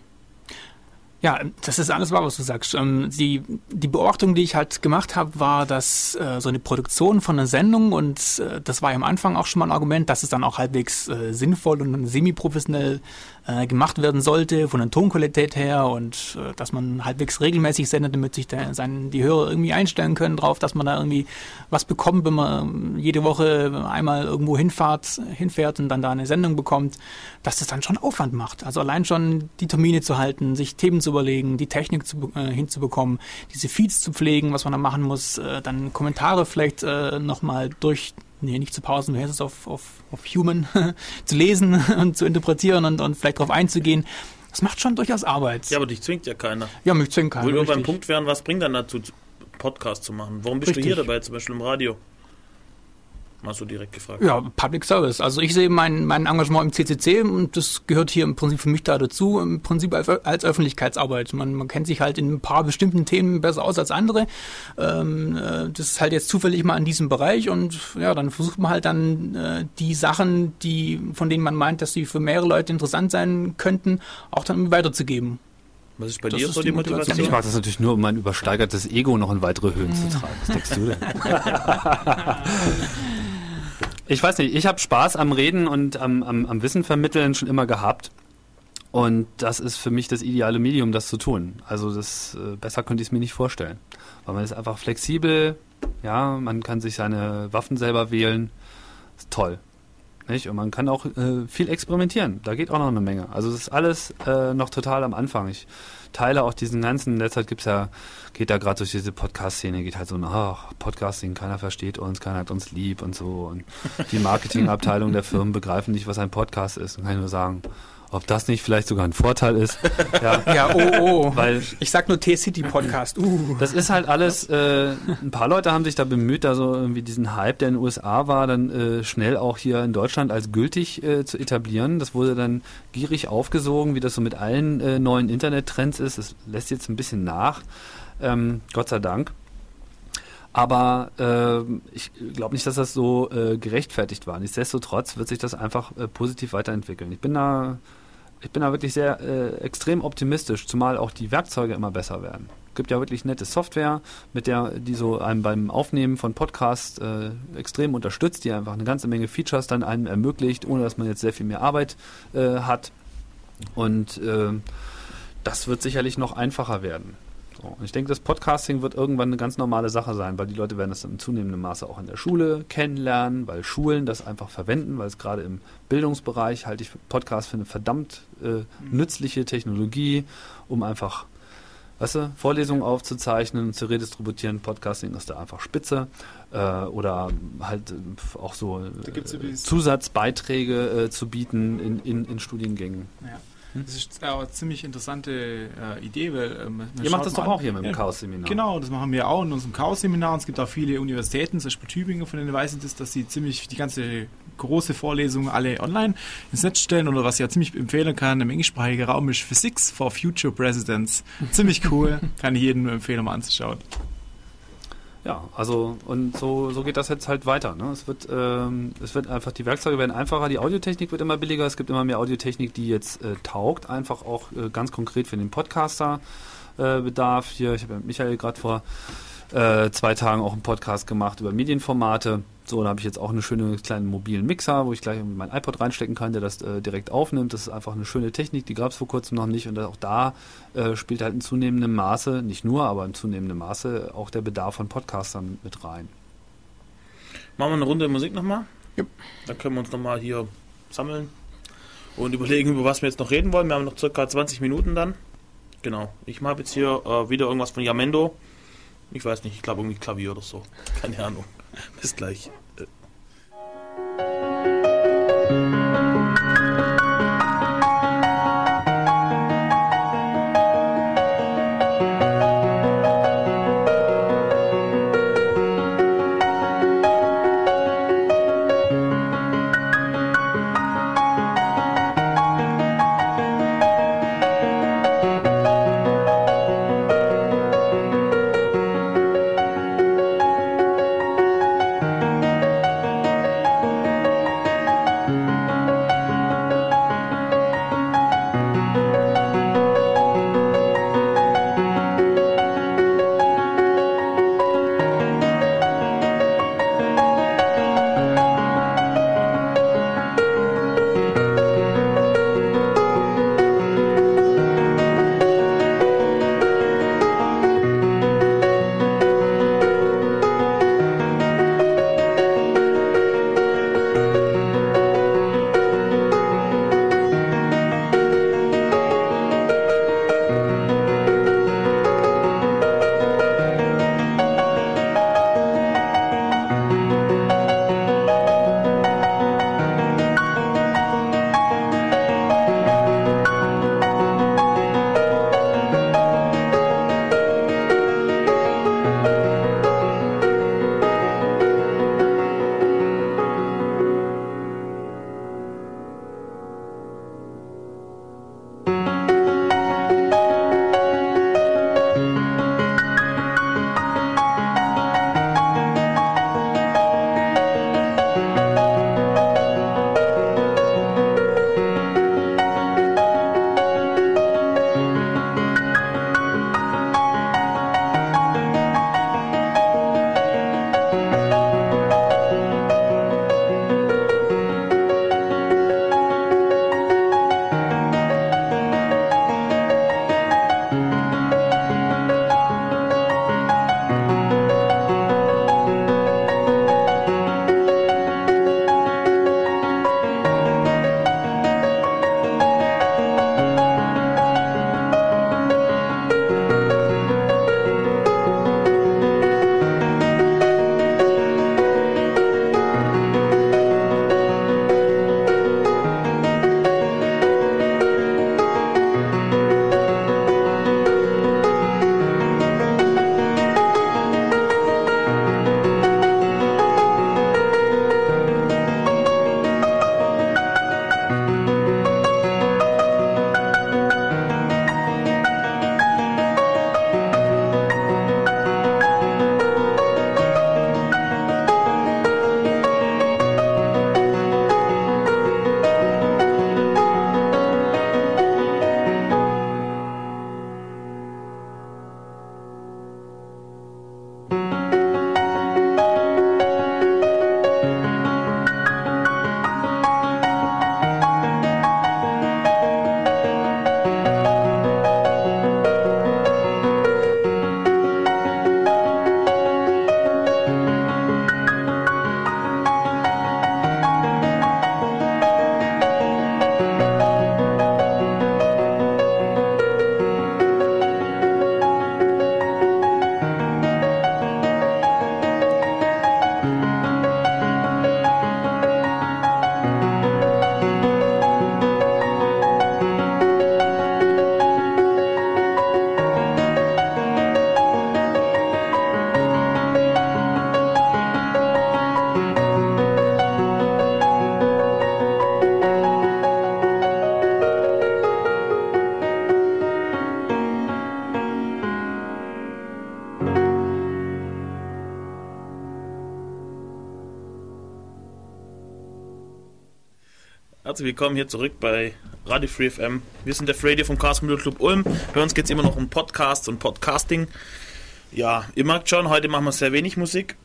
Ja, das ist alles wahr, was du sagst. Ähm, die, die Beobachtung, die ich halt gemacht habe, war, dass äh, so eine Produktion von einer Sendung, und äh, das war ja am Anfang auch schon mal ein Argument, dass es dann auch halbwegs äh, sinnvoll und semi-professionell äh, gemacht werden sollte, von der Tonqualität her und äh, dass man halbwegs regelmäßig sendet, damit sich der, sein, die Hörer irgendwie einstellen können drauf, dass man da irgendwie was bekommt, wenn man jede Woche einmal irgendwo hinfahrt, hinfährt und dann da eine Sendung bekommt, dass das dann schon Aufwand macht. Also allein schon die Termine zu halten, sich Themen zu überlegen, die Technik zu, äh, hinzubekommen, diese Feeds zu pflegen, was man da machen muss, äh, dann Kommentare vielleicht äh, nochmal durch, nee, nicht zu pausen, wie heißt es auf, auf, auf Human, <laughs> zu lesen <laughs> und zu interpretieren und, und vielleicht darauf einzugehen. Das macht schon durchaus Arbeit. Ja, aber dich zwingt ja keiner. ja mich zwingen kann. Wo wir beim. Punkt wären, was bringt dann dazu, Podcast zu machen? Warum bist Richtig. du hier dabei, zum Beispiel im Radio? Hast du direkt gefragt. Ja, Public Service. Also ich sehe mein, mein Engagement im CCC und das gehört hier im Prinzip für mich da dazu, im Prinzip als, als Öffentlichkeitsarbeit. Man, man kennt sich halt in ein paar bestimmten Themen besser aus als andere. Ähm, äh, das ist halt jetzt zufällig mal in diesem Bereich und ja, dann versucht man halt dann äh, die Sachen, die, von denen man meint, dass sie für mehrere Leute interessant sein könnten, auch dann weiterzugeben. Was ist bei Das dir ist so die die Motivation. Motivation? Ich mag das natürlich nur, um mein übersteigertes Ego noch in weitere Höhen zu tragen. Was denkst du denn? <laughs> <laughs> ich weiß nicht, ich habe Spaß am Reden und am, am, am Wissen vermitteln schon immer gehabt. Und das ist für mich das ideale Medium, das zu tun. Also das äh, besser könnte ich es mir nicht vorstellen. Weil man ist einfach flexibel, ja, man kann sich seine Waffen selber wählen. Ist toll. Nicht? Und man kann auch äh, viel experimentieren. Da geht auch noch eine Menge. Also es ist alles äh, noch total am Anfang. Ich teile auch diesen ganzen, in letzter Zeit gibt's ja, geht da gerade durch diese Podcast-Szene, geht halt so, ach, Podcasting, keiner versteht uns, keiner hat uns lieb und so. Und die <laughs> Marketingabteilung der Firmen begreifen nicht, was ein Podcast ist. Dann kann ich nur sagen, ob das nicht vielleicht sogar ein Vorteil ist. <laughs> ja, Ja, oh, oh. weil ich sag nur T-City-Podcast. Uh. das ist halt alles, äh, ein paar Leute haben sich da bemüht, da so irgendwie diesen Hype, der in den USA war, dann äh, schnell auch hier in Deutschland als gültig äh, zu etablieren. Das wurde dann gierig aufgesogen, wie das so mit allen äh, neuen Internettrends ist. Es lässt jetzt ein bisschen nach, ähm, Gott sei Dank. Aber ähm, ich glaube nicht, dass das so äh, gerechtfertigt war. Nichtsdestotrotz wird sich das einfach äh, positiv weiterentwickeln. Ich bin da, ich bin da wirklich sehr äh, extrem optimistisch, zumal auch die Werkzeuge immer besser werden. Es gibt ja wirklich nette Software, mit der die so einem beim Aufnehmen von Podcasts äh, extrem unterstützt, die einfach eine ganze Menge Features dann einem ermöglicht, ohne dass man jetzt sehr viel mehr Arbeit äh, hat. Und äh, das wird sicherlich noch einfacher werden. So, und ich denke, das Podcasting wird irgendwann eine ganz normale Sache sein, weil die Leute werden das in zunehmendem Maße auch in der Schule kennenlernen, weil Schulen das einfach verwenden, weil es gerade im Bildungsbereich halte ich Podcast für eine verdammt äh, nützliche Technologie, um einfach weißt du, Vorlesungen aufzuzeichnen und zu redistributieren. Podcasting ist da einfach spitze. Äh, oder halt äh, auch so äh, Zusatzbeiträge äh, zu bieten in, in, in Studiengängen. Ja. Das ist auch eine ziemlich interessante äh, Idee, weil ähm, Ihr macht das doch auch hier mit dem Ja, Chaos-Seminar. Genau, das machen wir auch in unserem Chaos-Seminar. Und es gibt auch viele Universitäten, zum Beispiel Tübingen, von denen weiß ich das, dass sie ziemlich die ganze große Vorlesung alle online ins Netz stellen. Oder was ich ja ziemlich empfehlen kann, im englischsprachigen Raum ist Physics for Future Presidents. Ziemlich cool, <laughs> kann ich jedem empfehlen, mal anzuschauen. Ja, also und so, so geht das jetzt halt weiter. Ne? Es wird, ähm, es wird einfach, die Werkzeuge werden einfacher, die Audiotechnik wird immer billiger, es gibt immer mehr Audiotechnik, die jetzt äh, taugt, einfach auch äh, ganz konkret für den Podcaster äh, Bedarf. Hier, ich habe ja Michael gerade vor äh, zwei Tagen auch einen Podcast gemacht über Medienformate. So, da habe ich jetzt auch einen schönen kleinen mobilen Mixer, wo ich gleich mein iPod reinstecken kann, der das äh, direkt aufnimmt. Das ist einfach eine schöne Technik, die gab es vor kurzem noch nicht. Und auch da äh, spielt halt in zunehmendem Maße, nicht nur, aber in zunehmendem Maße auch der Bedarf von Podcastern mit rein. Machen wir eine Runde Musik nochmal? Jupp. Dann können wir uns nochmal hier sammeln und überlegen, über was wir jetzt noch reden wollen. Wir haben noch circa 20 Minuten dann. Genau. Ich habe jetzt hier äh, wieder irgendwas von Yamendo. Ich weiß nicht, ich glaube irgendwie Klavier oder so. Keine Ahnung. Bis gleich. Herzlich willkommen hier zurück bei Radio Free FM. Wir sind der Radio vom Chaos Computer Club Ulm. Bei uns geht es immer noch um Podcasts und Podcasting. Ja, ihr merkt schon, heute machen wir sehr wenig Musik.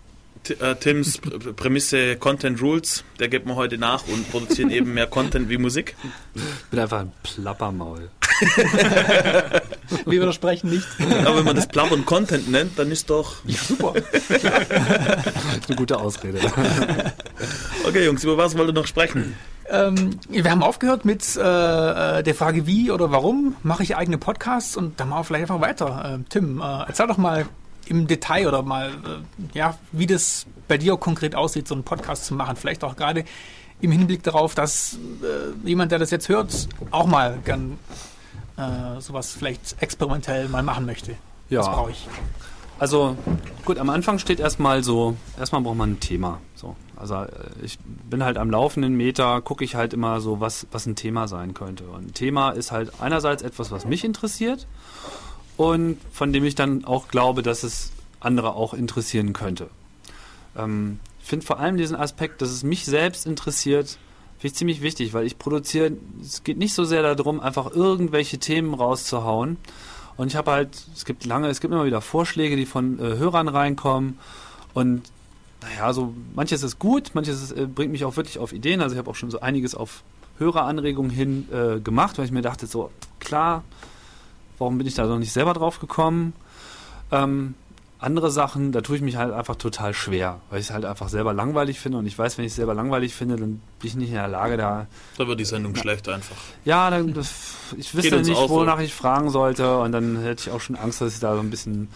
T äh, Tims <laughs> Pr- Prämisse Content Rules, der gibt mir heute nach und produzieren eben mehr Content wie Musik. Ich bin einfach ein Plappermaul. <laughs> Wir widersprechen nicht. Aber wenn man das Plappern Content nennt, dann ist doch. Super. Das <laughs> ist eine gute Ausrede. Okay, Jungs, über was wollt ihr noch sprechen? Ähm, wir haben aufgehört mit äh, äh, der Frage, wie oder warum mache ich eigene Podcasts und dann machen wir vielleicht einfach weiter. Äh, Tim, äh, erzähl doch mal im Detail oder mal, äh, ja, wie das bei dir konkret aussieht, so einen Podcast zu machen. Vielleicht auch gerade im Hinblick darauf, dass äh, jemand, der das jetzt hört, auch mal gern sowas vielleicht experimentell mal machen möchte. Ja. Das brauche ich. Also gut, am Anfang steht erstmal so, erstmal braucht man ein Thema. So, also äh, ich bin halt am laufenden Meter, gucke ich halt immer so, was, was ein Thema sein könnte. Und ein Thema ist halt einerseits etwas, was mich interessiert und von dem ich dann auch glaube, dass es andere auch interessieren könnte. Ähm, ich finde vor allem diesen Aspekt, dass es mich selbst interessiert, finde ich ziemlich wichtig, weil ich produziere, es geht nicht so sehr darum, einfach irgendwelche Themen rauszuhauen. Und ich habe halt, es gibt lange, es gibt immer wieder Vorschläge, die von äh, Hörern reinkommen. Und naja, so manches ist gut, manches ist, äh, bringt mich auch wirklich auf Ideen. Also ich habe auch schon so einiges auf Höreranregungen hin äh, gemacht, weil ich mir dachte, so klar, warum bin ich da noch nicht selber drauf gekommen? Ähm, andere Sachen, da tue ich mich halt einfach total schwer, weil ich es halt einfach selber langweilig finde und ich weiß, wenn ich es selber langweilig finde, dann bin ich nicht in der Lage, da Da wird die Sendung schlecht einfach. ja, dann, das, ich wüsste nicht, auch so. wonach ich fragen sollte und dann hätte ich auch schon Angst, dass ich da so ein bisschen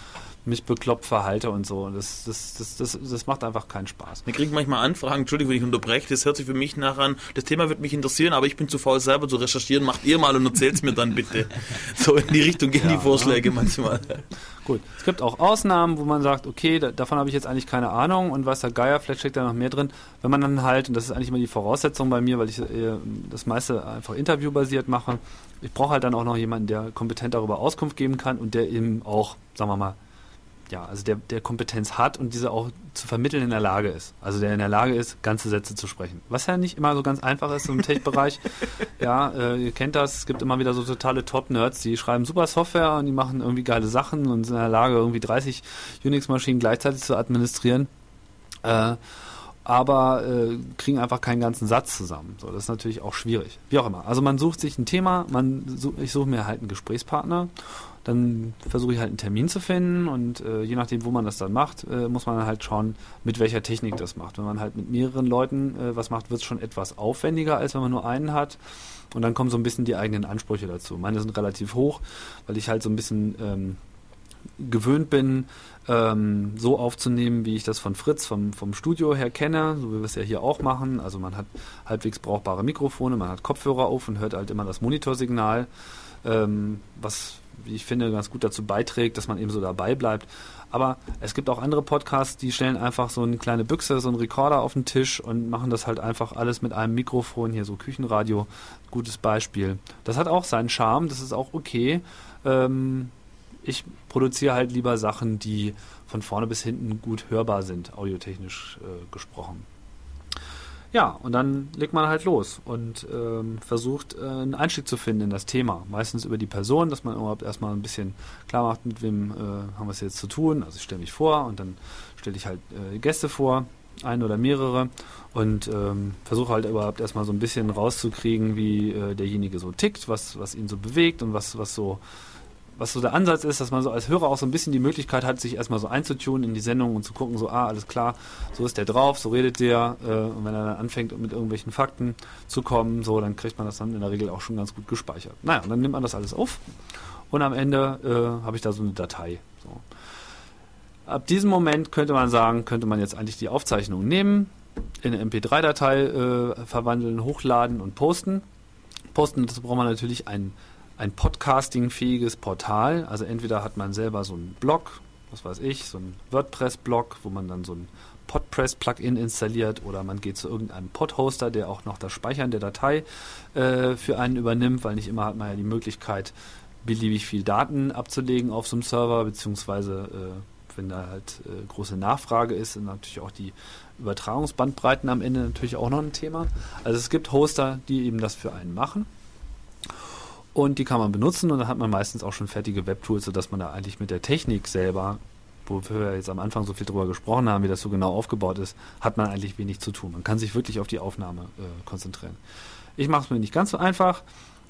mich bekloppt verhalte und so. Das, das, das, das, das macht einfach keinen Spaß. Wir kriegen manchmal Anfragen, Entschuldigung, wenn ich unterbreche, das hört sich für mich nach an, das Thema wird mich interessieren, aber ich bin zu faul selber zu recherchieren, macht ihr mal und erzählt's mir dann bitte. <laughs> So in die Richtung gehen die Vorschläge manchmal. Gut. Es gibt auch Ausnahmen, wo man sagt, okay, da, davon habe ich jetzt eigentlich keine Ahnung und weiß der Geier, vielleicht steckt da noch mehr drin. Wenn man dann halt, und das ist eigentlich immer die Voraussetzung bei mir, weil ich äh, das meiste einfach interviewbasiert mache, ich brauche halt dann auch noch jemanden, der kompetent darüber Auskunft geben kann und der eben auch, sagen wir mal, ja, also der, der Kompetenz hat und diese auch zu vermitteln in der Lage ist. Also der in der Lage ist, ganze Sätze zu sprechen. Was ja nicht immer so ganz einfach ist im Tech-Bereich. <laughs> ja, äh, ihr kennt das, es gibt immer wieder so totale Top-Nerds, die schreiben super Software und die machen irgendwie geile Sachen und sind in der Lage, irgendwie 30 Unix-Maschinen gleichzeitig zu administrieren. Äh, aber äh, kriegen einfach keinen ganzen Satz zusammen. So, das ist natürlich auch schwierig. Wie auch immer. Also man sucht sich ein Thema, man such, ich suche mir halt einen Gesprächspartner, dann versuche ich halt einen Termin zu finden und äh, je nachdem, wo man das dann macht, äh, muss man halt schauen, mit welcher Technik das macht. Wenn man halt mit mehreren Leuten äh, was macht, wird es schon etwas aufwendiger, als wenn man nur einen hat. Und dann kommen so ein bisschen die eigenen Ansprüche dazu. Meine sind relativ hoch, weil ich halt so ein bisschen ähm, gewöhnt bin, ähm, so aufzunehmen, wie ich das von Fritz vom, vom Studio her kenne, so wie wir es ja hier auch machen. Also man hat halbwegs brauchbare Mikrofone, man hat Kopfhörer auf und hört halt immer das Monitorsignal, ähm, was, wie ich finde, ganz gut dazu beiträgt, dass man eben so dabei bleibt. Aber es gibt auch andere Podcasts, die stellen einfach so eine kleine Büchse, so einen Rekorder auf den Tisch und machen das halt einfach alles mit einem Mikrofon, hier so Küchenradio, gutes Beispiel. Das hat auch seinen Charme, das ist auch okay. Ähm, ich produziere halt lieber Sachen, die von vorne bis hinten gut hörbar sind, audiotechnisch äh, gesprochen. Ja, und dann legt man halt los und ähm, versucht, äh, einen Einstieg zu finden in das Thema. Meistens über die Person, dass man überhaupt erstmal ein bisschen klar macht, mit wem äh, haben wir es jetzt zu tun. Also ich stelle mich vor und dann stelle ich halt äh, Gäste vor, ein oder mehrere, und ähm, versuche halt überhaupt erstmal so ein bisschen rauszukriegen, wie äh, derjenige so tickt, was, was ihn so bewegt und was, was so was so der Ansatz ist, dass man so als Hörer auch so ein bisschen die Möglichkeit hat, sich erstmal so einzutunen in die Sendung und zu gucken, so, ah, alles klar, so ist der drauf, so redet der. Äh, und wenn er dann anfängt, mit irgendwelchen Fakten zu kommen, so, dann kriegt man das dann in der Regel auch schon ganz gut gespeichert. Naja, und dann nimmt man das alles auf und am Ende äh, habe ich da so eine Datei. So. Ab diesem Moment könnte man sagen, könnte man jetzt eigentlich die Aufzeichnung nehmen, in eine MP3-Datei äh, verwandeln, hochladen und posten. Posten, dazu braucht man natürlich ein ein Podcasting-fähiges Portal. Also entweder hat man selber so einen Blog, was weiß ich, so einen WordPress-Blog, wo man dann so ein Podpress-Plugin installiert oder man geht zu irgendeinem Pod-Hoster, der auch noch das Speichern der Datei äh, für einen übernimmt, weil nicht immer hat man ja die Möglichkeit, beliebig viel Daten abzulegen auf so einem Server, beziehungsweise äh, wenn da halt äh, große Nachfrage ist, sind natürlich auch die Übertragungsbandbreiten am Ende natürlich auch noch ein Thema. Also es gibt Hoster, die eben das für einen machen. Und die kann man benutzen und dann hat man meistens auch schon fertige Webtools, sodass man da eigentlich mit der Technik selber, wofür wir jetzt am Anfang so viel drüber gesprochen haben, wie das so genau aufgebaut ist, hat man eigentlich wenig zu tun. Man kann sich wirklich auf die Aufnahme äh, konzentrieren. Ich mache es mir nicht ganz so einfach.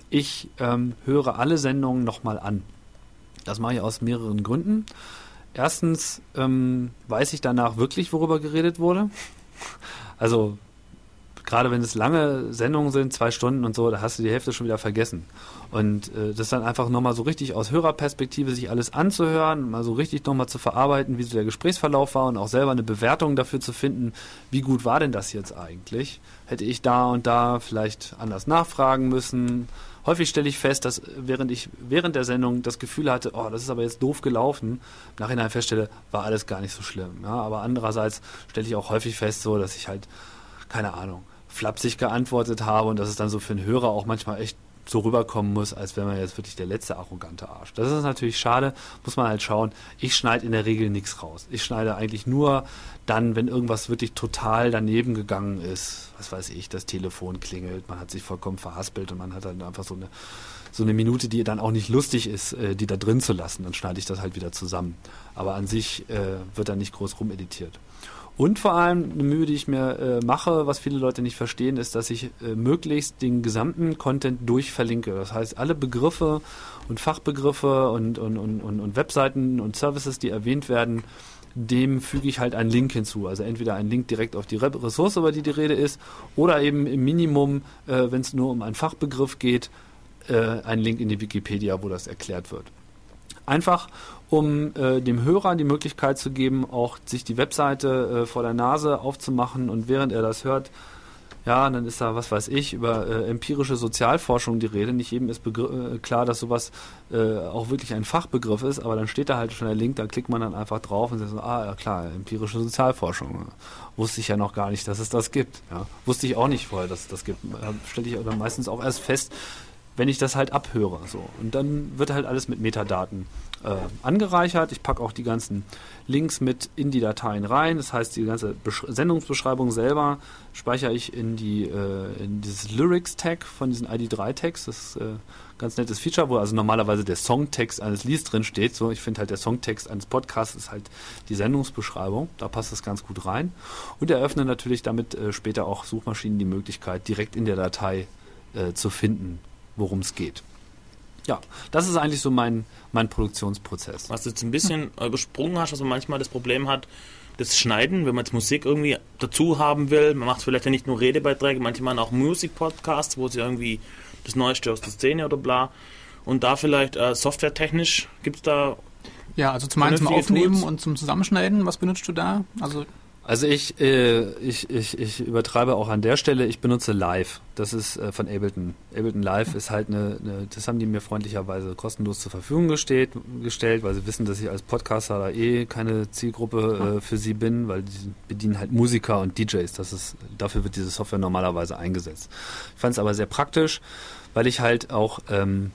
Ich ähm, höre alle Sendungen nochmal an. Das mache ich aus mehreren Gründen. Erstens ähm, weiß ich danach wirklich, worüber geredet wurde. <laughs> Also gerade wenn es lange Sendungen sind, zwei Stunden und so, da hast du die Hälfte schon wieder vergessen. Und äh, das dann einfach nochmal so richtig aus Hörerperspektive sich alles anzuhören, mal so richtig nochmal zu verarbeiten, wie so der Gesprächsverlauf war und auch selber eine Bewertung dafür zu finden, wie gut war denn das jetzt eigentlich? Hätte ich da und da vielleicht anders nachfragen müssen? Häufig stelle ich fest, dass während ich während der Sendung das Gefühl hatte, oh, das ist aber jetzt doof gelaufen, nachhinein feststelle, war alles gar nicht so schlimm. Ja, aber andererseits stelle ich auch häufig fest, so, dass ich halt, keine Ahnung, flapsig geantwortet habe und dass es dann so für einen Hörer auch manchmal echt so rüberkommen muss, als wäre man jetzt wirklich der letzte arrogante Arsch. Das ist natürlich schade, muss man halt schauen. Ich schneide in der Regel nichts raus. Ich schneide eigentlich nur dann, wenn irgendwas wirklich total daneben gegangen ist. Was weiß ich, das Telefon klingelt, man hat sich vollkommen verhaspelt und man hat dann einfach so eine, so eine Minute, die dann auch nicht lustig ist, äh, die da drin zu lassen. Dann schneide ich das halt wieder zusammen. Aber an sich äh, wird da nicht groß rumeditiert. Und vor allem eine Mühe, die ich mir äh, mache, was viele Leute nicht verstehen, ist, dass ich äh, möglichst den gesamten Content durchverlinke. Das heißt, alle Begriffe und Fachbegriffe und, und, und, und, und Webseiten und Services, die erwähnt werden, dem füge ich halt einen Link hinzu. Also entweder einen Link direkt auf die Re- Ressource, über die die Rede ist, oder eben im Minimum, äh, wenn es nur um einen Fachbegriff geht, äh, einen Link in die Wikipedia, wo das erklärt wird. Einfach um äh, dem Hörer die Möglichkeit zu geben, auch sich die Webseite äh, vor der Nase aufzumachen und während er das hört, ja, dann ist da, was weiß ich, über äh, empirische Sozialforschung die Rede. Nicht jedem ist äh, klar, dass sowas äh, auch wirklich ein Fachbegriff ist, aber dann steht da halt schon der Link, da klickt man dann einfach drauf und sagt so, ah, ja klar, empirische Sozialforschung. Wusste ich ja noch gar nicht, dass es das gibt. Ja. Wusste ich auch nicht vorher, dass es das gibt. Äh, Stelle ich aber meistens auch erst fest, wenn ich das halt abhöre. So. Und dann wird halt alles mit Metadaten äh, angereichert. Ich packe auch die ganzen Links mit in die Dateien rein. Das heißt, die ganze Besch Sendungsbeschreibung selber speichere ich in, die, äh, in dieses Lyrics-Tag von diesen ID3-Tags. Das ist äh, ein ganz nettes Feature, wo also normalerweise der Songtext eines Lieds drin steht. So, ich finde halt der Songtext eines Podcasts ist halt die Sendungsbeschreibung. Da passt das ganz gut rein. Und eröffne natürlich damit äh, später auch Suchmaschinen die Möglichkeit, direkt in der Datei äh, zu finden, worum es geht. Ja, das ist eigentlich so mein, mein Produktionsprozess. Was du jetzt ein bisschen übersprungen hast, dass man manchmal das Problem hat, das Schneiden, wenn man jetzt Musik irgendwie dazu haben will. Man macht vielleicht ja nicht nur Redebeiträge, manche machen auch Musikpodcasts, wo sie irgendwie das Neueste aus der Szene oder bla. Und da vielleicht äh, softwaretechnisch gibt es da Ja, also zum einen zum Aufnehmen Tools. und zum Zusammenschneiden. Was benutzt du da? Also Also ich, äh, ich, ich, ich übertreibe auch an der Stelle, ich benutze Live. Das ist äh, von Ableton. Ableton Live ist halt eine, eine, das haben die mir freundlicherweise kostenlos zur Verfügung gestellt, gestellt, weil sie wissen, dass ich als Podcaster da eh keine Zielgruppe äh, für sie bin, weil die bedienen halt Musiker und DJs. Das ist, dafür wird diese Software normalerweise eingesetzt. Ich fand es aber sehr praktisch, weil ich halt auch ähm,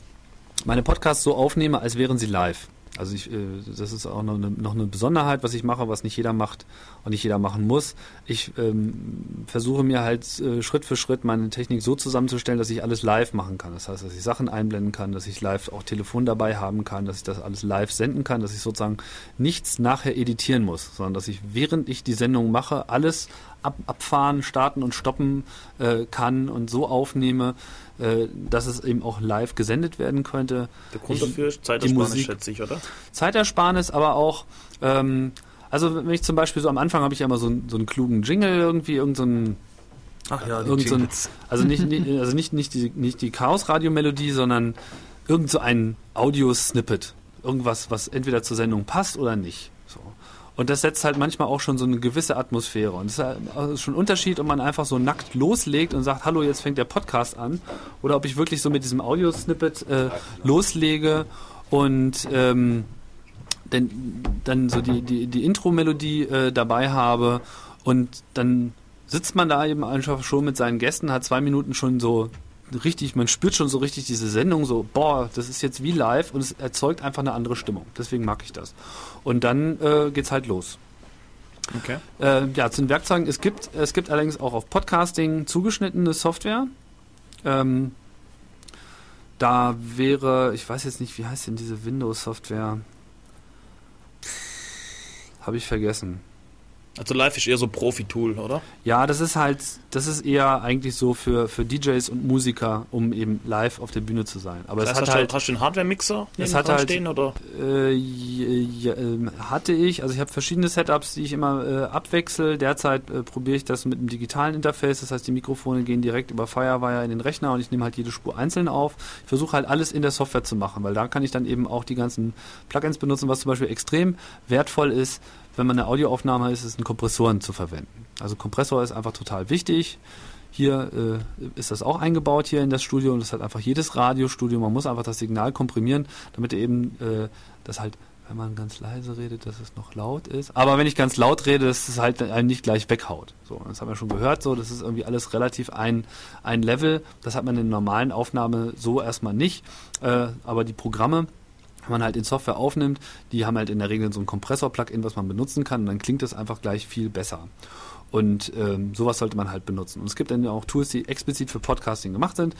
meine Podcasts so aufnehme, als wären sie live. Also ich, äh, das ist auch noch eine, noch eine Besonderheit, was ich mache, was nicht jeder macht und nicht jeder machen muss. Ich ähm, versuche mir halt äh, Schritt für Schritt meine Technik so zusammenzustellen, dass ich alles live machen kann. Das heißt, dass ich Sachen einblenden kann, dass ich live auch Telefon dabei haben kann, dass ich das alles live senden kann, dass ich sozusagen nichts nachher editieren muss, sondern dass ich während ich die Sendung mache, alles ab, abfahren, starten und stoppen äh, kann und so aufnehme, äh, dass es eben auch live gesendet werden könnte. der Grund Ich- dafür ist die Zeitersparnis, Musik- schätze ich, oder? Zeitersparnis, aber auch, ähm, also wenn ich zum Beispiel so am Anfang habe ich ja immer so, einen- so einen klugen Jingle irgendwie, irgend so Ach ja, irgend so ein also nicht, <laughs> nicht, also nicht, nicht die, nicht die Chaos-Radio-Melodie, sondern irgend so ein Audio-Snippet. Irgendwas, was entweder zur Sendung passt oder nicht. Und das setzt halt manchmal auch schon so eine gewisse Atmosphäre. Und es ist halt schon ein Unterschied, ob man einfach so nackt loslegt und sagt, hallo, jetzt fängt der Podcast an. Oder ob ich wirklich so mit diesem Audio-Snippet äh, loslege und ähm, denn, dann so die, die, die Intro-Melodie äh, dabei habe und dann sitzt man da eben einfach schon mit seinen Gästen, hat zwei Minuten schon so richtig, man spürt schon so richtig diese Sendung, so, boah, das ist jetzt wie live und es erzeugt einfach eine andere Stimmung. Deswegen mag ich das. Und dann äh, geht's halt los. Okay. Äh, ja, zu den Werkzeugen. Es gibt, es gibt allerdings auch auf Podcasting zugeschnittene Software. Ähm, da wäre, ich weiß jetzt nicht, wie heißt denn diese Windows-Software? Habe ich vergessen. Also live ist eher so Profi-Tool, oder? Ja, das ist halt, das ist eher eigentlich so für, für DJs und Musiker, um eben live auf der Bühne zu sein. Aber Das es heißt, hat hast, halt, du, hast du einen Hardware-Mixer Es hat halt- stehen, oder? Äh, ja, ähm, hatte ich, also ich habe verschiedene Setups, die ich immer äh, abwechsel. Derzeit äh, probiere ich das mit einem digitalen Interface, das heißt die Mikrofone gehen direkt über Firewire in den Rechner und ich nehme halt jede Spur einzeln auf. Ich versuche halt alles in der Software zu machen, weil da kann ich dann eben auch die ganzen Plugins benutzen, was zum Beispiel extrem wertvoll ist, wenn man eine Audioaufnahme ist, ist einen Kompressoren zu verwenden. Also Kompressor ist einfach total wichtig. Hier äh, ist das auch eingebaut hier in das Studio und das hat einfach jedes Radiostudio. Man muss einfach das Signal komprimieren, damit eben äh, das halt, wenn man ganz leise redet, dass es noch laut ist. Aber wenn ich ganz laut rede, dass es halt einen nicht gleich weghaut. So, das haben wir schon gehört. So, das ist irgendwie alles relativ ein, ein Level. Das hat man in normalen Aufnahme so erstmal nicht. Äh, aber die Programme man halt in Software aufnimmt, die haben halt in der Regel so ein Kompressor-Plugin, was man benutzen kann und dann klingt das einfach gleich viel besser. Und ähm, sowas sollte man halt benutzen. Und es gibt dann auch Tools, die explizit für Podcasting gemacht sind.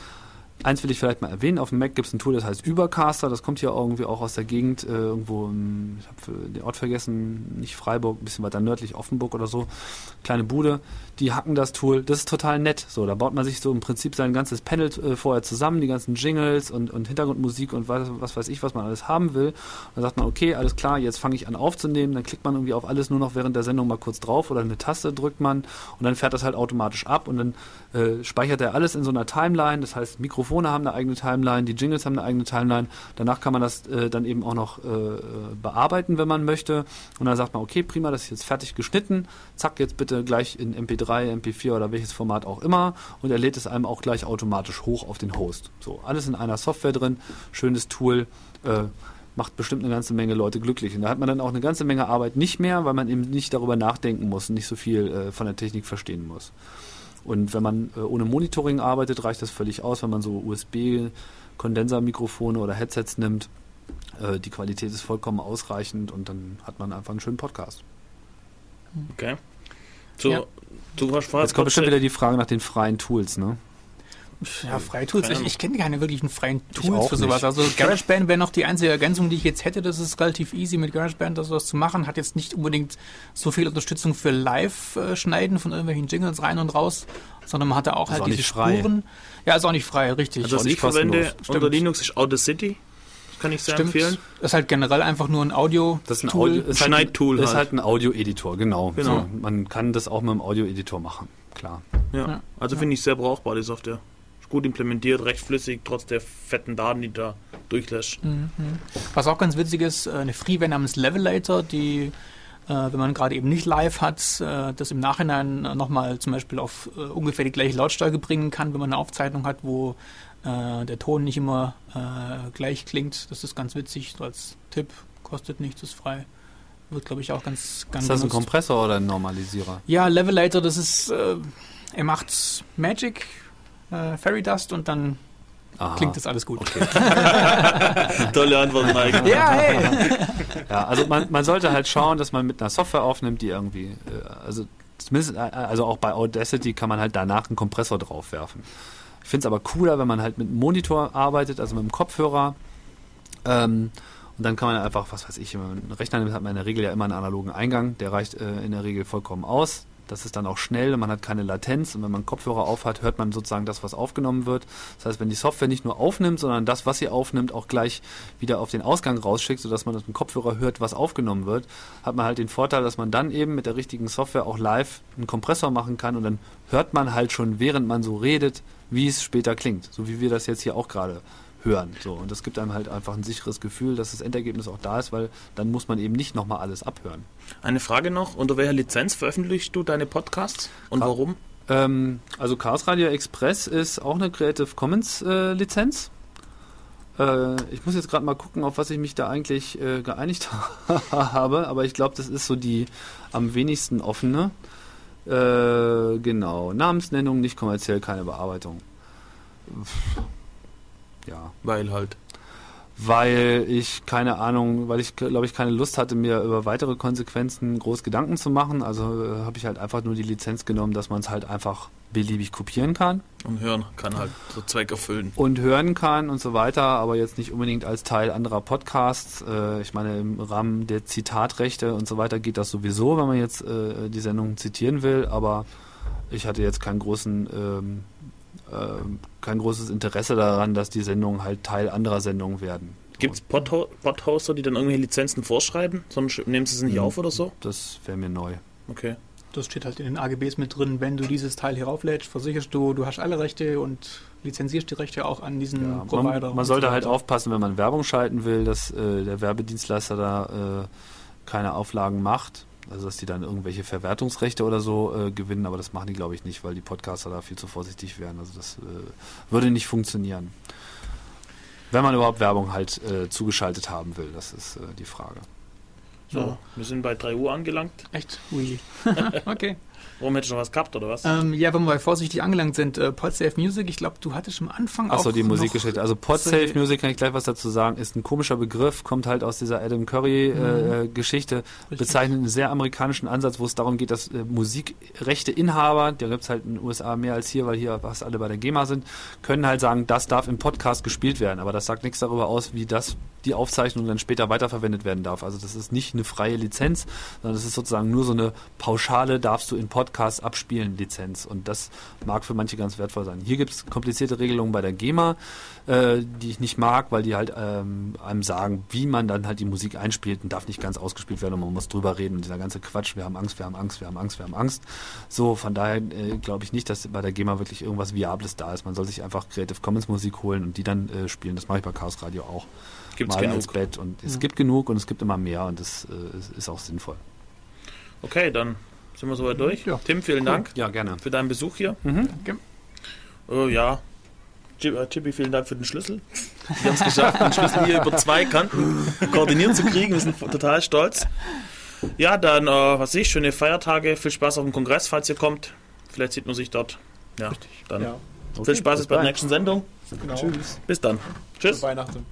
Eins will ich vielleicht mal erwähnen, auf dem Mac gibt es ein Tool, das heißt Übercaster, das kommt hier irgendwie auch aus der Gegend, äh, irgendwo, im, ich habe den Ort vergessen, nicht Freiburg, ein bisschen weiter nördlich, Offenburg oder so, kleine Bude, die hacken das Tool, das ist total nett, so, da baut man sich so im Prinzip sein ganzes Panel äh, vorher zusammen, die ganzen Jingles und, und Hintergrundmusik und was, was weiß ich, was man alles haben will, und dann sagt man, okay, alles klar, jetzt fange ich an aufzunehmen, dann klickt man irgendwie auf alles nur noch während der Sendung mal kurz drauf oder eine Taste drückt man und dann fährt das halt automatisch ab und dann äh, speichert er alles in so einer Timeline. Das heißt, Mikrofone haben eine eigene Timeline, die Jingles haben eine eigene Timeline. Danach kann man das äh, dann eben auch noch äh, bearbeiten, wenn man möchte. Und dann sagt man, okay, prima, das ist jetzt fertig geschnitten. Zack, jetzt bitte gleich in MP3, MP4 oder welches Format auch immer. Und er lädt es einem auch gleich automatisch hoch auf den Host. So, alles in einer Software drin. Schönes Tool. Äh, macht bestimmt eine ganze Menge Leute glücklich. Und da hat man dann auch eine ganze Menge Arbeit nicht mehr, weil man eben nicht darüber nachdenken muss und nicht so viel äh, von der Technik verstehen muss. Und wenn man äh, ohne Monitoring arbeitet, reicht das völlig aus, wenn man so USB-Kondensermikrofone oder Headsets nimmt. Äh, die Qualität ist vollkommen ausreichend und dann hat man einfach einen schönen Podcast. Okay. So, Ja. Du hast Jetzt kommt bestimmt wieder die Frage nach den freien Tools, ne? Ja, freie Tools. keine Ich, ich kenne keine wirklichen freien Tools für sowas. nicht. Also GarageBand wäre noch die einzige Ergänzung, die ich jetzt hätte. Das ist relativ easy mit GarageBand das was zu machen. Hat jetzt nicht unbedingt so viel Unterstützung für Live-Schneiden von irgendwelchen Jingles rein und raus, sondern man hatte auch Ist halt auch diese. Spuren. Ja, ist auch nicht frei, richtig. Also was ich verwende unter. Linux ist Audacity. Das kann ich sehr Stimmt. empfehlen. Das ist halt generell einfach nur ein Audio. Das ist ein Tool. Audio, ist halt, Schneidtool ist halt. halt ein Audio-Editor, genau. Genau. So, man kann das auch mit dem Audio-Editor machen, klar. Ja. Ja. Also finde ich sehr brauchbar, die Software. Ist gut implementiert, recht flüssig, trotz der fetten Daten, die da durchlässt. Was auch ganz witzig ist, äh, eine Freeware namens Levelator, die, äh, wenn man gerade eben nicht live hat, äh, das im Nachhinein nochmal zum Beispiel auf äh, ungefähr die gleiche Lautstärke bringen kann, wenn man eine Aufzeichnung hat, wo äh, der Ton nicht immer äh, gleich klingt. Das ist ganz witzig, so als Tipp. Kostet nichts, ist frei. Wird, glaube ich, auch ganz, ganz Ist das ein Kompressor oder ein Normalisierer? Ja, Levelator, das ist, äh, er macht Magic, äh, Fairy Dust und dann Aha. klingt das alles gut. <laughs> Tolle Antwort, Mike. Ja, hey! Ja, also man, man sollte halt schauen, dass man mit einer Software aufnimmt, die irgendwie, äh, also zumindest, äh, also auch bei Audacity kann man halt danach einen Kompressor draufwerfen. Ich finde es aber cooler, wenn man halt mit einem Monitor arbeitet, also mit einem Kopfhörer. Ähm, und dann kann man einfach, was weiß ich, wenn man einen Rechner nimmt, hat man in der Regel ja immer einen analogen Eingang, der reicht äh, in der Regel vollkommen aus. Das ist dann auch schnell, man hat keine Latenz und wenn man Kopfhörer aufhat, hört man sozusagen das, was aufgenommen wird. Das heißt, wenn die Software nicht nur aufnimmt, sondern das, was sie aufnimmt, auch gleich wieder auf den Ausgang rausschickt, sodass man mit dem Kopfhörer hört, was aufgenommen wird, hat man halt den Vorteil, dass man dann eben mit der richtigen Software auch live einen Kompressor machen kann und dann hört man halt schon, während man so redet, wie es später klingt. So wie wir das jetzt hier auch gerade hören. So, und das gibt einem halt einfach ein sicheres Gefühl, dass das Endergebnis auch da ist, weil dann muss man eben nicht nochmal alles abhören. Eine Frage noch: Unter welcher Lizenz veröffentlichst du deine Podcasts und Ka- warum? Ähm, also Chaos Radio Express ist auch eine Creative Commons äh, Lizenz. Äh, ich muss jetzt gerade mal gucken, auf was ich mich da eigentlich äh, geeinigt <laughs> habe, aber ich glaube, das ist so die am wenigsten offene. Äh, genau, Namensnennung, nicht kommerziell, keine Bearbeitung. Ja, Weil halt. Weil ich keine Ahnung, weil ich glaube ich keine Lust hatte, mir über weitere Konsequenzen groß Gedanken zu machen. Also äh, habe ich halt einfach nur die Lizenz genommen, dass man es halt einfach beliebig kopieren kann Und hören kann halt so Zweck erfüllen. und hören kann und so weiter, aber jetzt nicht unbedingt als Teil anderer Podcasts. Äh, ich meine, im Rahmen der Zitatrechte und so weiter geht das sowieso, wenn man jetzt äh, die Sendung zitieren will, aber ich hatte jetzt keinen großen, ähm, kein großes Interesse daran, dass die Sendungen halt Teil anderer Sendungen werden. Gibt es Podho Podhoster, die dann irgendwelche Lizenzen vorschreiben? Sonst nehmen sie es nicht Mhm. auf oder so? Das wäre mir neu. Okay. Das steht halt in den AGBs mit drin, wenn du dieses Teil hier rauflädst, versicherst du, du hast alle Rechte und lizenzierst die Rechte auch an diesen Ja, Provider. man, man so sollte halt aufpassen, wenn man Werbung schalten will, dass äh, der Werbedienstleister da äh, keine Auflagen macht. Also dass die dann irgendwelche Verwertungsrechte oder so äh, gewinnen, aber das machen die glaube ich nicht, weil die Podcaster da viel zu vorsichtig wären. Also das äh, würde nicht funktionieren. Wenn man überhaupt Werbung halt äh, zugeschaltet haben will, das ist äh, die Frage. So, Ja. wir sind bei 3 Uhr angelangt. Echt? Ui. <laughs> <laughs> okay. Warum hättest du noch was gehabt oder was? Ähm, ja, wenn wir vorsichtig angelangt sind, äh, Podsafe Music, ich glaube, du hattest am Anfang auch Achso, die Musikgeschichte. Also Podsafe Music kann ich gleich was dazu sagen, ist ein komischer Begriff, kommt halt aus dieser Adam Curry äh, Geschichte, Richtig. bezeichnet einen sehr amerikanischen Ansatz, wo es darum geht, dass äh, Musikrechteinhaber, da gibt es halt in den USA mehr als hier, weil hier fast alle bei der GEMA sind, können halt sagen, das darf im Podcast gespielt werden, aber das sagt nichts darüber aus, wie das die Aufzeichnung dann später weiterverwendet werden darf. Also das ist nicht eine freie Lizenz, sondern das ist sozusagen nur so eine pauschale darfst du in Podcasts abspielen Lizenz und das mag für manche ganz wertvoll sein. Hier gibt es komplizierte Regelungen bei der GEMA, äh, die ich nicht mag, weil die halt ähm, einem sagen, wie man dann halt die Musik einspielt und darf nicht ganz ausgespielt werden und man muss drüber reden und dieser ganze Quatsch, wir haben Angst, wir haben Angst, wir haben Angst, wir haben Angst. So, von daher äh, glaube ich nicht, dass bei der GEMA wirklich irgendwas Viables da ist. Man soll sich einfach Creative Commons Musik holen und die dann äh, spielen. Das mache ich bei Chaos Radio auch. Gibt's Mal genug. Bett und es Ja. gibt genug und es gibt immer mehr und das äh, ist auch sinnvoll. Okay, dann sind wir soweit durch. Ja. Tim, vielen Dank Ja, gerne. für deinen Besuch hier. Danke. Oh ja. Jib- äh, Chippy, vielen Dank für den Schlüssel. Wir haben es geschafft, den Schlüssel hier über zwei Kanten koordiniert zu kriegen. Wir sind total stolz. Ja, dann, äh, was weiß ich, schöne Feiertage. Viel Spaß auf dem Kongress, falls ihr kommt. Vielleicht sieht man sich dort. Ja, dann Ja, viel Spaß bis jetzt bei der nächsten Sendung. genau. Tschüss. Bis dann. Tschüss. Weihnachten.